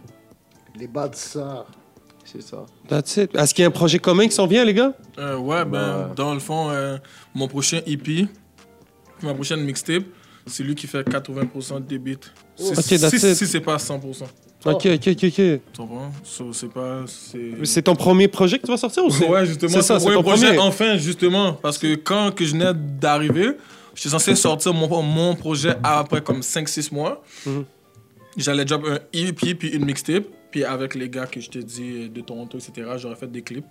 Les bâtisseurs. C'est ça. That's it. Est-ce qu'il y a un projet commun qui s'en vient, les gars? Euh, ouais, ben, dans le fond, euh, mon prochain EP, ma prochaine mixtape, c'est lui qui fait 80% des beats. Si, Ok, si- that's si, si c'est pas 100%. Ok, ok, ok, ok. So, c'est pas. C'est... Ton premier projet que tu vas sortir ou c'est Ouais, justement, c'est ça, c'est ton projet, premier. enfin, justement. Parce que quand que je venais d'arriver, j'étais censé sortir mon, mon projet après comme 5-6 mois. Mhm. J'allais drop un EP puis une mixtape. Puis avec les gars que je t'ai dit de Toronto, etc., j'aurais fait des clips.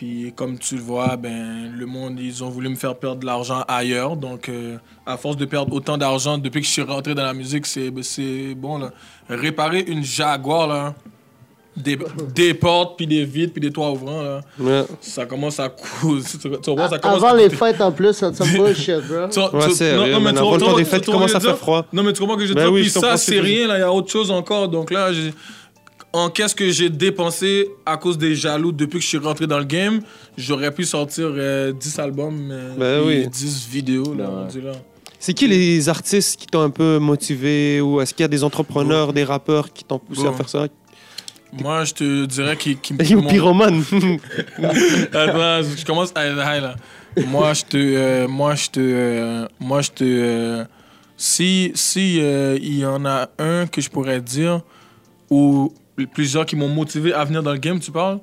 Puis comme tu le vois, ben, le monde, ils ont voulu me faire perdre de l'argent ailleurs. Donc, euh, à force de perdre autant d'argent depuis que je suis rentré dans la musique, c'est ben, c'est bon. Là. Réparer une Jaguar, là, des, des portes, puis des vitres, puis des toits ouvrants, là, Ouais. ça commence à coûter. Tu, vois, ça commence Avant à les fêtes en plus, c'est some bullshit, bro. Tu- Ouais, c'est non, non, mais tu Avant le temps des fêtes, tu commence vois à ce que je faire froid? Non, mais tu comprends que je Ben dis, oui, puis je comprends ça, c'est rien, là, il y a autre chose encore. Donc là, j'ai- en qu'est-ce que j'ai dépensé à cause des jaloux depuis que je suis rentré dans le game, j'aurais pu sortir euh, 10 albums, euh, Ben puis oui. 10 vidéos, là, Ouais. rendu là. C'est qui les artistes qui t'ont un peu motivé ou est-ce qu'il y a des entrepreneurs, des rappeurs qui t'ont poussé à faire ça? Moi, je te dirais qu'ils qui Ou pyromane Attends, je commence à être high là. Moi, je te. euh, moi, je te. euh, moi, je te. euh, si si euh, il y en a un que je pourrais dire, ou plusieurs qui m'ont motivé à venir dans le game, tu parles,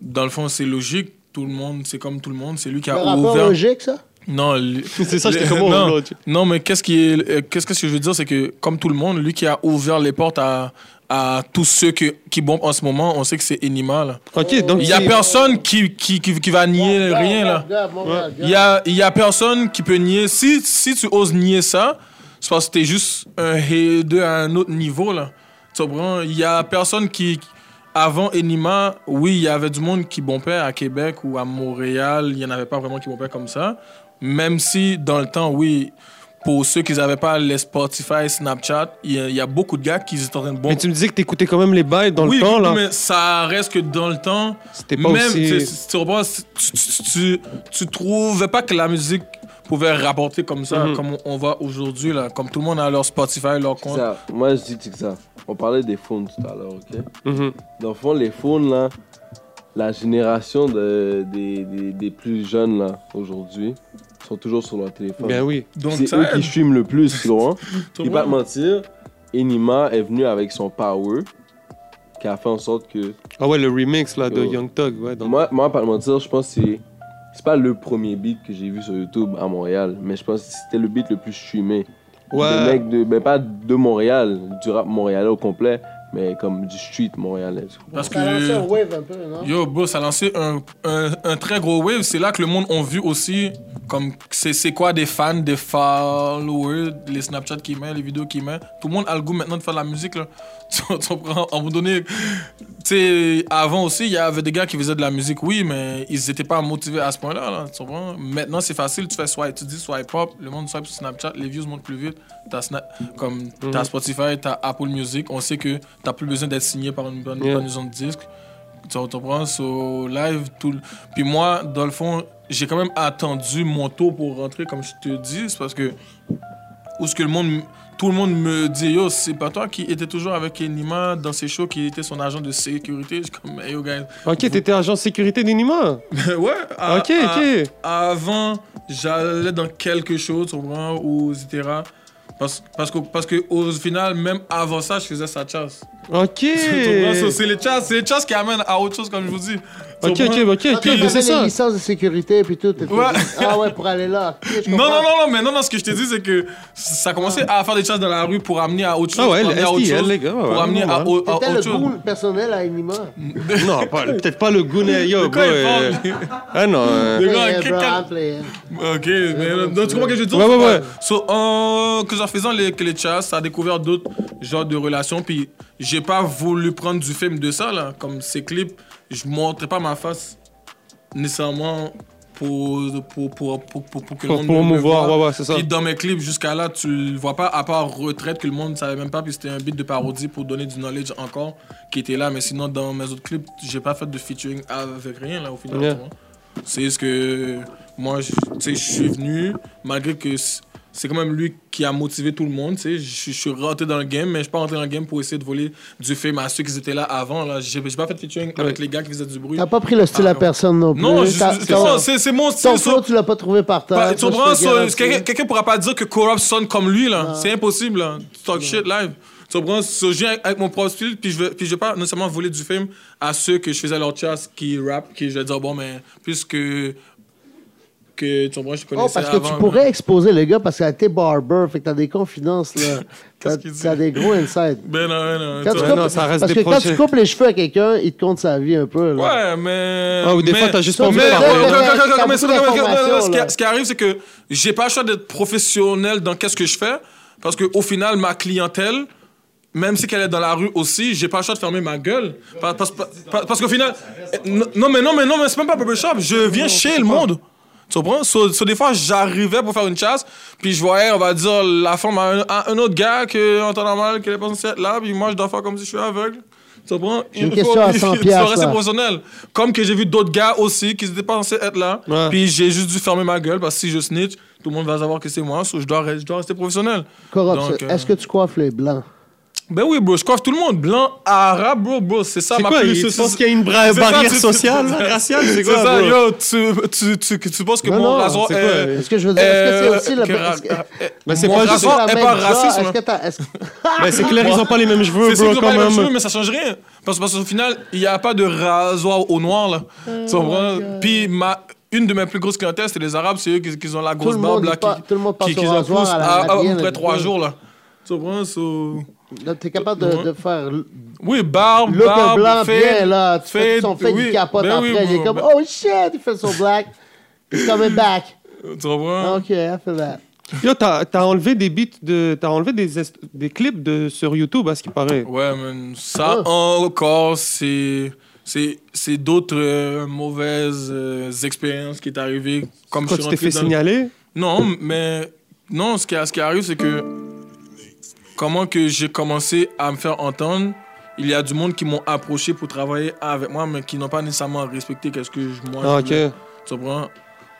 dans le fond, c'est logique. Tout le monde, c'est comme tout le monde. C'est lui qui a ouvert. logique, ça? Non, C'est ça, j'étais comment non, non, mais qu'est-ce qui est, euh, qu'est-ce que je veux dire, c'est que comme tout le monde, lui qui a ouvert les portes à, à tous ceux que, qui bombent en ce moment, on sait que c'est Enima là. Ok, donc Il y a personne qui, qui, qui, qui va nier rien là. Il y a, il y a personne qui peut nier. Si, si tu oses nier ça, c'est parce que t'es juste un hater à un autre niveau là. Tu? Il y a personne qui. Avant Enima, oui, il y avait du monde qui bombait à Québec ou à Montréal. Il n'y en avait pas vraiment qui bombait comme ça. Même si, dans le temps, oui, pour ceux qui n'avaient pas les Spotify, Snapchat, il y, a- il y a beaucoup de gars qui étaient en train de bomber. Mais tu me disais que t'écoutais quand même les bails dans oui, le temps, là. mais ça reste que dans le temps, C'était pas même, aussi... tu, tu tu, tu, tu, trouvais pas que la musique pouvait rapporter comme ça, Mhm. comme on voit aujourd'hui, là. Comme tout le monde a leur Spotify, leur compte. ça. Moi, je dis que ça. On parlait des phones tout à l'heure, ok? Mhm. Dans le fond, les phones, là, la génération de, des, des, des plus jeunes, là, aujourd'hui, sont toujours sur leur téléphone. Ben oui. Donc, c'est eux aide. qui streament le plus, tu vois. Tu Et pas te mentir, Enima est venu avec son power, qui a fait en sorte que... Ah ouais, le remix, là, de Oh. Young Thug, ouais. donc- Moi, moi, pas te mentir, je pense que c'est... C'est pas le premier beat que j'ai vu sur YouTube à Montréal, mais je pense que c'était le beat le plus streamé. Ouais. Des mecs de... Ben pas de Montréal, du rap montréalais au complet, mais comme du street montréalais. Parce Ça a lancé un que. wave un peu, non? Yo, bro, ça a lancé un, un, un très gros wave. C'est là que le monde a vu aussi, comme, c'est c'est quoi des fans, des followers, les Snapchat qui met, les vidéos qui met. Tout le monde a le goût maintenant de faire de la musique, là. Tu, tu comprends? À un moment donné, tu sais, avant aussi, il y avait des gars qui faisaient de la musique, oui, mais ils n'étaient pas motivés à ce point-là, là. Tu comprends? Maintenant, c'est facile, tu fais swipe, tu dis swipe up, le monde swipe sur Snapchat, les views montent plus vite. T'as comme, t'as Spotify, t'as Apple Music, on sait que t'as plus besoin d'être signé par une bonne Yeah. maison de disques. Tu comprends? So, live, tout. Puis moi, dans le fond, j'ai quand même attendu mon tour pour rentrer, comme je te dis. C'est parce que. Où ce que le monde. Tout le monde me dit, yo, c'est pas toi qui étais toujours avec Enima dans ses shows, qui était son agent de sécurité. Je suis comme, hey, yo, guys. Ok, t'étais agent de sécurité d'Enima. ouais, à- Ok, à- ok. avant, j'allais dans quelque chose, tu comprends, ou etc. Parce, parce, que, parce que au final, même avant ça, je faisais sa chasse. Ok. C'est les chasses, c'est les chasses qui amènent à autre chose, comme je vous dis. Ok, ok, ok, Ah, ok, mais c'est ça. licences de sécurité puis tout. Ouais. Ah ouais, pour aller là. Non, non, non, non, mais non, non, ce que je te dis, c'est que ça a commencé à faire des chasses dans la rue pour amener à autre chose. Ah ouais, le autre STL, chose, les gars, Pour amener à, normal. au- à T'étais le autre chose. goût personnel à Anima. Non, pas- peut-être pas le Gounet. Yo, bro. euh? Ah non. euh, playing. Ok, mais euh, donc, tu comprends ce que je dire? Ouais, ouais, ouais. So, en, que en faisant les chasses, ça a découvert d'autres genres de relations. Puis j'ai pas voulu prendre du film de ça, là. Comme ces clips, je montrais pas ma face nécessairement pour, pour, pour, pour, pour, pour que le Pour monde me- me promouvoir, voie. ouais, ouais, c'est ça. Puis dans mes clips, jusqu'à là, tu le vois pas, à part retraite, que le monde savait même pas. Puis c'était un beat de parodie pour donner du knowledge encore qui était là. Mais sinon, dans mes autres clips, j'ai pas fait de featuring avec rien, là, au final. Yeah. C'est juste que moi, je- tu sais, je suis venu, malgré que c'est quand même lui qui a motivé tout le monde. Je je suis rentré dans le game, mais je suis pas rentré dans le game pour essayer de voler du film à ceux qui étaient là avant. Là. J'ai j'ai pas fait de featuring avec les gars qui faisaient du bruit. T'as pas pris le style Ah, à non. personne non plus. Non, je- c'est ton- ça, c'est c'est mon Ton style. flow, ça. tu l'as pas trouvé par terre. Bah, tu comprends, quelqu'un quelqu'un pourra pas dire que Corrupt sonne comme lui, là. C'est impossible, là. Tu talk shit live. Tu comprends? So, je viens avec, avec mon propre style, puis je vais, puis je vais pas nécessairement voler du film à ceux que je faisais leur chasse qui rap, qui je vais dire, bon, mais puisque. Que, tu comprends, je connaissais Oh, parce que avant, tu pourrais exposer le gars parce que t'es barber, fait que t'as des confidences, là. T'as qu'il dit? t'as des gros insights. Ben non, ben non. Quand tu coupes- non, ça reste parce des que quand tu coupes les cheveux à quelqu'un, il te compte sa vie un peu. Là. Ouais, mais. Ah, ou des mais- fois, t'as juste pas envie mais- mais- mais- mais mais- ce qui- arrive, c'est que j'ai pas le choix d'être professionnel dans qu'est-ce que je fais. Parce qu'au final, ma clientèle, même si qu'elle est dans la rue aussi, j'ai pas le choix de fermer ma gueule. Parce, parce, parce- parce qu'au final. Non, non, mais non, mais non, mais c'est même pas barbershop. Je viens chez le monde. Tu comprends? So, so, des fois, j'arrivais pour faire une chasse, puis je voyais, on va dire, la femme à un, à un autre gars que, en temps normal, qui est pas censé être là, puis moi, je dois faire comme si je suis aveugle. Tu comprends? J'ai une Il question faut- à 100 Tu dois piastres, professionnel. Comme que j'ai vu d'autres gars aussi qui étaient pas censés être là, Ouais. puis j'ai juste dû fermer ma gueule, parce que si je snitch, tout le monde va savoir que c'est moi, so je dois, je dois rester professionnel. Corrupt, Donc, euh, est-ce que tu coiffes les blancs? Ben oui, bro, je coiffe tout le monde. Blanc, arabe, bro, bro, c'est ça C'est ma quoi, plus- tu c'est- penses qu'il y a une bra- c'est ça, barrière tu- sociale, c'est- raciale, c'est C'est quoi, ça, bro? yo, tu, tu, tu, tu, tu penses que mon rasoir c'est est... euh, Est-ce que je veux dire, est-ce que c'est aussi le. que ra- est-ce que- Mais c'est mon pas juste- rasoir la est même pas raciste. Est-ce là. que t'as. est-ce- Ben, c'est clair, ils ont pas les mêmes cheveux, C'est sûr bro, qu'ils ont quand pas les mêmes cheveux, même. mais ça change rien. Parce, parce qu'au final, il n'y a pas de rasoir au noir, là. Tu comprends? Puis ma, une de mes plus grosses clientèles, c'est les Arabes, c'est eux qui, qui ont la grosse barbe, là, qui, tout le monde passe qui, qui en rasoir poussent à la à, à, peu près trois jours, là. Tu comprends? So- Là, T'es capable de, Ouais. de faire Oui, barbe, look un barbe, blanc fade, bien, là. Tu fais fade, son fait, oui. il capote Ben après. oui, il est comme, Ben- oh shit, il fait son black. He's coming back. Tu comprends? Ok, I feel that. Yo, t'as t'as enlevé des beats de. T'as enlevé des, est- des clips de, sur YouTube, à ce qui paraît. Ouais, man. Ça, Ah. encore, c'est. C'est c'est d'autres euh, mauvaises euh, expériences qui est arrivé. Comme Quand je tu t'es fait dans- signaler? Non, mais. Non, ce qui, ce qui arrive, c'est que. Comment que j'ai commencé à me faire entendre, il y a du monde qui m'ont approché pour travailler avec moi, mais qui n'ont pas nécessairement respecté qu'est-ce que je- moi Ah, je voulais. Tu comprends?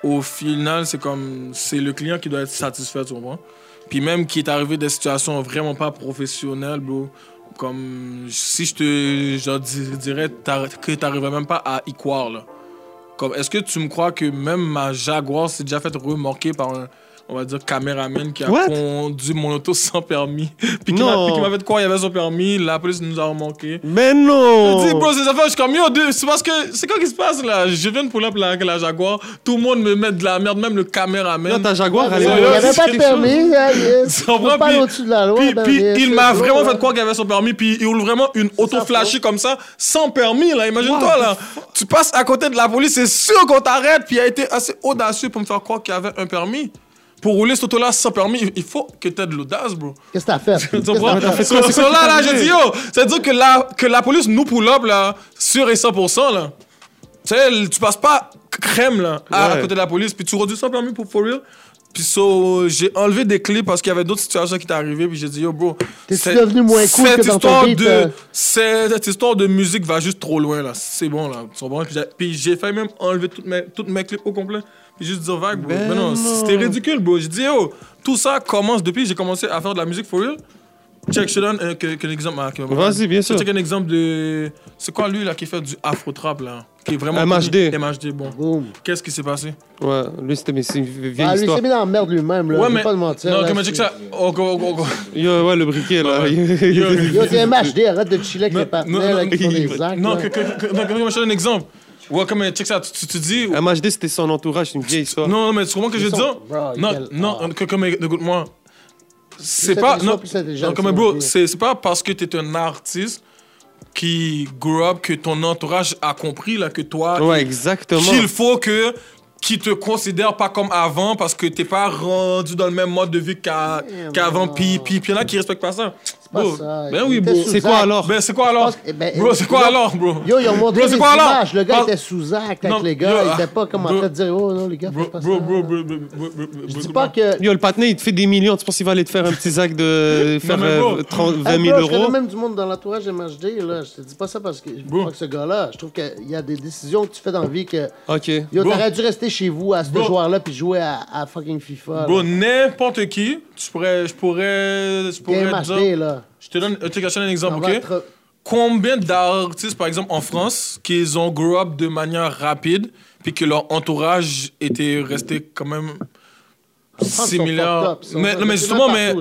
Au final, c'est comme. C'est le client qui doit être satisfait, tu comprends? Puis même qui est arrivé des situations vraiment pas professionnelles, bro. Comme si je te je dirais que t'arriverais même pas à y croire, là. Comme, est-ce que tu me crois que même ma Jaguar s'est déjà fait remorquer par un, on va dire, caméraman qui a What? conduit mon auto sans permis. puis qui Non. m'a fait croire qu'il avait son permis. La police nous a remanqué. Mais Je non dis, bro, ces affaires, je suis comme, yo, deux, c'est parce que, c'est quoi qui se passe là? Je viens de pull up la, avec la Jaguar, tout le monde me met de la merde, même le caméraman. Là, ta Jaguar, Il elle n'y est avait c'est pas de permis. hein, parles puis- au-dessus de la loi. Puis, ben, puis il m'a vraiment fait croire qu'il avait son permis, puis il roule vraiment une auto flashée comme ça, sans permis, là. Imagine-toi, là. Tu passes à côté de la police, c'est sûr qu'on t'arrête, puis il a été assez audacieux pour me faire croire qu'il avait un permis. Pour rouler cette auto-là sans permis, il faut que tu aies de l'audace, bro. Qu'est-ce que t'as fait? Tu comprends? qui là, t'est là, j'ai arrivé? dit, yo, ça veut dire que la, que la police nous pull up, là, sûr et 100%, là. Tu sais, tu passes pas crème, là, à, côté de la police, puis tu reduis sans permis pour for real? Puis so, j'ai enlevé des clés parce qu'il y avait d'autres situations qui étaient arrivées, puis j'ai dit, yo, bro. C'est- devenu moins cool cette que dans ton histoire beat, de, euh? Cette histoire de musique va juste trop loin, là. C'est bon, là. Comprends? Puis j'ai- failli même enlever toutes mes, toutes mes clips au complet. Puis juste dire vague, bro. Ben Mais non, non. c'était ridicule, bro. J'ai dit, yo, tout ça commence depuis que j'ai commencé à faire de la musique for real. Check, je te donne un, que- qu'un exemple. que- Vas-y, bien sûr. Check un exemple de. C'est quoi lui, là, qui fait du afro-trap, là? Qui est vraiment. MHD. connu? MHD, bon. Boum. Qu'est-ce qui s'est passé? Ouais, lui, c'était mais c'est une vieille Ah, lui, il histoire. s'est mis dans la merde lui-même. Là. Ouais, Je vais mais. pas te mentir. Non, là, comment check c'est- ça? Oh, oh, oh, oh. Yo, ouais, le briquet, là. Yo, t'es MHD, arrête de chiller avec Non, les partenaires non, là, qui font non, des actes. Non, là. que, que, que, non, que- je te donne un exemple. Ouais, comme, check ça, tu, tu, tu dis. MHD, c'était son entourage, c'est une vieille histoire. Non, non, mais tu comprends ce que je veux Ils dire? sont- bro, Non, quel- non, ah. que- comme, écoute-moi. C'est pas. Non, non, comme bro, c'est c'est pas parce que t'es un artiste qui grow up que ton entourage a compris là, que toi, Ouais, exactement. qu'il faut que qui te considère pas comme avant parce que t'es pas rendu dans le même mode de vie qu'avant non. puis puis puis y en a qui respectent pas ça. Pas Bro, ça. Ben oui, bro. C'est quoi acte. alors? Ben c'est quoi alors? que- ben, Bro, c'est quoi yo- alors, bro? Yo, ils ont montré Bro, c'est les quoi alors? images. Le gars était sous acte avec les gars. yo, il était pas comme en train de dire, oh non, les gars, Bro, pas bro, ça. bro, bro, bro, bro, bro, Je bro, dis pas que. Yo, le patinet, il te fait des millions. Tu penses qu'il va aller te faire un petit sac de. faire mais bro. euh, 30, 20 Hey, 000 bro, Je euros? connais même du monde dans l'entourage MHD. Là. Je te dis pas ça parce que je crois que ce gars-là, je trouve qu'il y a des décisions que tu fais dans la vie que. Ok. Yo, t'aurais dû rester chez vous à ce Bro. joueur-là puis jouer à, fucking FIFA. Bro, n'importe qui, tu pourrais, je pourrais, je pourrais Je te donne, je te donne un exemple, ok? être- Combien d'artistes, par exemple, en France, qui ont grow up de manière rapide, puis que leur entourage était resté quand même similaire? Mais, non, mais justement, mais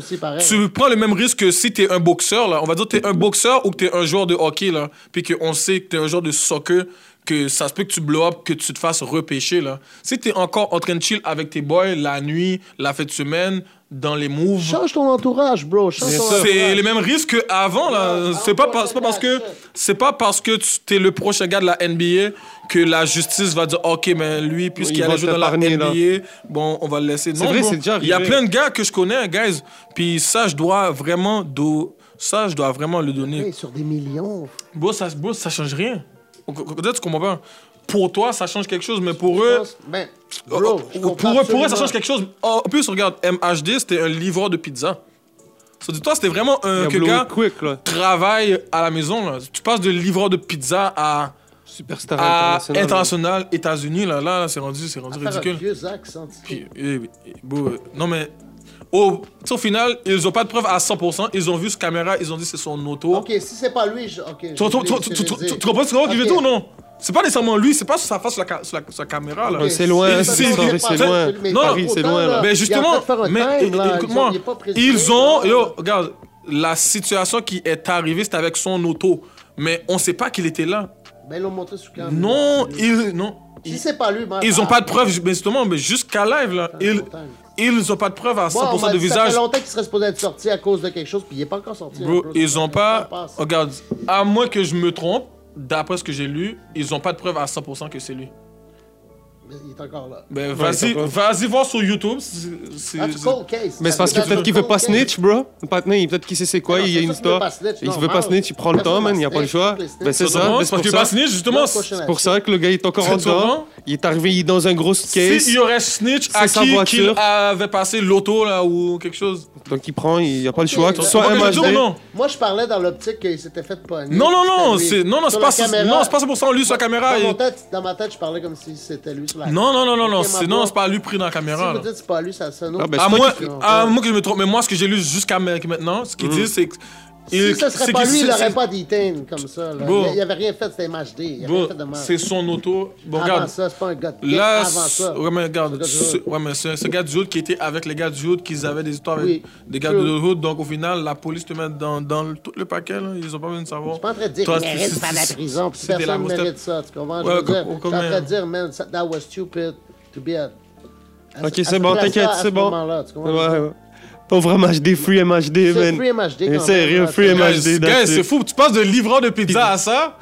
tu prends le même risque que si t'es un boxeur, là. On va dire que t'es un boxeur ou que t'es un joueur de hockey, là. Puis qu'on sait que t'es un joueur de soccer, que ça se peut que tu blow up, que tu te fasses repêcher, là. Si t'es encore en train de chill avec tes boys la nuit, la fête de semaine, dans les moves. Change ton entourage, bro. C'est les mêmes risques qu'avant, là. C'est pas, c'est pas parce que c'est pas parce que tu t'es le prochain gars de la NBA que la justice va dire OK, mais lui, puisqu'il va jouer dans la là. NBA, bon, on va le laisser. C'est Non, vrai, bro. c'est déjà Il y a plein de gars que je connais, guys. Puis ça, je dois vraiment do- ça, je dois vraiment le donner. Hey, sur des millions. Bro, ça, bro, ça change rien. Peut-être tu comprends pas. Pour toi, ça change quelque chose, mais pour Je eux, pense- Ben, Oh, bro, oh, je pour, eux, pour eux, ça change quelque chose. Oh, en plus, regarde, MHD, c'était un livreur de pizza. So, dis-toi, c'était vraiment un que gars quick, là. travaille à la maison. Là. Tu passes de livreur de pizza à, Superstar à international. international, États-Unis. Là, là, c'est rendu, c'est rendu ridicule. vieux accent. Puis, eh, eh, bro, euh, non, mais au, final, ils ont pas de preuve à 100%. Ils ont vu ce caméra, ils ont dit c'est son auto. Ok, si c'est pas lui, je... ok. Tu, comprends ce que je veux dire ou non? C'est pas nécessairement lui, c'est pas sur sa face sur la, ca- sur la, sur la caméra. Là. C'est loin, c'est- c'est- c'est loin. mais Non, Paris, c'est loin, là. Mais il justement, mais time, é- là, écoute-moi, ils ont- il yo, regarde, la situation qui est arrivée, c'était avec son auto, mais on sait pas qu'il était là. Ben, ils l'ont montré sous caméra. Non, C'est ils, non, Si ils, c'est pas lui, ils ont ah, pas de preuves, justement, mais jusqu'à live là, ils, ils ont pas de preuves à 100% Moi, on m'a de dit, Ça visage. fait longtemps qu'il serait supposé être sorti à cause de quelque chose, puis il est pas encore sorti. Bro, ils ont Ça pas, regarde, à moins que je me trompe, d'après ce que j'ai lu, ils ont pas de preuves à 100% que c'est lui. Il est encore là. Ben Ouais, vas-y, vas-y voir sur YouTube. c'est- c'est-. Mais c'est parce que peut-être qu'il veut pas snitch, bro. Peut-être qu'il sait c'est quoi, Non, il y a une qu'il veut histoire. pas snitch, Il veut pas snitch, il prend le temps, man, il n'y a pas le choix. Ben c'est ça, C'est parce pour que pas ça. snitch, justement. C'est- pour ça que le gars est encore en dedans. Il est arrivé dans un gros case. S'il y aurait snitch à sa qui voiture. qu'il avait passé l'auto là ou quelque chose. Donc il prend, il n'y a pas le choix. Soit MHD. ou non? Moi, je parlais dans l'optique qu'il s'était fait pogner. Non, non, non, c'est lui. non, non, c'est Sur pas la ça- pas 100% lui sur la caméra. Dans ma tête, je parlais comme si c'était lui Non, non, non, non, non, c'est non, c'est pas lui pris dans la caméra. que c'est pas lui, ça sonne. Ah, ben, À moins, toi qui- à moins que je me trompe, mais moi, ce que j'ai lu jusqu'à ma- maintenant, ce qu'ils Mm. disent, c'est Il- Si ce serait c'est pas lui, il n'aurait pas detain comme ça. Là. Bon. Il, il avait rien fait, c'était MHD. Il rien fait de mal. c'est son auto. Bon, Avant regarde. ça, c'est pas un gars de Là, avant ça. ouais, mais regarde, C'est un gars du ce, ouais, mais ce, ce gars du hood qui était avec les gars du hood, qui avaient des histoires avec Oui, des gars du hood, donc au final, la police te met dans, dans le, tout le paquet, là. ils ont pas besoin de savoir. Je suis pas en train de dire qu'il mérite de faire la prison, puis personne ne mérite ça, tu comprends? Ouais, je veux dire, co- je suis en train de dire, man, that was stupid to be at... à Ok, c'est ce bon, t'inquiète, c'est bon. Pauvre MHD, free MHD, C'est man. free MHD quand Sérieux, free MHD. Guys, c'est fou, tu passes de livreur de pizza à ça?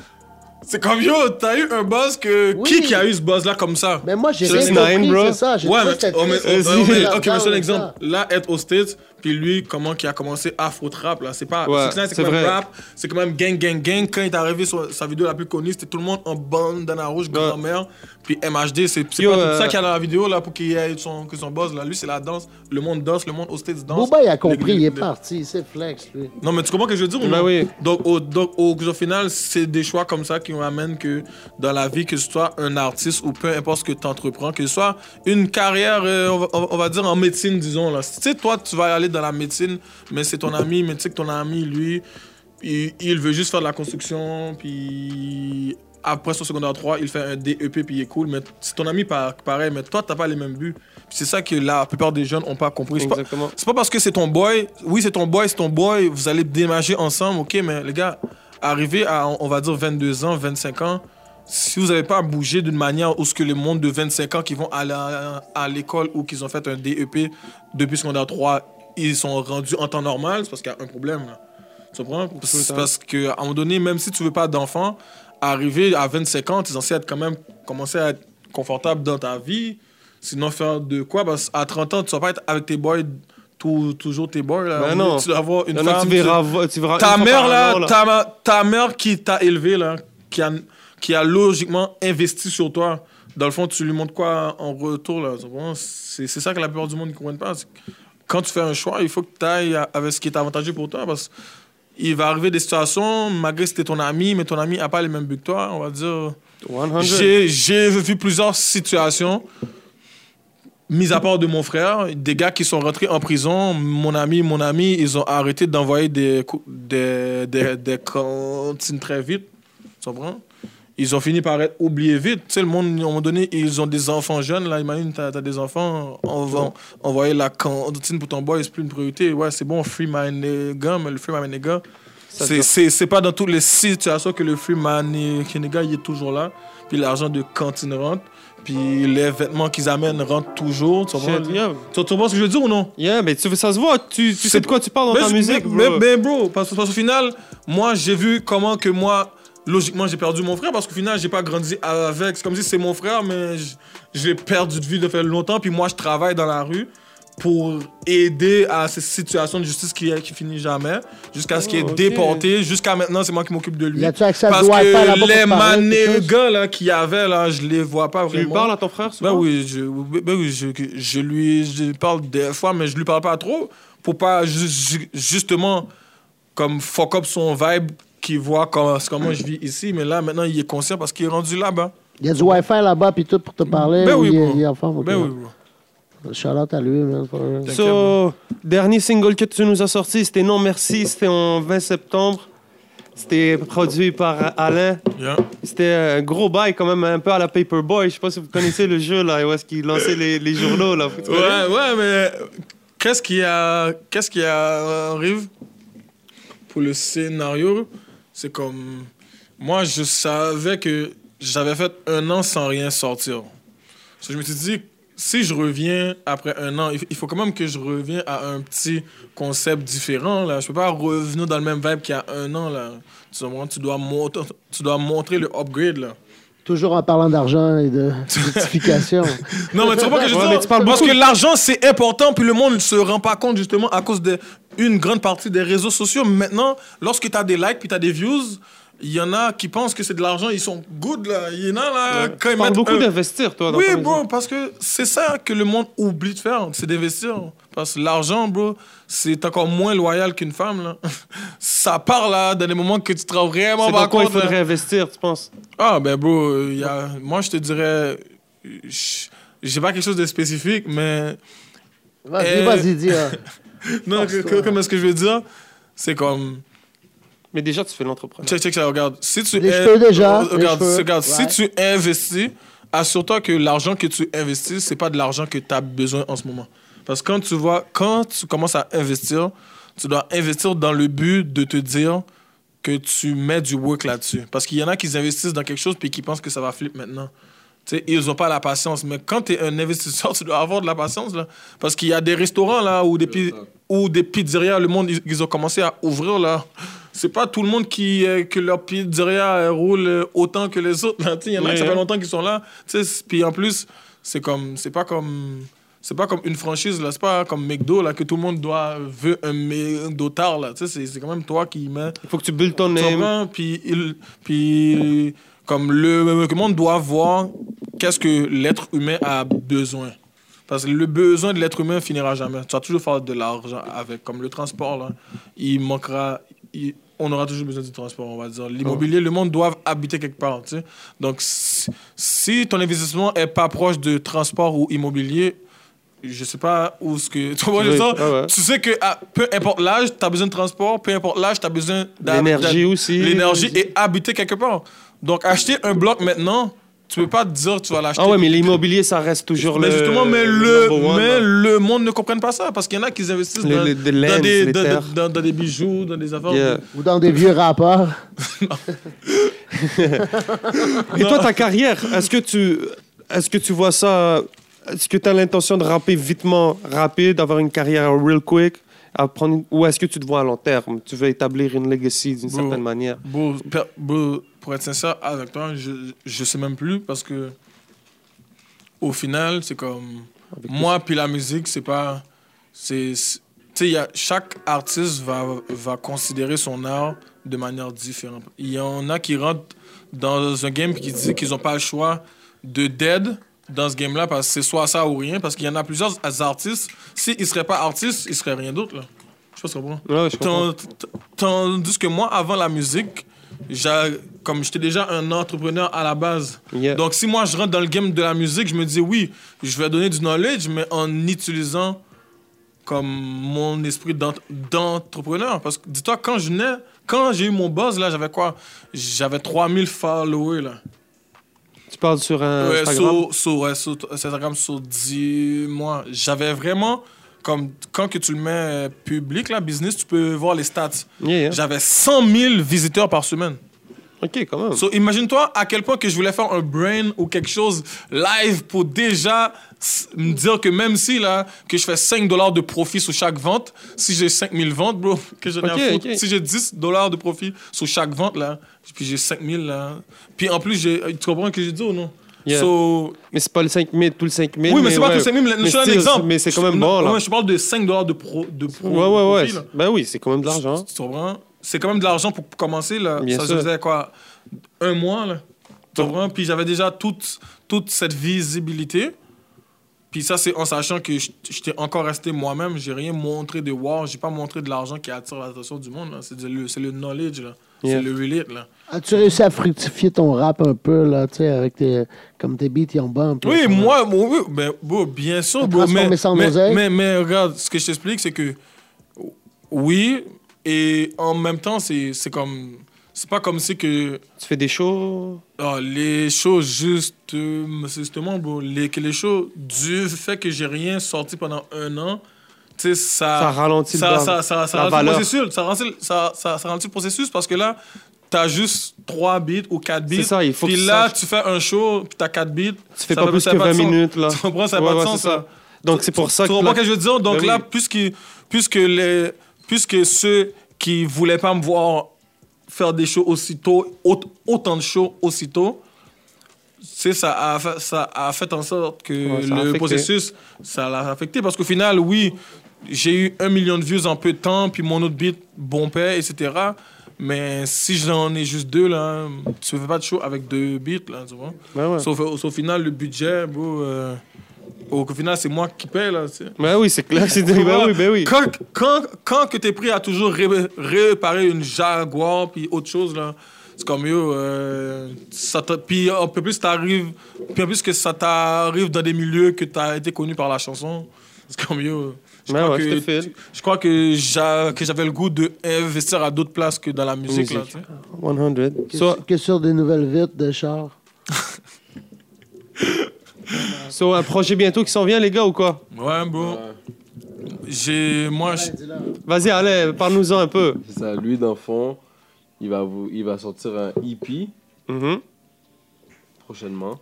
C'est comme yo, t'as eu un buzz que. Oui. Qui qui a eu ce buzz là comme ça? Mais moi, j'ai rien compris, c'est ça. J'ai Ouais, mais, oh, mais- oh, oh, mais- ok, mais c'est un exemple. Là, être aux States, puis lui, comment qui a commencé Afro Trap, là. C'est pas. Ouais, 6ix9ine, c'est quand même rap, c'est quand même gang, gang, gang. Quand il est arrivé sur sa vidéo la plus connue, c'était tout le monde en bande, dans la rouge, grand-mère. Puis MHD, c'est tout euh, ça qu'il y a dans la vidéo, là, pour qu'il ait son, que son buzz, là. Lui, c'est la danse. Le monde danse, le monde aux States danse. Booba, il a compris, Les- il est parti, c'est flex, lui. non, mais tu comprends ce que je veux dire ou non? oui. Donc, au, donc, au, au final, c'est des choix comme ça qui amènent que dans la vie, que ce soit un artiste ou peu importe ce que tu entreprends, que ce soit une carrière, euh, on, va, on va dire en médecine, disons. Là. Tu sais, toi, tu vas aller dans la médecine, mais c'est ton ami, mais tu sais que ton ami, lui, il, il veut juste faire de la construction, puis après son secondaire 3, il fait un DEP, puis il est cool. Mais c'est ton ami, pa- pareil, mais toi, t'as pas les mêmes buts. C'est ça que la plupart des jeunes ont pas compris. C'est pas- parce que c'est ton boy. Oui, c'est ton boy, c'est ton boy. Vous allez déménager ensemble, ok, mais les gars, arrivé à, on va dire, 22 ans, 25 ans, si vous n'avez pas bougé d'une manière où ce que le monde de 25 ans qui vont aller à, à l'école ou qu'ils ont fait un DEP depuis secondaire 3, ils sont rendus en temps normal, c'est parce qu'il y a un problème. Là. Tu comprends? C'est parce qu'à un moment donné, même si tu veux pas d'enfant, arriver à 25 ans, tu es censé être quand même, commencer à être confortable dans ta vie. Sinon, faire de quoi? Parce qu'à 30 ans, tu vas pas être avec tes boys, tout- toujours tes boys. Là. Ben non. Tu dois avoir une que femme. tu tu- verras, vo- tu verras ta mère là, an, là. ta, ta mère qui t'a élevé là, qui a, qui a logiquement investi sur toi. Dans le fond, tu lui montres quoi en retour là? C'est ça que la plupart du monde ne comprennent pas. Quand tu fais un choix, il faut que tu ailles avec ce qui est avantageux pour toi parce qu'il va arriver des situations, malgré que c'était ton ami, mais ton ami n'a pas les mêmes buts que toi, on va dire. 100. J'ai vu plusieurs situations, mis à part de mon frère, des gars qui sont rentrés en prison. Mon ami, mon ami, ils ont arrêté d'envoyer des, des, des, des cantines très vite. Tu comprends? Ils ont fini par être oubliés vite. Tu sais, le monde, à un moment donné, ils ont des enfants jeunes. Là, imagine, t'as as des enfants, on va envoyer la cantine pour ton boy, c'est plus une priorité. Ouais, c'est bon, free my nigga, mais le free my nigga, c'est- pas dans toutes les situations que le free my nigga, il est toujours là. Puis l'argent de cantine rentre. Puis les vêtements qu'ils amènent rentrent toujours. Tu comprends? Shit, yeah. Tu tu comprends ce que je veux dire ou non? Yeah, mais tu, ça se voit. Tu, tu sais de quoi tu parles dans Mais- ta musique, mais, bro. mais, mais bro, parce, parce qu'au final, moi, j'ai vu comment que moi, logiquement, j'ai perdu mon frère parce qu'au final, j'ai pas grandi avec. C'est comme si c'est mon frère, mais je, je l'ai perdu de vue depuis longtemps. Puis moi, je travaille dans la rue pour aider à ces situations de justice qui, qui finissent jamais, jusqu'à ce qu'il est Oh, déporté. Jusqu'à maintenant, c'est moi qui m'occupe de lui. Y a-tu accès à Parce que les là qu'il y avait là, je les vois pas Tu vraiment. lui parles à ton frère, Ben oui, je, ben oui je, je lui je parle des fois, mais je lui parle pas trop pour pas ju- ju- justement comme fuck up son vibe qui voit comment, comment je vis ici. Mais là, maintenant, il est conscient parce qu'il est rendu là-bas. Il y a du Wi-Fi là-bas, puis tout pour te parler. Ben ou oui, bro. il. Ben oui, bro. Shout-out à lui, man. So, dernier single que tu nous as sorti, c'était Non Merci, c'était en 20 septembre. C'était produit par Alain. Yeah. C'était un gros bail quand même, un peu à la Paperboy. Je sais pas si vous connaissez le jeu là, où est-ce qu'il lançait les, les journaux là. Ouais, ouais, mais qu'est-ce qui a, qu'est-ce qui a- arrive pour le scénario? C'est comme moi, je savais que j'avais fait un an sans rien sortir. So, je me suis dit, si je reviens après un an, il faut quand même que je revienne à un petit concept différent. Là. Je peux pas revenir dans le même vibe qu'il y a un an. Là. Tu, dois, montrer, tu dois montrer le upgrade. Là. Toujours en parlant d'argent et de justification. Non, mais tu comprends que je veux Ouais, tu parles Parce beaucoup. que l'argent, c'est important, puis le monde ne se rend pas compte, justement, à cause d'une grande partie des réseaux sociaux. Maintenant, lorsque tu as des likes, puis tu as des views, il y en a qui pensent que c'est de l'argent, ils sont good, là. Il y en a, là, quand Tu ils mettent beaucoup un- d'investir, toi. Dans Oui, bro, parce que c'est ça que le monde oublie de faire, c'est d'investir. Parce que l'argent, bro, c'est encore moins loyal qu'une femme, là. Ça part, là, dans des moments que tu te rends vraiment pas quoi il compte. là. faudrait investir, tu penses? Ah, ben, bro, euh, y a... moi, je te dirais. je- J'ai pas quelque chose de spécifique, mais. Vas-y, Euh, vas-y, dis. hein. Non, que- que- comme est-ce que je veux dire? C'est comme. Mais déjà, tu fais l'entrepreneur. Check, check ça, regarde. Si tu cheveux déjà, euh, Regarde, Ouais. si tu investis, assure-toi que l'argent que tu investis, c'est pas de l'argent que tu as besoin en ce moment. Parce que quand tu vois, quand tu commences à investir, tu dois investir dans le but de te dire que tu mets du work là-dessus. Parce qu'il y en a qui investissent dans quelque chose puis qui pensent que ça va flip maintenant. Ils n'ont pas la patience. Mais quand tu es un investisseur, tu dois avoir de la patience. Là. Parce qu'il y a des restaurants là, ou des, ou des pizzerias, le monde, ils, ils ont commencé à ouvrir là. C'est pas tout le monde qui, euh, que leur pizzeria euh, roule euh, autant que les autres. Il y en a Ouais, qui ça fait longtemps qu'ils sont là. Tu sais, Puis en plus, c'est comme, c'est pas comme, c'est pas comme une franchise là. C'est pas comme McDo là que tout le monde doit veut un McDo tard là. Tu sais, c'est- quand même toi qui mets. Il faut que tu builds ton? Puis, il- puis comme le, le monde doit voir qu'est-ce que l'être humain a besoin. Parce que le besoin de l'être humain finira jamais. Tu vas toujours faire de l'argent avec. Comme le transport, là, il manquera. il- on aura toujours besoin du transport, on va dire. L'immobilier, le monde doit habiter quelque part. Tu sais. Donc, si, si ton investissement est pas proche de transport ou immobilier, je sais pas où ce que. Tu vois, Oui, ça? ouais, ouais. Tu sais que ah, peu importe l'âge, tu as besoin de transport, peu importe l'âge, tu as besoin d'hab- aussi. L'énergie et habiter quelque part. Donc, acheter un bloc maintenant, tu peux pas te dire que tu vas l'acheter. Ah ouais, mais l'immobilier, ça reste toujours Mais le. justement, mais, le, one, mais là. le monde ne comprenne pas ça parce qu'il y en a qui investissent Les- dans, des dans des, les dans, terres. dans- dans des bijoux, dans des affaires. Yeah. Ou dans des vieux rapports. Et toi, ta carrière, est-ce que tu, est-ce que tu vois ça, est-ce que tu as l'intention de rapper vitement, rapide, d'avoir une carrière real quick, apprendre, ou est-ce que tu te vois à long terme, tu veux établir une legacy d'une certaine manière? Bro, per- bro, pour être sincère avec toi, je, je sais même plus parce que au final, c'est comme moi puis la musique, c'est pas c'est tu sais, chaque artiste va, va considérer son art de manière différente. Il y en a qui rentrent dans un game qui disent qu'ils n'ont pas le choix de dead dans ce game-là parce que c'est soit ça ou rien. Parce qu'il y en a plusieurs artistes. S'ils ne seraient pas artistes, ils seraient rien d'autre. là. Je sais pas si tu comprends. Ouais, je comprends. Tant- t- Tandis que moi, avant la musique, comme j'étais déjà un entrepreneur à la base. Yeah. Donc, si moi, je rentre dans le game de la musique, je me dis oui, je vais donner du knowledge, mais en utilisant comme mon esprit d'ent- d'entrepreneur. Parce que dis-toi, quand je nais, quand j'ai eu mon buzz, là, j'avais quoi? J'avais 3000 followers, là. Tu parles sur un Ouais, Instagram? sur, sur, ouais, sur Instagram sur 10 mois. J'avais vraiment, comme quand que tu le mets euh, public, là, business, tu peux voir les stats. Yeah, yeah. J'avais 100 000 visiteurs par semaine. Ok, quand même. So, imagine-toi à quel point que je voulais faire un brain ou quelque chose live pour déjà me dire que même si là, que je fais 5 dollars de profit sur chaque vente, si j'ai 5000 ventes, bro, que j'en ai Ok, à foutre. ok. Si j'ai 10 dollars de profit sur chaque vente, là, puis j'ai 5000, là. Puis en plus, tu comprends ce que j'ai dit ou non? Yeah. So, Mais c'est pas le 5 000, tout le 5 000. oui, mais c'est pas tout 5000, mais Mais je te donne un exemple. Mais c'est quand même Je- bon, là. Ouais, je parle de 5 dollars de, pro, de, pro, Ouais, ouais, ouais. Ben oui, c'est quand même de l'argent. Comprends? C'est quand même de l'argent pour commencer. Là. Bien ça sûr. faisait quoi? Un mois. Là. Comprends? Puis j'avais déjà toute, toute cette visibilité. Puis ça, c'est en sachant que je- j'étais encore resté moi-même. J'ai rien montré de wow. J'ai pas montré de l'argent qui attire l'attention du monde. C'est le, c'est le knowledge. Là. Yeah. C'est le relate. Là. As-tu réussi à fructifier ton rap un peu, là, tu sais, avec tes, comme tes beats, ils ont bon un peu? Oui, moi, oui, ben, bro, bien sûr, bro, mais, ça mais, mais, mais regarde, ce que je t'explique, c'est que oui, et en même temps, c'est c'est comme. C'est pas comme si que Tu fais des shows? ah, les choses, juste, euh, justement, bro, les, que les choses, du fait que j'ai rien sorti pendant un an, tu sais, ça. Ça ralentit ça, le- ça, ça, ça la ralentit le processus. Ça ralentit, ça, ça, ça ralentit le processus parce que là, t'as juste 3 bits ou 4 bits. C'est ça, il faut Puis là, tu fais un show, puis t'as 4 bits. Tu fais ça pas fait- plus que a pas 20 de sens. minutes, là. Tu comprends, ça n'a pas de sens, ça. Donc, c'est pour ça Tu que. comprends là- ce que je veux dire? Donc Ben là, puisque, puisque, les, puisque ceux qui voulaient pas me voir faire des shows aussitôt, aut- autant de shows aussitôt, c'est ça a, fait- ça a fait en sorte que le processus, ça l'a affecté. Parce qu'au final, oui, j'ai eu un million de views en peu de temps, puis mon autre beat bombait, etc. Mais si j'en ai juste deux, là, tu fais pas de show avec deux beats, là, tu vois. Ben ouais. Sauf, au final, le budget, bro, euh, au final, c'est moi qui paie, là, tu sais. Ben oui, c'est clair. C'est ben oui, ben oui. Quand, quand, quand que t'es prêt à toujours ré- réparer une Jaguar puis autre chose, là, c'est comme, yo, euh, ça puis un peu plus t'arrives, puis en plus que ça t'arrive dans des milieux que t'as été connu par la chanson, c'est comme, yo, Je Ouais, crois ouais, que, file. je crois que j'a- que j'avais le goût d'investir à d'autres places que dans la musique. Là, Musique. sais. 100. Que, So, que sur des nouvelles vitres de char? so, un projet bientôt qui s'en vient, les gars, ou quoi? Ouais, bro. J'ai. Moi, Vas-y, allez, parle-nous-en un peu. C'est ça, lui, dans le fond, il va, vous, il va sortir un EP Mhm. prochainement.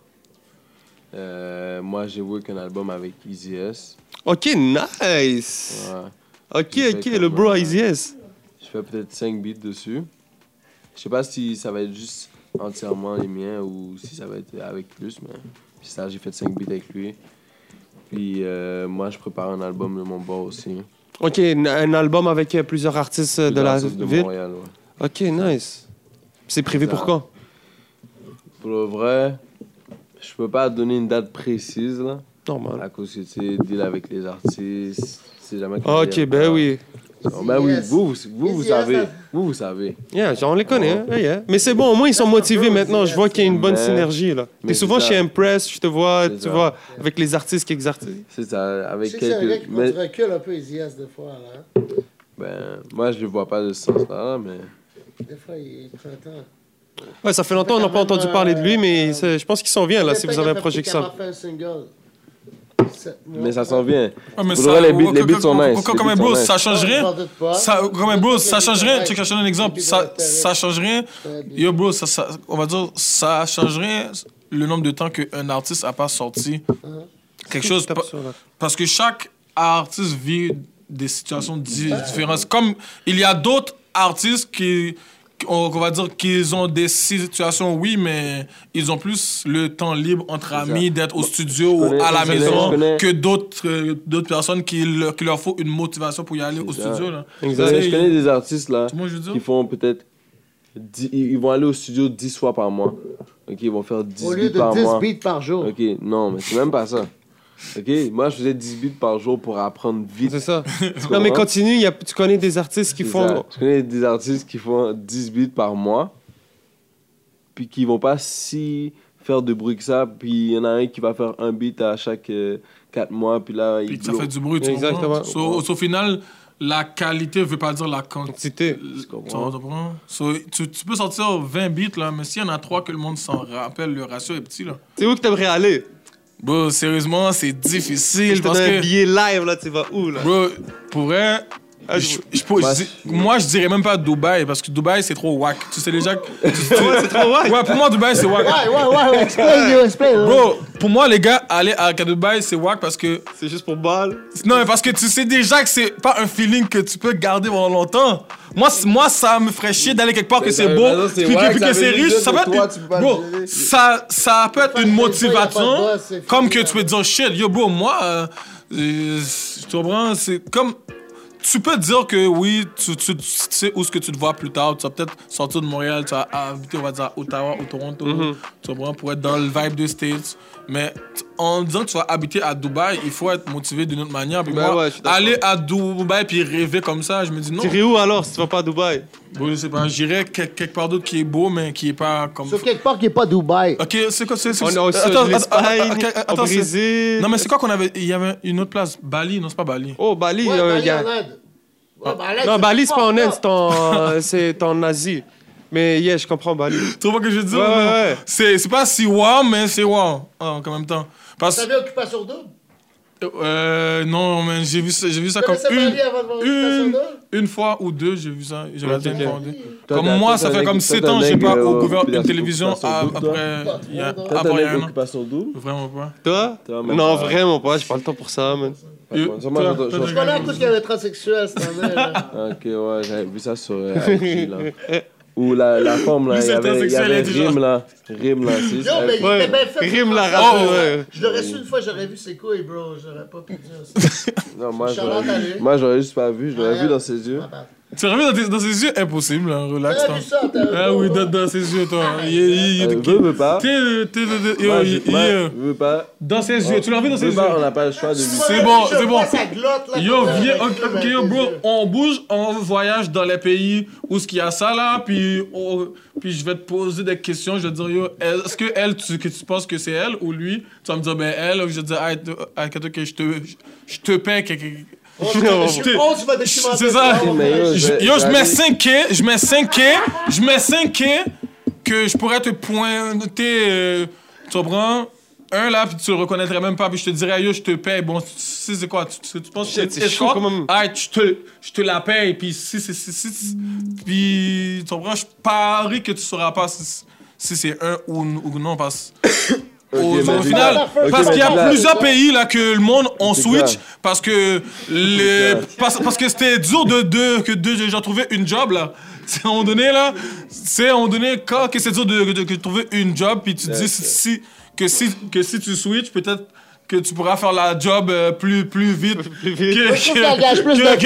Euh, moi, j'ai work un album avec Easy S. Ok, nice. Ouais. Ok, ok, le bro is yes. Je fais peut-être 5 beats dessus. Je sais pas si ça va être juste entièrement les miens ou si ça va être avec plus, mais puis ça, j'ai fait 5 beats avec lui. Puis euh, moi, je prépare un album de mon bord aussi. Ok, un album avec euh, plusieurs artistes euh, de la Artiste de ville? Montréal, ouais. Ok, nice. C'est prévu pour quand? Pour le vrai, je peux pas donner une date précise là, Normal. à cause que tu deal avec les artistes. C'est jamais Ok, clair. ben oui. Ben oui, vous, vous, vous, savez. Vous, vous savez. Yeah, on les connaît. hein, yeah. Mais c'est bon, au moins ils sont motivés maintenant. Je vois qu'il y a une bonne Mais- synergie là. mais T'es souvent chez ça. Impress, je te vois, tu ça. vois, avec les artistes qui exercent. C'est ça, Je avec sais que c'est un gars quelques. qui Mais, un peu, Easy S, des fois. Là. ben, moi, je le vois pas de ce sens-là, mais. Des fois, il prend le temps. Ouais, ça fait longtemps qu'on n'a pas entendu parler de lui, mais c'est- je pense qu'il s'en vient là, si vous avez un projet qui sort. Mais ça s'en vient. Ah, mais ça- les beats- les comme- beats sont nice. Comme un bro, ça change rien. Ça, comme un bro, ça change rien. Tu je te donne un exemple? Ça, ça change rien. Yo, bro, ça, ça- on va dire, ça change rien le nombre de temps qu'un artiste a pas sorti quelque chose. Parce que chaque artiste vit des situations di- différentes. Comme il y a d'autres artistes qui, on, va dire qu'ils ont des situations, oui, mais ils ont plus le temps libre entre amis d'être au studio connais- ou à la maison connais- que d'autres euh, d'autres personnes qui leur, qui leur faut une motivation pour y aller au ça. studio. Là. Je Exact. connais, je connais des artistes là qui font peut-être. Ils vont aller au studio 10 fois par mois. Ok, ils vont faire 10 Au lieu beats par de 10 mois. beats par jour. Ok, non, mais c'est même pas ça. Ok, moi je faisais 10 beats par jour pour apprendre vite. C'est ça. Non, mais continue, il y a- tu connais des artistes qui font. ça. Je connais des artistes qui font 10 beats par mois, puis qui vont pas si faire de bruit que ça, puis il y en a un qui va faire un beat à chaque 4 mois, puis là il Puis que ça fait du bruit. tu Exactement. comprends? So, so, au final, la qualité veut pas dire la quantité. Quantité. Tu comprends? comprends? So, tu, tu peux sortir 20 beats, là, mais s'il y en a 3 que le monde s'en rappelle, le ratio est petit. Là. C'est où que t'aimerais aller? Bro, sérieusement, c'est Je difficile te parce donne un billet live, là, tu vas où, là? Bro, pour vrai, Ah, je- je- je peux- Moi, je dis- moi, je dirais même pas Dubaï parce que Dubaï, c'est trop whack. Tu sais déjà. que- tu- tu- Ouais, c'est trop wack. ouais, pour moi, Dubaï, c'est whack. Ouais, ouais, ouais, explain, explain. Bro, pour moi, les gars, aller à Dubaï, c'est whack parce que C'est juste pour balle. Non, mais parce que tu sais déjà que c'est pas un feeling que tu peux garder pendant longtemps. Moi, moi ça me ferait chier d'aller quelque part que c'est beau, puis que, wack, c'est riche. Ça peut toi, être. Bro, ça, ça peut être une motivation. Comme que tu peux te dire shit, yo, bro, moi, euh, euh, tu comprends, c'est comme. Tu peux dire que oui, tu, tu, tu sais où est-ce que tu te vois plus tard. Tu vas peut-être sortir de Montréal, tu vas habiter, on va dire, à Ottawa ou Toronto. Mhm. Tu comprends, pour être dans le vibe des States. Mais en disant que tu vas habiter à Dubaï, il faut être motivé d'une autre manière. Puis Ben moi, ouais, je suis d'accord. aller à Dubaï puis rêver comme ça, je me dis non. T'irais où alors si tu vas pas à Dubaï? Bon, je sais pas, j'irais quel- quelque part d'autre qui est beau, mais qui est pas comme. Sur quelque part qui n'est pas Dubaï. Ok, c'est quoi c'est, c'est- On est attends, attends, l'Espagne, attends, c'est- Brésil. Non, mais c'est quoi qu'on avait. Il y avait une autre place. Bali, non, c'est pas Bali. Oh, Bali, Ouais, euh, Bali y a- en Inde. Ouais, bah, là, Non, Bali, c'est pas en Inde, c'est en, c'est en Asie. Mais yeah, je comprends Bali. Tu vois ce que je veux dire? Ouais, ouais, ouais. C'est, c'est pas si wow, mais c'est wow en en même temps. Parce T'avais Occupation Double? euh, non, mais j'ai vu ça, j'ai vu ça Tu comme une, une, Double? une fois ou deux, j'ai vu ça. J'ai regardé Ok. une fois ou deux. Toi, Comme moi, ça fait comme aigle- 7 toi, ans, t'as j'ai pas euh, ouvert une télévision après. il y a- un an. occupation double Vraiment pas. Toi? Non, vraiment pas. J'ai pas le temps pour ça, man. Je- connais un coup qu'il y avait transsexuel cette année. Ok, ouais, j'avais vu ça sur euh, IG, là. Ou la, la forme, là, il y avait, y avait Rime, là. Rime, là, c'est Yo, mais il était bien fait. Rime la Oh. Je l'aurais su une fois, j'aurais vu ses couilles, bro. J'aurais pas pu dire ça. Non, moi, j'aurais allait. moi, j'aurais juste pas vu, je l'aurais Ouais. vu dans ses yeux. Tu vu dans, tes- dans ses yeux? Impossible, hein, relax. Vu toi. Ah oui, dans, dans ses yeux, toi. Il, il, il- Euh, veux, veux pas. T'es- t'es- t'es- yo, Moi, il- je- moi, il- euh, veux pas. Dans ses yeux, tu l'as vu dans ses Veux yeux? pas, on n'a pas le choix de lui. C'est bon, c'est bon. sa glotte, là, Yo, viens, ok, ok, yo, bro, on bouge, on voyage dans les pays où ce qu'il y a ça là, puis, on- puis je vais te poser des questions, je vais te dire, yo, est-ce que elle, tu, que tu penses que c'est elle ou lui? Tu vas me dire, ben elle, je vais te dire, ah, t- ah, que je te, je te paie, que- que- Documenter- C'est ça. Yo. Je- mets j'allais- 5K, je mets 5K, je mets 5K que je pourrais te pointer, euh, tu comprends? Un là, puis tu le reconnaîtrais même pas, puis je te dirais, yo, je te paye. Bon, tu sais, c'est quoi? Tu, tu- tu penses que c'est chaud quand même. Ah, je te, je te la paye, puis si, si, si, si, si- puis tu comprends? Je parie que tu sauras pas si, si c'est un ou, ou non, parce au final, parce qu'il y a plusieurs pays là que le monde on switch parce que les parce, parce que c'était dur de, de que deux j'ai trouvé une job là. C'est à un moment donné là, c'est à un moment donné quand que c'est dur de, de- de trouver une job puis tu te dis si, si- que si que si tu switch peut-être que tu pourras faire la job euh, plus plus vite Plus vite. que, que t'engages plus de femmes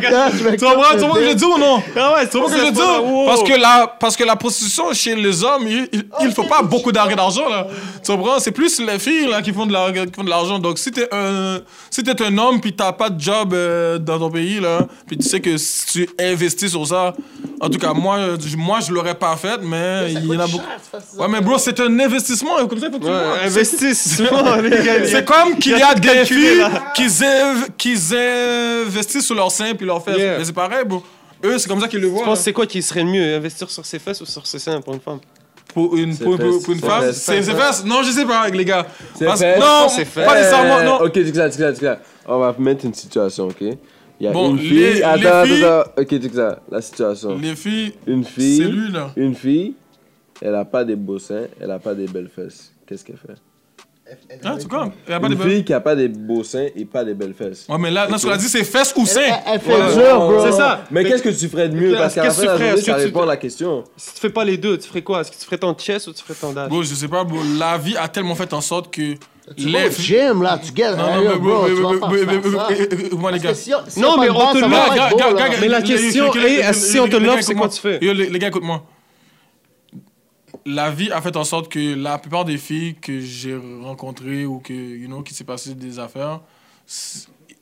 que Tu comprends? tu comprends ce que je dis ou non? Ah ouais, tu ce que je wow. Parce que la, parce que la prostitution chez les hommes, il, il, il faut pas beaucoup d'argent d'argent, là. Tu comprends? C'est plus les filles, là, qui font de la- qui font de l'argent. Donc, si t'es un, si t'es un homme pis t'as pas de job euh, dans ton pays, là, pis tu sais que si tu investis sur ça, en tout cas, moi, je- moi, je l'aurais pas fait, mais il y en a beaucoup. Ouais, mais bro, c'est un investissement, comme ça, il faut que tu le vois. Ouais, C'est- investissement, les gars. C'est comme qu'il y a des filles qui, investissent sur leur sein puis leur fesses. Yeah. Mais c'est pareil, bro. Eux, c'est comme ça qu'ils le voient. Tu penses c'est quoi qui serait mieux, investir sur ses fesses ou sur ses seins pour une femme? Pour une, C'est pour, pour- fesses, pour une c'est femme, c'est c'est fesses. Non, je sais pas, les gars. C'est Parce- fesses. Non, c'est pas nécessairement, non. Ok, dis ça, dis ça, dis ça. On va mettre une situation, ok? Il y a Bon, une les- fille. les attends, filles- attends. Ok, dis ça. La situation. Les filles, Une c'est fille. lui, là. Une fille, elle a pas des beaux seins, elle a pas des belles fesses. Qu'est-ce qu'elle fait? Hein, tu comprends? Il y a pas de Une belles- fille qui a pas des beaux seins et pas des belles fesses. Ouais, mais là, là, tu l'as dit, c'est fesses ou Elle, seins. elle fait Ouais. dur, bro. C'est ça. Mais qu'est-ce que tu ferais de mieux? Parce qu'à la que fin tu de la ferais? journée, ça tu- répond à la question. Si tu fais pas les deux, tu ferais quoi Est-ce que tu ferais ton chest ou tu ferais ton dash Bro, je sais pas, bro. La vie a tellement fait en sorte que Tu vas les au gym, là, tu gagnes. Non, non, mais bro, vas écoute-moi, les gars. Non, on mais on te l'a, Mais la question est, si on te l'offre, c'est quoi tu fais les gars, écoute-moi. La vie a fait en sorte que la plupart des filles que j'ai rencontrées ou que, you know, qui s'est passé des affaires,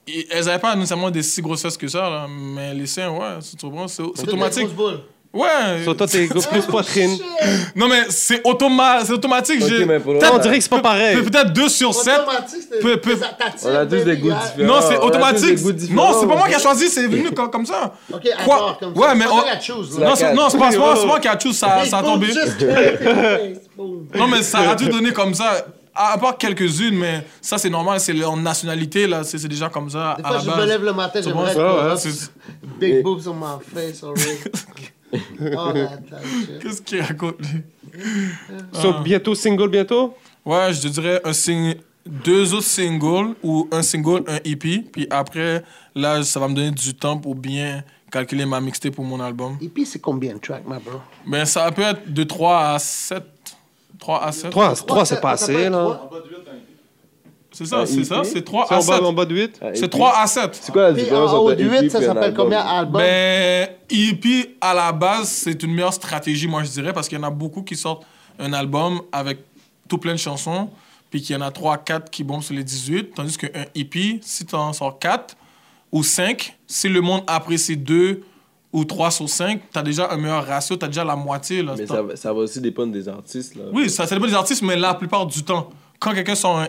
elles avaient pas nécessairement des si grosses fesses que ça, là, mais les seins, ouais, c'est trop bon, c'est c'est automatique. Ouais. Sur toi, t'es plus poitrine. Non, mais c'est automa c'est automatique. Ok, j'ai- mais pour le- peut-être- On dirait que c'est pas pareil. peut- Peut-être 2 sur 7. Peu- peu- On a tous des goûts différents. Non, c'est automatique. Non, c'est pas moi qui a choisi, c'est venu comme, comme ça. Ok, Quoi? comme Ouais, ça. mais on-. Non, c'est non, c'est pas, moi qui a choisi, ça, a tombé. Non, mais ça a dû donner comme ça. À à part quelques-unes, mais ça, c'est normal, c'est leur nationalité, là, c'est déjà comme ça Des à fois, la je me base. lève le matin, j'aimerais ça, être Big boobs on my face already. Oh. Qu'est-ce qu'il raconte, lui? So, bientôt single, bientôt? Ouais, je te dirais un sing... deux autres singles ou un single, un EP. Puis après, là, ça va me donner du temps pour bien calculer ma mixtape pour mon album. Et puis, c'est combien de tracks, ma bro? Ben, ça peut être de 3 à 7. 3 à 7. 3, 3 c'est pas assez, là. C'est ça, c'est ça, EP? c'est 3 C'est à en bas, 7. en bas de 8 Ah, et C'est puis- 3 à 7. C'est quoi la différence en haut entre EP 8, ça puis un s'appelle album? combien Ben, EP, à la base, c'est une meilleure stratégie, moi, je dirais, parce qu'il y en a beaucoup qui sortent un album avec tout plein de chansons, puis qu'il y en a 3 4 qui bombent sur les 18, tandis qu'un EP, si tu en sors 4 ou 5, si le monde apprécie 2 ou 3 sur 5, tu as déjà un meilleur ratio, tu as déjà la moitié. Là. Mais ça, va- ça va aussi dépendre des artistes. Là. Oui, ça, ça dépend des artistes, mais la plupart du temps, quand quelqu'un sort un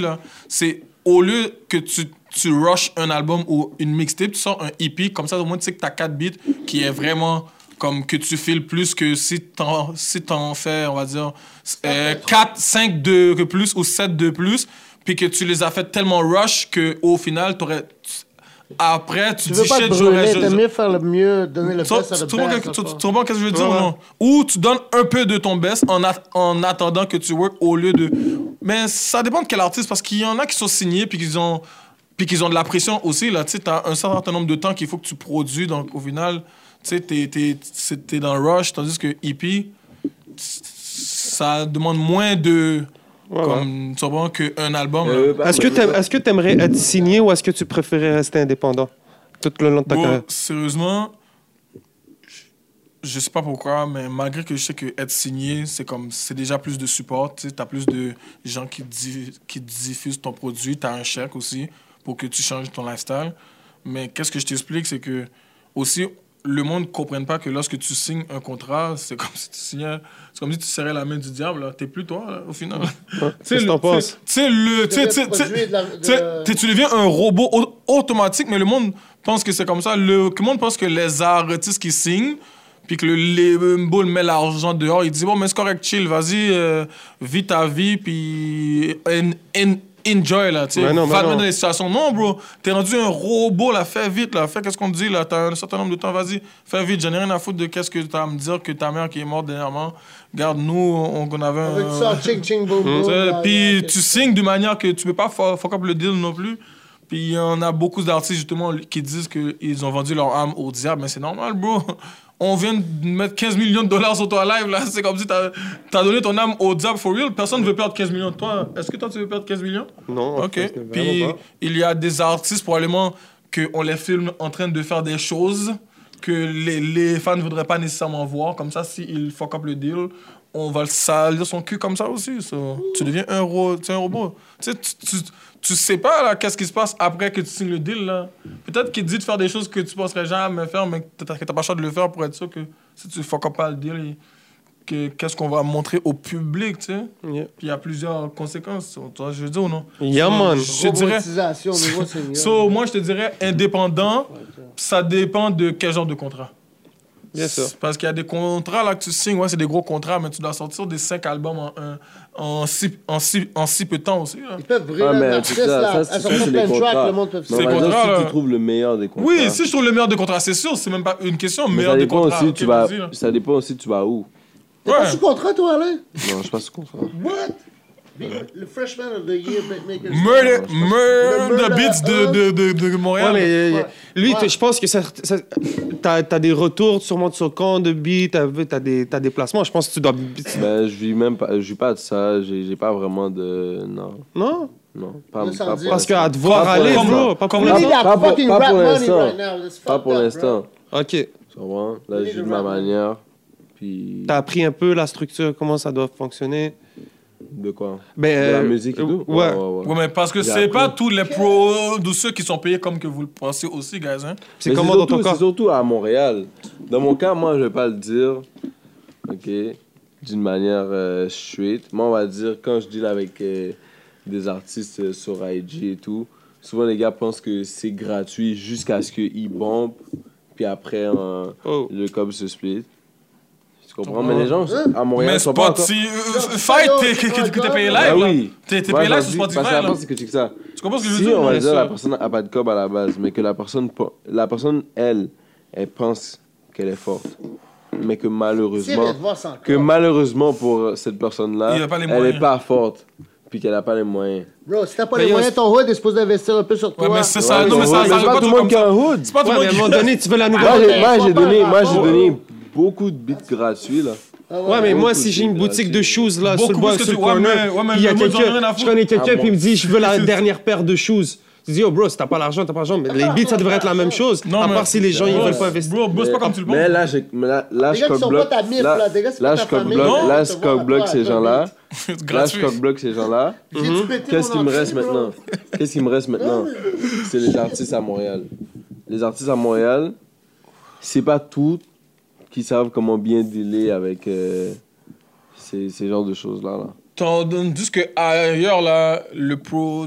là, c'est au lieu que tu, tu rushes un album ou une mixtape, tu sors un EP, comme ça, au moins, tu sais que tu as 4 beats qui est vraiment comme que tu files plus que si t'en si t'en fais, on va dire, euh, 4, 5 de plus ou 7 de plus, puis que tu les as fait tellement rush qu'au final, t'aurais... Après, tu, Tu veux dis pas te shit, j'aurais... brûler, je- t'aimes mieux faire le mieux, donner le best à le best. tu- comprends ce que je veux dire Ouais, non? Ou tu donnes un peu de ton best en, a- en attendant que tu work au lieu de. Mais ça dépend de quel artiste, parce qu'il y en a qui sont signés puis qu'ils ont, puis qu'ils ont de la pression aussi. Là, tu sais, as un certain nombre de temps qu'il faut que tu produis, donc au final, tu sais, t'es, t'es, c'est- t'es dans le rush, tandis que EP, ça demande moins de. Ouais, comme, tu comprends, qu'un album. Euh, bah, Est-ce que t'aimes- est-ce que t'aimerais être signé ou est-ce que tu préférais rester indépendant tout le long de ta carrière? sérieusement, je- je sais pas pourquoi, mais malgré que je sais que être signé, c'est comme c'est déjà plus de support. Tu as plus de gens qui, di- qui diffusent ton produit. Tu as un chèque aussi pour que tu changes ton lifestyle. Mais qu'est-ce que je t'explique, c'est que aussi, le monde ne comprenne pas que lorsque tu signes un contrat, c'est comme si tu signais, c'est comme si tu serrais la main du diable. T'es plus toi, là, au final. Tu sais, Qu'est-ce que t'en penses? Tu tu deviens un robot. au- automatique, mais le monde pense que c'est comme ça. Le, le monde pense que les artistes qui signent, puis que le label met l'argent dehors, il dit bon, mais c'est correct, chill, vas-y, euh, vis ta vie, puis enjoy là, tu sais. Va te dans les situations. Non, bro, t'es rendu un robot là, fais vite là, fais qu'est-ce qu'on te dit là, t'as un certain nombre de temps, vas-y, fais vite. J'en ai rien à foutre de qu'est-ce que t'as à me dire que ta mère qui est morte dernièrement. Regarde, nous, on, on avait Avec un. ça, ching ching sais, là, Puis là, tu signes de manière que tu peux pas fuck up le deal non plus. Puis il y en a beaucoup d'artistes justement qui disent qu'ils ont vendu leur âme au diable, mais c'est normal, bro. On vient de mettre 15 millions de dollars sur toi live, là. C'est comme si t'as as donné ton âme au diable for real. Personne ne veut perdre 15 millions toi. Est-ce que toi, tu veux perdre 15 millions? Non, Ok. Puis pas. il y a des artistes probablement qu'on les filme en train de faire des choses que les, les fans ne voudraient pas nécessairement voir. Comme ça, s'ils fuck up le deal, on va le salir son cul comme ça aussi. Tu deviens un, ro- un robot. Tu sais, tu, tu, tu sais pas là, qu'est-ce qui se passe après que tu signes le deal. là. Peut-être qu'il te dit de faire des choses que tu penserais jamais faire, mais que t'as que t'as pas le choix de le faire pour être sûr que si tu fuck up pas le deal, qu'est-ce qu'on va montrer au public, tu sais. Yeah. Puis il y a plusieurs conséquences. Tu vois, je veux dire ou non? Yeah, So, man. Je te dirais. So, moi, je te dirais indépendant, ça dépend de quel genre de contrat. Bien sûr. Parce qu'il y a des contrats là que tu signes, ouais, c'est des gros contrats, mais tu dois sortir des cinq albums en, un- en, si, en, si, en si peu de temps aussi. là. Ils peuvent brûler Ah, ça, là. ça, À c'est les contrats. le monde peut Mais C'est on va contrat, dire, là. si tu trouves le meilleur des contrats. Oui, si je trouve le meilleur des contrats, c'est sûr, c'est même pas une question, Mais meilleur ça des dépend contrats. aussi, tu vas, là. ça dépend aussi, tu vas où. T'es pas Ouais. sous contrat, toi, Alain? Non, je suis pas sous contrat. What? Le freshman of the year beatmaker. Murder, beats de, de, de, de Ouais, Montréal. mais euh, Ouais. lui, Ouais. je pense que ça, ça- t'as, t'as des retours sûrement de Socan, de beat, t'as, t'as des, t'as des placements. Je pense que tu dois. Ben, je vis même pas, je vis pas de ça, j'ai pas vraiment de. Non, Non? non. Pas, pas pour Parce qu'à te voir Pas pour aller, bro. Pas pour l'instant. Pas pour- l'instant. Pas pour l'instant. Ok. Tu comprends? Là, je de ma manière. Puis. T'as appris un peu la structure, comment ça doit fonctionner. De quoi De la euh, musique et tout Ouais. Ouais, mais parce que c'est pas tous les producers qui sont payés comme que vous le pensez aussi, guys. Hein? C'est comment dans surtout- ton cas? C'est surtout à Montréal. Dans mon cas, moi, je vais pas le dire, ok, d'une manière euh, straight. Moi, on va dire, quand je deal avec euh, des artistes euh, sur IG et tout, souvent les gars pensent que c'est gratuit jusqu'à ce qu'ils bombent, puis après, euh, Oh. le cob se split. Tu comprends? Mais les gens à Montréal Mais sont pas encore... si, Fight, t'es- payé live. Ah là. oui. T'es payé je live sur Spotify. Parce que la c'est que tu ça. Tu comprends ce que je veux Si dire? on va dire la personne a pas de cob à la base, mais que la personne, pas- la personne elle, elle pense qu'elle est forte, mais que Si malheureusement, vient te voir sans que malheureusement pour cette personne-là, a elle moyens. est pas forte, puis qu'elle a pas les moyens. Bro, si t'as pas Mais les moyens, ton hood est supposé d'investir un peu sur toi. Ouais, mais c'est ça. Ouais, non, mais ça, mais ça c'est veut pas tout le monde qui a ça. un hood. C'est pas tout le un monde qui. donné, tu veux la nouvelle. moi, j'ai donné, moi, j'ai donné beaucoup de bits gratuits là. Ah Ouais, mais moi, si j'ai une boutique de shoes là, Beaucoup sur le, bois, sur le tu- ouais, corner, mais- ouais, mais il y a quelqu'un, je connais quelqu'un, Ah puis il me dit, je veux la dernière paire de shoes. Je dis, oh bro, si t'as pas l'argent, t'as pas l'argent. Mais les beats, ça devrait être la même chose. Non, à mais- part si les gens, ils Bro, veulent pas investir. Bro, bosse pas Mais- comme tu le Mais penses. là, j'ai- mais là, je cock-block. Là, je cock-block. Là, je cock-block ces gens-là. Là, je cock-block ces gens-là. Qu'est-ce qui me reste bro? maintenant? Qu'est-ce qui me reste maintenant? C'est les artistes à Montréal. Les artistes à Montréal, c'est pas tous qui savent comment bien dealer avec euh, ces, ces genres de choses-là. Là. Tandis que ailleurs, là, le bro,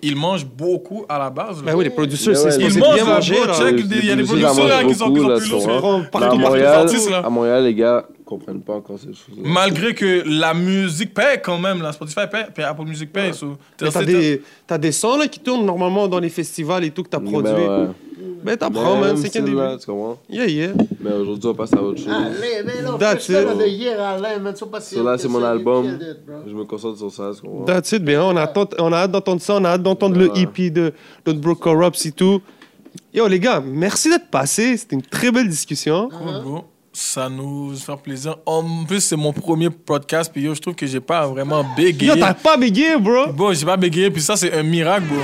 il mange beaucoup à la base. là. Ben oui, les producteurs, Mais c'est ouais, c'est il bien là, manger. là. y a des producteurs là, qui sont, beaucoup, plus là, lourds. Mais partout à partout Montréal, artistes, là. à Montréal, les gars comprennent pas encore ces choses-là. Malgré que la musique paye quand même, là, Spotify paye, puis Apple Music paye. so, t'es Mais T'as des, t'as des sons là, qui tournent normalement dans les festivals et tout que t'as Ben produit. ouais. Ben t'apprends, Mais man, même c'est qu'un début. là, tu comprends? Yeah, yeah. Mais aujourd'hui, on passe à autre chose. Alain, mais là, That's it. So là, c'est mon album. Je me concentre sur ça, tu comprends? That's it, bien. On a, hâte- on a hâte d'entendre ça, on a hâte d'entendre le. EP de notre bro Corrupts et tout. Yo, les gars, merci d'être passés. C'était une très belle discussion. Cool, bro? Ça nous fait plaisir. En plus, c'est mon premier podcast, puis yo, je trouve que j'ai pas vraiment bégayé. Yo, t'as pas bégayé, bro? Bon, j'ai pas bégayé, puis ça, c'est un miracle, bro.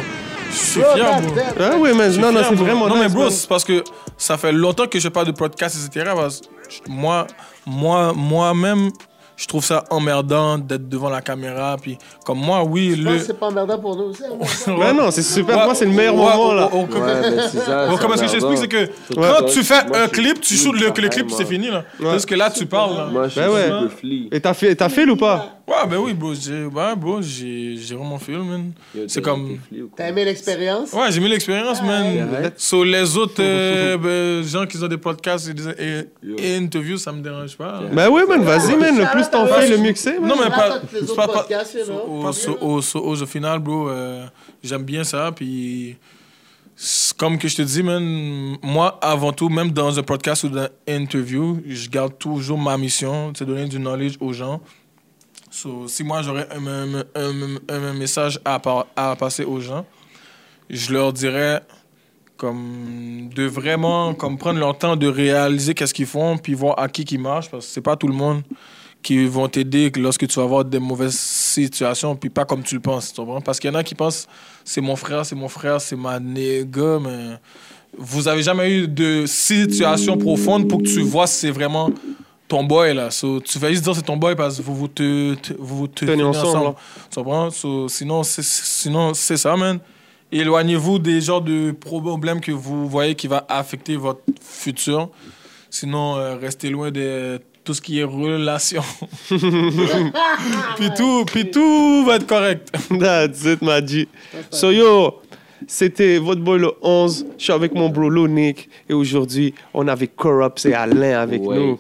Je suis fier, bro. Ah oui, mais non, non, c'est bro. vraiment Non, mais bro, c'est parce que ça fait longtemps que je fais pas de podcast, etc. parce que moi, moi, moi-même, je trouve ça emmerdant d'être devant la caméra. Puis, comme moi, oui, Je le. c'est pas emmerdant pour nous aussi. Mais non, c'est super. Ouais, Moi, c'est le meilleur ouais, moment, là. Ouais, c'est ça. Comment est-ce que je t'explique, c'est que Ouais. quand tu fais Moi, un clip, tu shootes le, que le clip, c'est fini, là. Ouais. Parce que là, tu parles, là. Moi, je suis Ben ouais. Et t'as fait, t'as fait ou pas? Ouais, ben oui, bro. J'ai, ouais, bro, j'ai, j'ai vraiment fait, man. C'est t'as comme-? T'as aimé l'expérience? Ouais, j'ai mis l'expérience, man. ouais. Sur les autres euh, ben, gens qui ont des podcasts et, des- et- et interviews, ça me dérange pas. Yeah. Ben oui, man, vas-y, man. Le plus t'en fais, le mieux que c'est, man. Non, mais pas. pas, pas- au, au, au- au final, bro, euh, j'aime bien ça. Puis, comme que je te dis, man, moi, avant tout, même dans un podcast ou dans une interview, je garde toujours ma mission, c'est donner du knowledge aux gens. So, si moi, j'aurais un, un- un- message à, à passer aux gens, je leur dirais comme de vraiment comme prendre leur temps de réaliser qu'est-ce qu'ils font puis voir à qui qui marche parce que c'est pas tout le monde qui vont t'aider lorsque tu vas avoir des mauvaises situations puis pas comme tu le penses tu comprends? parce qu'il y en a qui pensent c'est mon frère c'est mon frère c'est ma nègre mais vous avez jamais eu de situation profonde pour que tu vois si c'est vraiment ton boy là So, tu vas juste dire c'est ton boy parce que vous vous te, te- vous, vous te Tenez ensemble, tu comprends? So, sinon c'est sinon c'est ça man éloignez-vous des genres de problèmes que vous voyez qui va affecter votre futur. Sinon, euh, restez loin de tout ce qui est relation. puis tout, puis tout va être correct. That's it, my G. So, yo, c'était votre boy le 11. Je suis avec mon bro Nick. Et aujourd'hui, on avait Corrupt et Alain avec Ouais. nous.